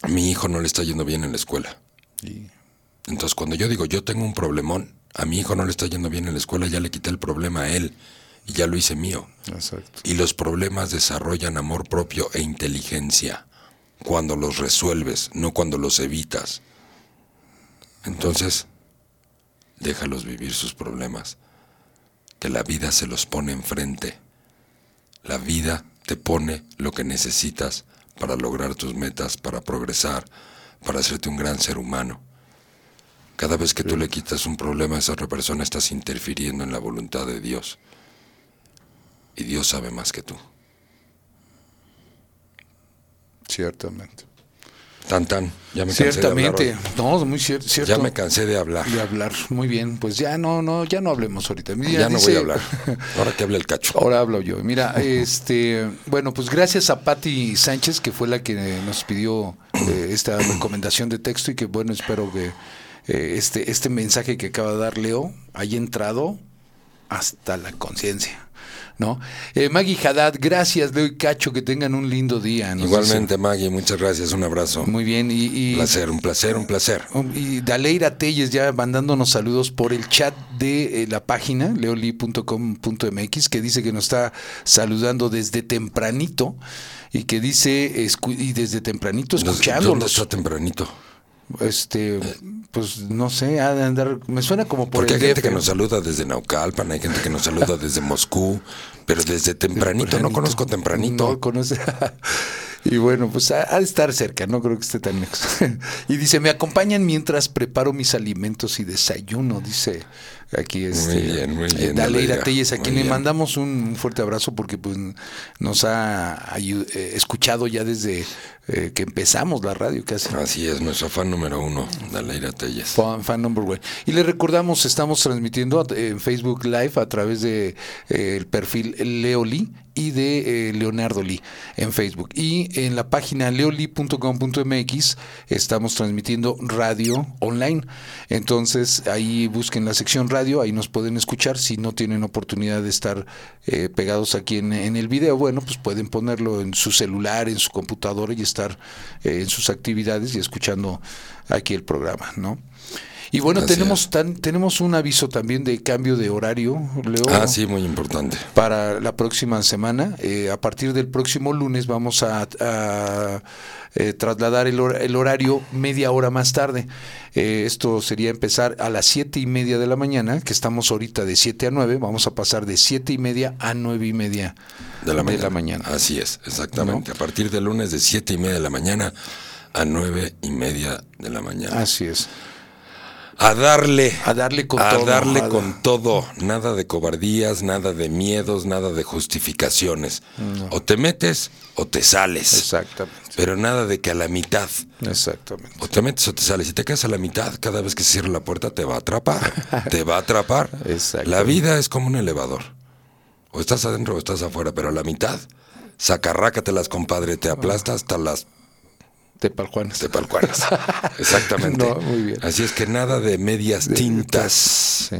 A mi hijo no le está yendo bien en la escuela. Entonces, cuando yo digo yo tengo un problemón, a mi hijo no le está yendo bien en la escuela, ya le quité el problema a él y ya lo hice mío. Exacto. Y los problemas desarrollan amor propio e inteligencia cuando los resuelves, no cuando los evitas. Entonces, déjalos vivir sus problemas, que la vida se los pone enfrente. La vida te pone lo que necesitas para lograr tus metas, para progresar, para hacerte un gran ser humano. Cada vez que tú le quitas un problema a esa otra persona, estás interfiriendo en la voluntad de Dios. Y Dios sabe más que tú. Ciertamente. Tan tan, ya me cansé Ciertamente. de hablar. No, muy cier- cierto. Ya me cansé de hablar. de hablar. Muy bien. Pues ya no, no, ya no hablemos ahorita. Mira, Ya no voy a hablar. Ahora que hable el cacho. Ahora hablo yo. Mira, este, bueno, pues gracias a Patti Sánchez, que fue la que nos pidió eh, esta recomendación de texto y que bueno, espero que eh, este, este mensaje que acaba de dar Leo haya entrado hasta la conciencia. ¿No? Eh, Maggie Haddad, gracias, Leo y Cacho, que tengan un lindo día. Igualmente, Maggie, muchas gracias. Un abrazo. Muy bien. Y, y- Un placer, un placer, un placer. Um, Y Daleira Telles ya mandándonos saludos por el chat de eh, la página leoli.com.mx que dice que nos está saludando desde tempranito y que dice y desde tempranito ¿Dónde escuchándolos. está tempranito? Este, pues no sé, ha de andar, me suena como por Porque hay gente DF. que nos saluda desde Naucalpan, hay gente que nos saluda desde Moscú, pero desde tempranito, no conozco tempranito. No conoce. y bueno, pues ha, ha de estar cerca, no creo que esté tan lejos. y dice, me acompañan mientras preparo mis alimentos y desayuno, dice aquí este, Muy bien, muy bien, Daleira Daleira, Telles, a quien le mandamos un, fuerte abrazo porque pues nos ha eh, escuchado ya desde eh, que empezamos la radio casi. Así es, nuestro fan número uno, Daleira Telles. Fan, fan number one. Y le recordamos, estamos transmitiendo en Facebook Live a través de eh, el perfil Leo Lee y de eh, Leonardo Lee en Facebook. Y en la página leoli.com.mx estamos transmitiendo radio online. Entonces ahí busquen la sección radio, ahí nos pueden escuchar. Si no tienen oportunidad de estar eh, pegados aquí en, en el video, bueno, pues pueden ponerlo en su celular, en su computadora y estar eh, en sus actividades y escuchando aquí el programa, ¿no? Y bueno, Así tenemos es. tan, tenemos un aviso también de cambio de horario, Leo Ah, sí, muy importante. para la próxima semana. Eh, a partir del próximo lunes vamos a, a, eh, trasladar el, hor- el horario media hora más tarde. Eh, esto sería empezar a las siete y media de la mañana, que estamos ahorita de 7 a 9, vamos a pasar de siete y media a nueve y media De la, mañana. mañana. Así es, exactamente. A partir del lunes de siete y media de la mañana a nueve y media de la mañana. Así es. A darle. A darle con a todo, darle con todo. Nada de cobardías, nada de miedos, nada de justificaciones. O te metes o te sales. Exactamente. Pero nada de que a la mitad. Exactamente. O te metes o te sales. Si te quedas a la mitad, cada vez que se cierra la puerta te va a atrapar. te va a atrapar. Exacto. La vida es como un elevador. O estás adentro o estás afuera, pero a la mitad, sacarrácatelas, compadre, te aplasta hasta las Tepaljuanas. tepalcuanas. Exactamente. No, muy bien. Así es que nada de medias tintas. Sí.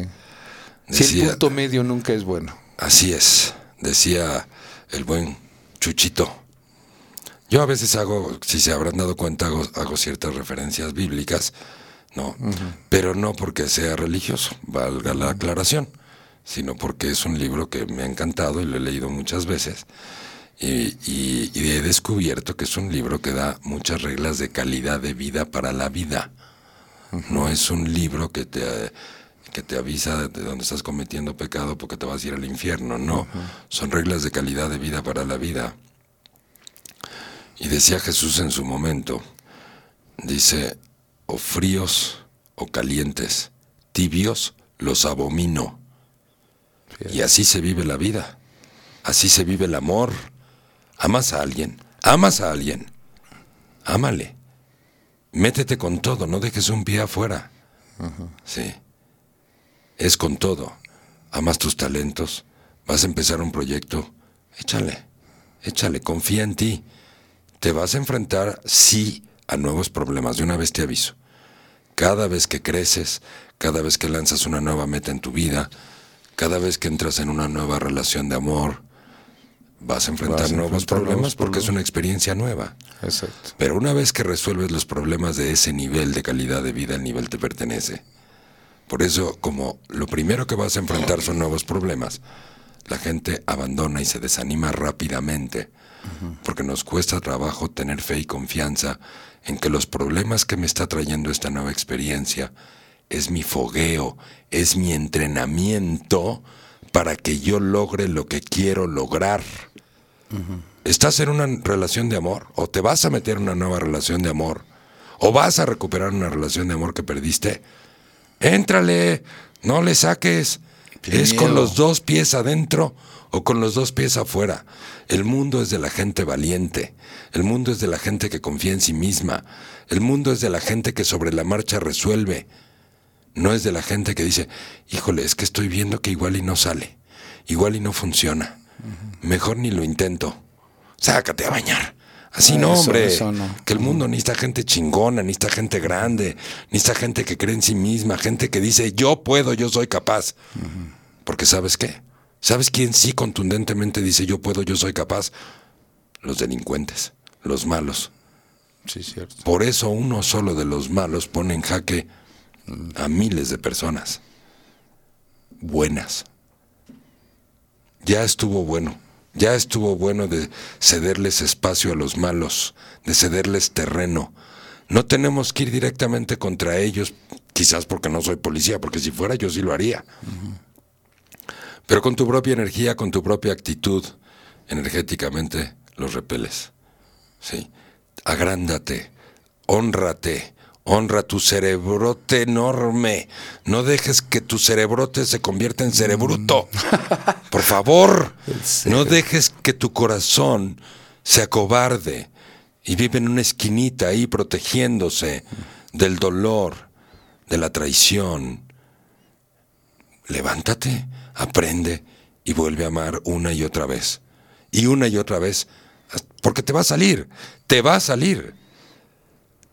Si el punto medio nunca es bueno. Así es, decía el buen Chuchito. Yo a veces hago, si se habrán dado cuenta, hago, hago ciertas referencias bíblicas, ¿no? Pero no porque sea religioso, valga la aclaración, sino porque es un libro que me ha encantado y lo he leído muchas veces. Y, y- y he descubierto que es un libro que da muchas reglas de calidad de vida para la vida. No es un libro que te, eh, que te avisa de dónde estás cometiendo pecado porque te vas a ir al infierno. No, son reglas de calidad de vida para la vida. Y decía Jesús en su momento, dice, o fríos o calientes, tibios los abomino. Y así se vive la vida, así se vive el amor. Amas a alguien, amas a alguien, ámale. Métete con todo, no dejes un pie afuera. Sí. Es con todo. Amas tus talentos, vas a empezar un proyecto, échale, échale, confía en ti. Te vas a enfrentar, sí, a nuevos problemas. De una vez te aviso. Cada vez que creces, cada vez que lanzas una nueva meta en tu vida, cada vez que entras en una nueva relación de amor, vas a enfrentar Vas nuevos enfrentar problemas porque es una experiencia nueva. Exacto. Pero una vez que resuelves los problemas de ese nivel de calidad de vida, el nivel te pertenece. Por eso, como lo primero que vas a enfrentar son nuevos problemas, la gente abandona y se desanima rápidamente, porque nos cuesta trabajo tener fe y confianza en que los problemas que me está trayendo esta nueva experiencia es mi fogueo, es mi entrenamiento para que yo logre lo que quiero lograr. ¿Estás en una relación de amor? ¿O te vas a meter en una nueva relación de amor? ¿O vas a recuperar una relación de amor que perdiste? Éntrale, no le saques. Qué es con los dos pies adentro o con los dos pies afuera. El mundo es de la gente valiente. El mundo es de la gente que confía en sí misma. El mundo es de la gente que sobre la marcha resuelve. No es de la gente que dice, híjole, es que estoy viendo que igual y no sale. Igual y no funciona. Mejor ni lo intento. Sácate a bañar. Así Ah, no, eso- hombre. eso no. Que el mundo necesita gente chingona, necesita gente grande, necesita gente que cree en sí misma, gente que dice, yo puedo, yo soy capaz. Porque ¿sabes qué? ¿Sabes quién sí contundentemente dice, yo puedo, yo soy capaz? Los delincuentes, los malos. Sí, cierto. Por eso uno solo de los malos pone en jaque a miles de personas buenas. Ya estuvo bueno, ya estuvo bueno de cederles espacio a los malos, de cederles terreno. No tenemos que ir directamente contra ellos, quizás porque no soy policía, porque si fuera yo sí lo haría. Pero con tu propia energía, con tu propia actitud, energéticamente los repeles. ¿sí? Agrándate, honrate, honra tu cerebrote enorme. No dejes que tu cerebrote se convierta en cerebruto. Por favor, no dejes que tu corazón se acobarde y vive en una esquinita ahí protegiéndose del dolor, de la traición. Levántate, aprende y vuelve a amar una y otra vez. Y una y otra vez, porque te va a salir, te va a salir.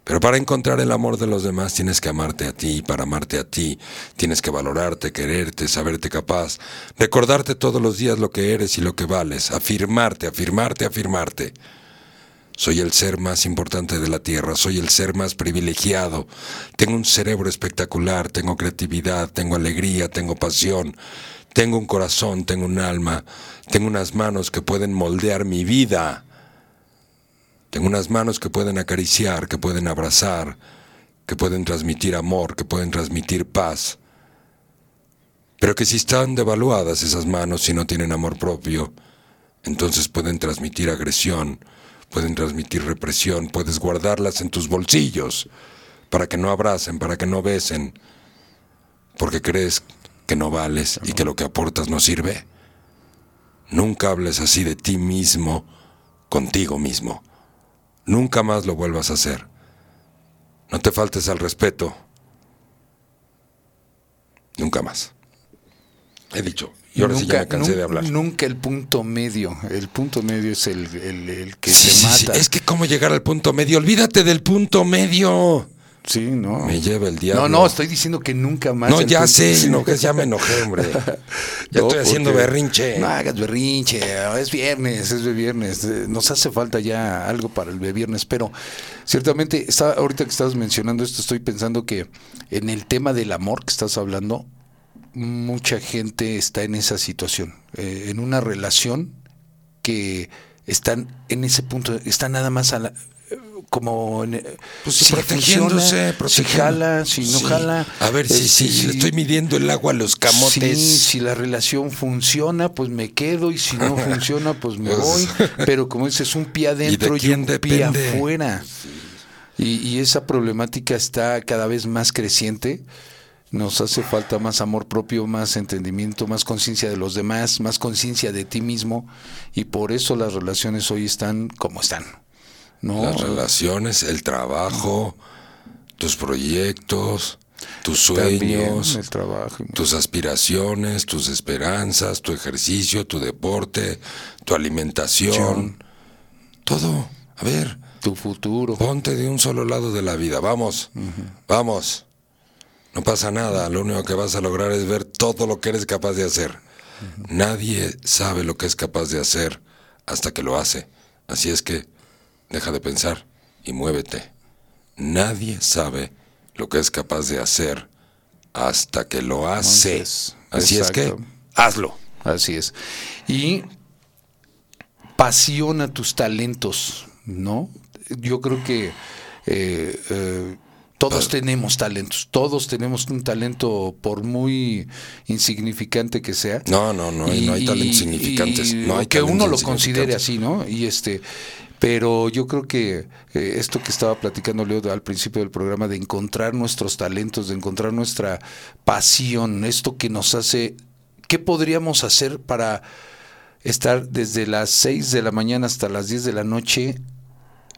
Pero para encontrar el amor de los demás tienes que amarte a ti, y para amarte a ti tienes que valorarte, quererte, saberte capaz, recordarte todos los días lo que eres y lo que vales, afirmarte, afirmarte, afirmarte. Soy el ser más importante de la Tierra, soy el ser más privilegiado. Tengo un cerebro espectacular, tengo creatividad, tengo alegría, tengo pasión, tengo un corazón, tengo un alma, tengo unas manos que pueden moldear mi vida. Tengo unas manos que pueden acariciar, que pueden abrazar, que pueden transmitir amor, que pueden transmitir paz. Pero que si están devaluadas esas manos y no tienen amor propio, entonces pueden transmitir agresión, pueden transmitir represión, puedes guardarlas en tus bolsillos para que no abracen, para que no besen, porque crees que no vales y que lo que aportas no sirve. Nunca hables así de ti mismo, contigo mismo. Nunca más lo vuelvas a hacer. No te faltes al respeto. Nunca más. He dicho. Y ahora sí ya me cansé de hablar. Nunca el punto medio. El punto medio es el, el- el que Sí, te sí, sí. mata. Es que cómo llegar al punto medio. Olvídate del punto medio. Sí, no. Me lleva el diablo. No, no, estoy diciendo que nunca más. No, ya sé, no, que ya me enojé, hombre. Ya No, estoy haciendo berrinche. No hagas berrinche, es viernes, es viernes. eh, Nos hace falta ya algo para el viernes, pero ciertamente, está, ahorita que estás mencionando esto, estoy pensando que en el tema del amor que estás hablando, mucha gente está en esa situación, eh, en una relación que están en ese punto, están nada más a la- como en, Pues si protegiéndose, funciona, si jala, si no Sí. jala. A ver, si, este, si le estoy midiendo el agua a los camotes. Si la relación funciona, pues me quedo y si no funciona, pues me Pues- voy. Pero como dices, un pie adentro y, quién un pie afuera. Y, y esa problemática está cada vez más creciente. Nos hace falta más amor propio, más entendimiento, más conciencia de los demás, más conciencia de ti mismo. Y por eso las relaciones hoy están como están. ¿No? Las relaciones, el trabajo, tus proyectos, tus sueños, el trabajo. tus aspiraciones, tus esperanzas, tu ejercicio, tu deporte, tu alimentación. Todo. A ver, tu futuro. ponte de un solo lado de la vida. Vamos, vamos. No pasa nada. Lo único que vas a lograr es ver todo lo que eres capaz de hacer. Nadie sabe lo que es capaz de hacer hasta que lo hace. Así es que deja de pensar y muévete. Nadie sabe lo que es capaz de hacer hasta que lo hace. Entonces, Así es que hazlo. Así es. Y pasiona tus talentos, ¿no? Yo creo que eh, eh, todos tenemos talentos, todos tenemos un talento por muy insignificante que sea. No, no, no, no hay talentos significantes, y- no hay que uno lo considere insignificantes. así, ¿no? Y este, pero yo creo que eh, esto que estaba platicando Leo al principio del programa de encontrar nuestros talentos, de encontrar nuestra pasión, esto que nos hace, ¿qué podríamos hacer para estar desde las 6 de la mañana hasta las 10 de la noche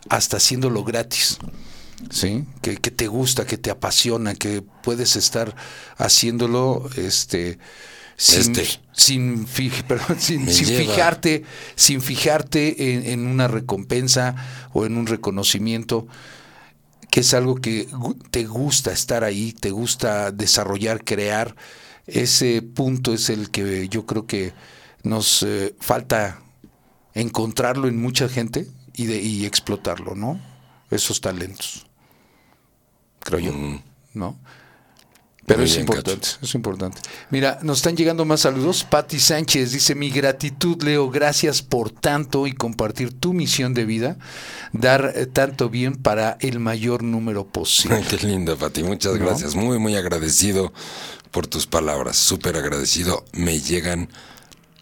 hasta haciéndolo gratis? ¿sí? Que, que te gusta, que te apasiona, que puedes estar haciéndolo este sin, Este. sin, perdón, fijarte, sin fijarte en, en una recompensa o en un reconocimiento, que es algo que te gusta estar ahí, te gusta desarrollar, crear. Ese punto es el que yo creo que nos eh, falta encontrarlo en mucha gente y, de, y explotarlo, ¿no? Esos talentos. Creo yo, Mm. ¿no? Pero es importante, es importante. Mira, nos están llegando más saludos. Patti Sánchez dice, mi gratitud, Leo, gracias por tanto y compartir tu misión de vida, dar eh, tanto bien para el mayor número posible. Qué linda, Pati. Muchas ¿No? gracias. Muy, muy agradecido por tus palabras. Súper agradecido. Me llegan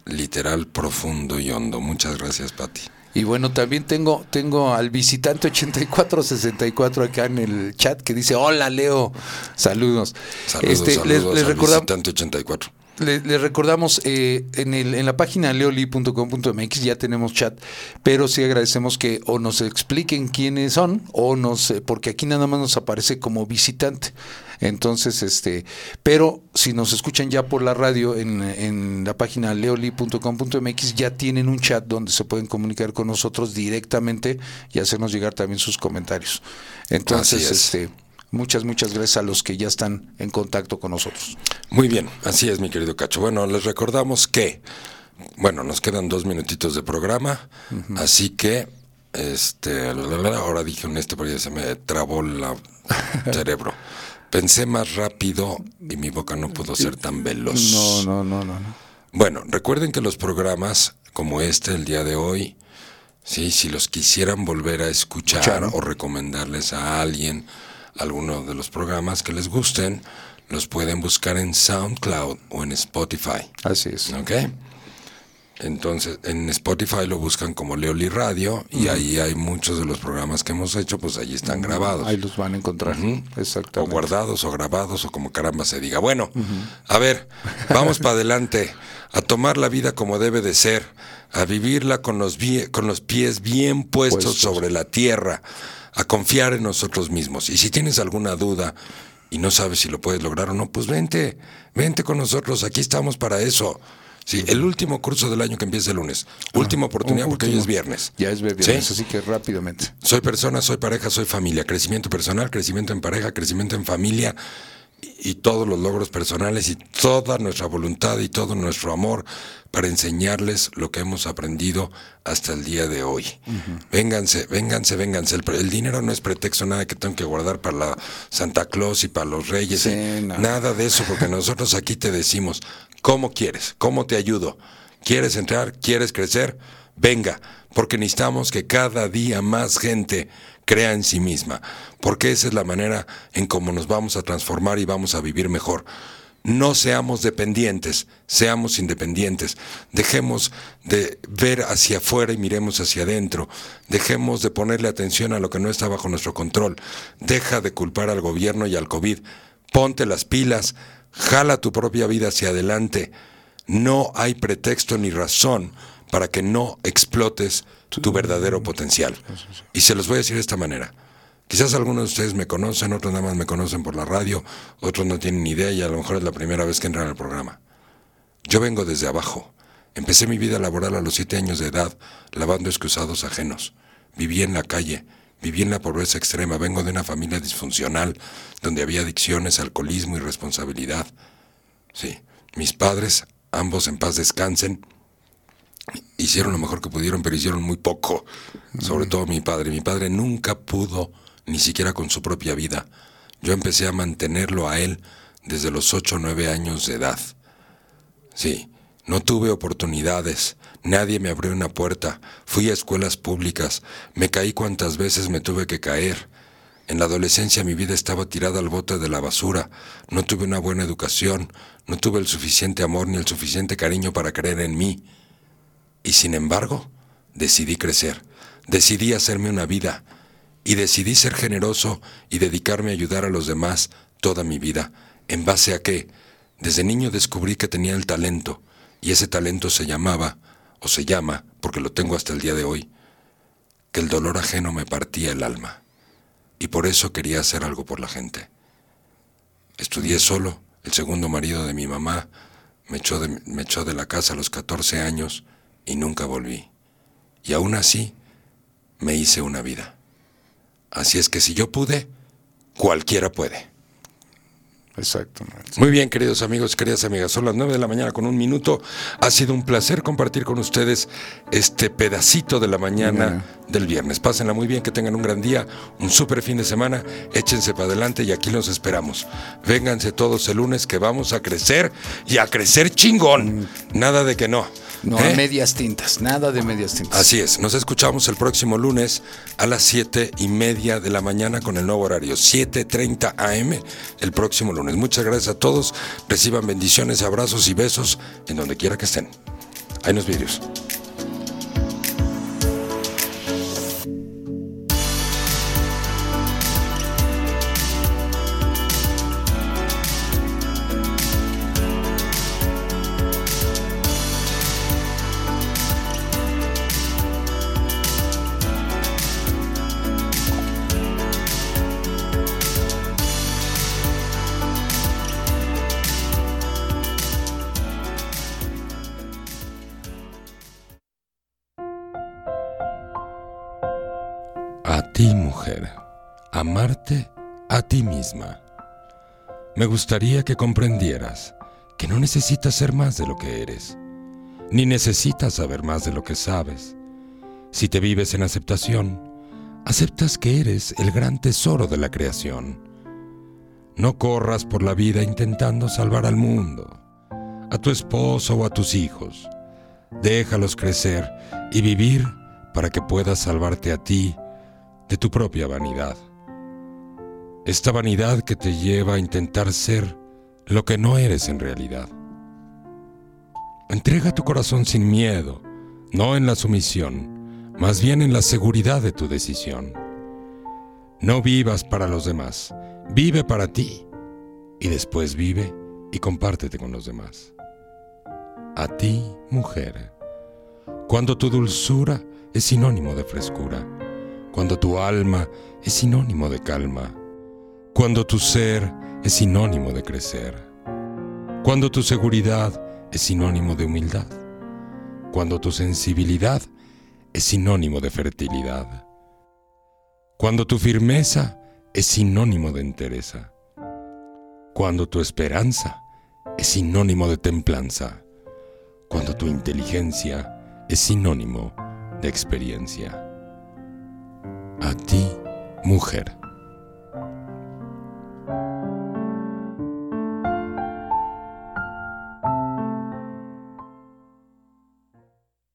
literal profundo y hondo. Muchas gracias, Pati. Y bueno, también tengo, tengo al visitante 8464 acá en el chat que dice, hola Leo, saludos. Saludos, Este, saludos les, les al recordam- visitante 84. Le- les recordamos eh, en, el, en la página leoli.com.mx ya tenemos chat, pero sí agradecemos que o nos expliquen quiénes son o nos, eh, porque aquí nada más nos aparece como visitante. Entonces, este, pero si nos escuchan ya por la radio en, en la página leoli.com.mx ya tienen un chat donde se pueden comunicar con nosotros directamente y hacernos llegar también sus comentarios. Entonces, es. este, muchas, muchas gracias a los que ya están en contacto con nosotros. Muy bien, así es, mi querido Cacho. Bueno, les recordamos que, bueno, nos quedan dos minutitos de programa, así que, este, ahora dije un este, pero ya se me trabó el cerebro. Pensé más rápido y mi boca no pudo ser tan veloz. No, no, no, no. no. Bueno, recuerden que los programas como este, el día de hoy, sí, si los quisieran volver a escuchar Escuchar. o recomendarles a alguien alguno de los programas que les gusten, los pueden buscar en SoundCloud o en Spotify. Así es. ¿Ok? Entonces, en Spotify lo buscan como Leoli Radio y ahí hay muchos de los programas que hemos hecho, pues ahí están grabados. Ahí los van a encontrar. Ujú. O Exactamente. guardados o grabados o como caramba se diga. Bueno, a ver, vamos para adelante, a tomar la vida como debe de ser, a vivirla con los, con los pies bien puestos, Puestos. sobre la tierra, a confiar en nosotros mismos. Y si tienes alguna duda y no sabes si lo puedes lograr o no, pues vente, vente con nosotros, aquí estamos para eso. Sí, el último curso del año que empieza el lunes. Última oportunidad un porque hoy es viernes. Ya es viernes, ¿Sí? así que rápidamente. Soy persona, soy pareja, soy familia. Crecimiento personal, crecimiento en pareja, crecimiento en familia y, todos los logros personales y toda nuestra voluntad y todo nuestro amor para enseñarles lo que hemos aprendido hasta el día de hoy. Vénganse, vénganse, vénganse. El, dinero no es pretexto, nada que tengo que guardar para la Santa Claus y para los reyes. Sí, y no. Nada de eso, porque nosotros aquí te decimos, ¿cómo quieres? ¿Cómo te ayudo? ¿Quieres entrar? ¿Quieres crecer? Venga, porque necesitamos que cada día más gente crea en sí misma, porque esa es la manera en cómo nos vamos a transformar y vamos a vivir mejor. No seamos dependientes, seamos independientes. Dejemos de ver hacia afuera y miremos hacia adentro. Dejemos de ponerle atención a lo que no está bajo nuestro control. Deja de culpar al gobierno y al COVID. Ponte las pilas, jala tu propia vida hacia adelante. No hay pretexto ni razón para que no explotes tu verdadero potencial. Y se los voy a decir de esta manera. Quizás algunos de ustedes me conocen, otros nada más me conocen por la radio, otros no tienen ni idea y a lo mejor es la primera vez que entran al programa. Yo vengo desde abajo. Empecé mi vida laboral a los siete años de edad, lavando excusados ajenos. Viví en la calle, viví en la pobreza extrema, vengo de una familia disfuncional, donde había adicciones, alcoholismo y responsabilidad. Sí, mis padres, ambos en paz descansen, hicieron lo mejor que pudieron, pero hicieron muy poco. Sobre todo mi padre. Mi padre nunca pudo, ni siquiera con su propia vida. Yo empecé a mantenerlo a él desde los ocho o nueve años de edad. Sí, no tuve oportunidades. Nadie me abrió una puerta. Fui a escuelas públicas. Me caí cuantas veces me tuve que caer. En la adolescencia mi vida estaba tirada al bote de la basura. No tuve una buena educación. No tuve el suficiente amor ni el suficiente cariño para creer en mí. Y sin embargo, decidí crecer, decidí hacerme una vida y decidí ser generoso y dedicarme a ayudar a los demás toda mi vida. ¿En base a qué? Desde niño descubrí que tenía el talento y ese talento se llamaba, o se llama, porque lo tengo hasta el día de hoy, que el dolor ajeno me partía el alma. Y por eso quería hacer algo por la gente. Estudié solo, el segundo marido de mi mamá me echó de, me echó de la casa a los 14 años y nunca volví. Y aún así, me hice una vida. Así es que si yo pude, cualquiera puede. Exacto. Muy bien, queridos amigos, queridas amigas, son las 9 de la mañana con un minuto. Ha sido un placer compartir con ustedes este pedacito de la mañana del viernes. Pásenla muy bien, que tengan un gran día, un súper fin de semana, échense para adelante y aquí los esperamos. Vénganse todos el lunes que vamos a crecer y a crecer chingón. Nada de que no. No ¿eh? a medias tintas, nada de medias tintas. Así es, nos escuchamos el próximo lunes a las 7 y media de la mañana con el nuevo horario, 7.30 am el próximo lunes. Muchas gracias a todos, reciban bendiciones, abrazos y besos en donde quiera que estén. Hay unos vídeos. A ti misma. Me gustaría que comprendieras que no necesitas ser más de lo que eres, ni necesitas saber más de lo que sabes. Si te vives en aceptación, aceptas que eres el gran tesoro de la creación. No corras por la vida intentando salvar al mundo, a tu esposo o a tus hijos. Déjalos crecer y vivir para que puedas salvarte a ti de tu propia vanidad. Esta vanidad que te lleva a intentar ser lo que no eres en realidad. Entrega tu corazón sin miedo, no en la sumisión, más bien en la seguridad de tu decisión. No vivas para los demás, vive para ti y después vive y compártete con los demás. A ti, mujer, cuando tu dulzura es sinónimo de frescura, cuando tu alma es sinónimo de calma, cuando tu ser es sinónimo de crecer, cuando tu seguridad es sinónimo de humildad, cuando tu sensibilidad es sinónimo de fertilidad, cuando tu firmeza es sinónimo de entereza, cuando tu esperanza es sinónimo de templanza, cuando tu inteligencia es sinónimo de experiencia. A ti, mujer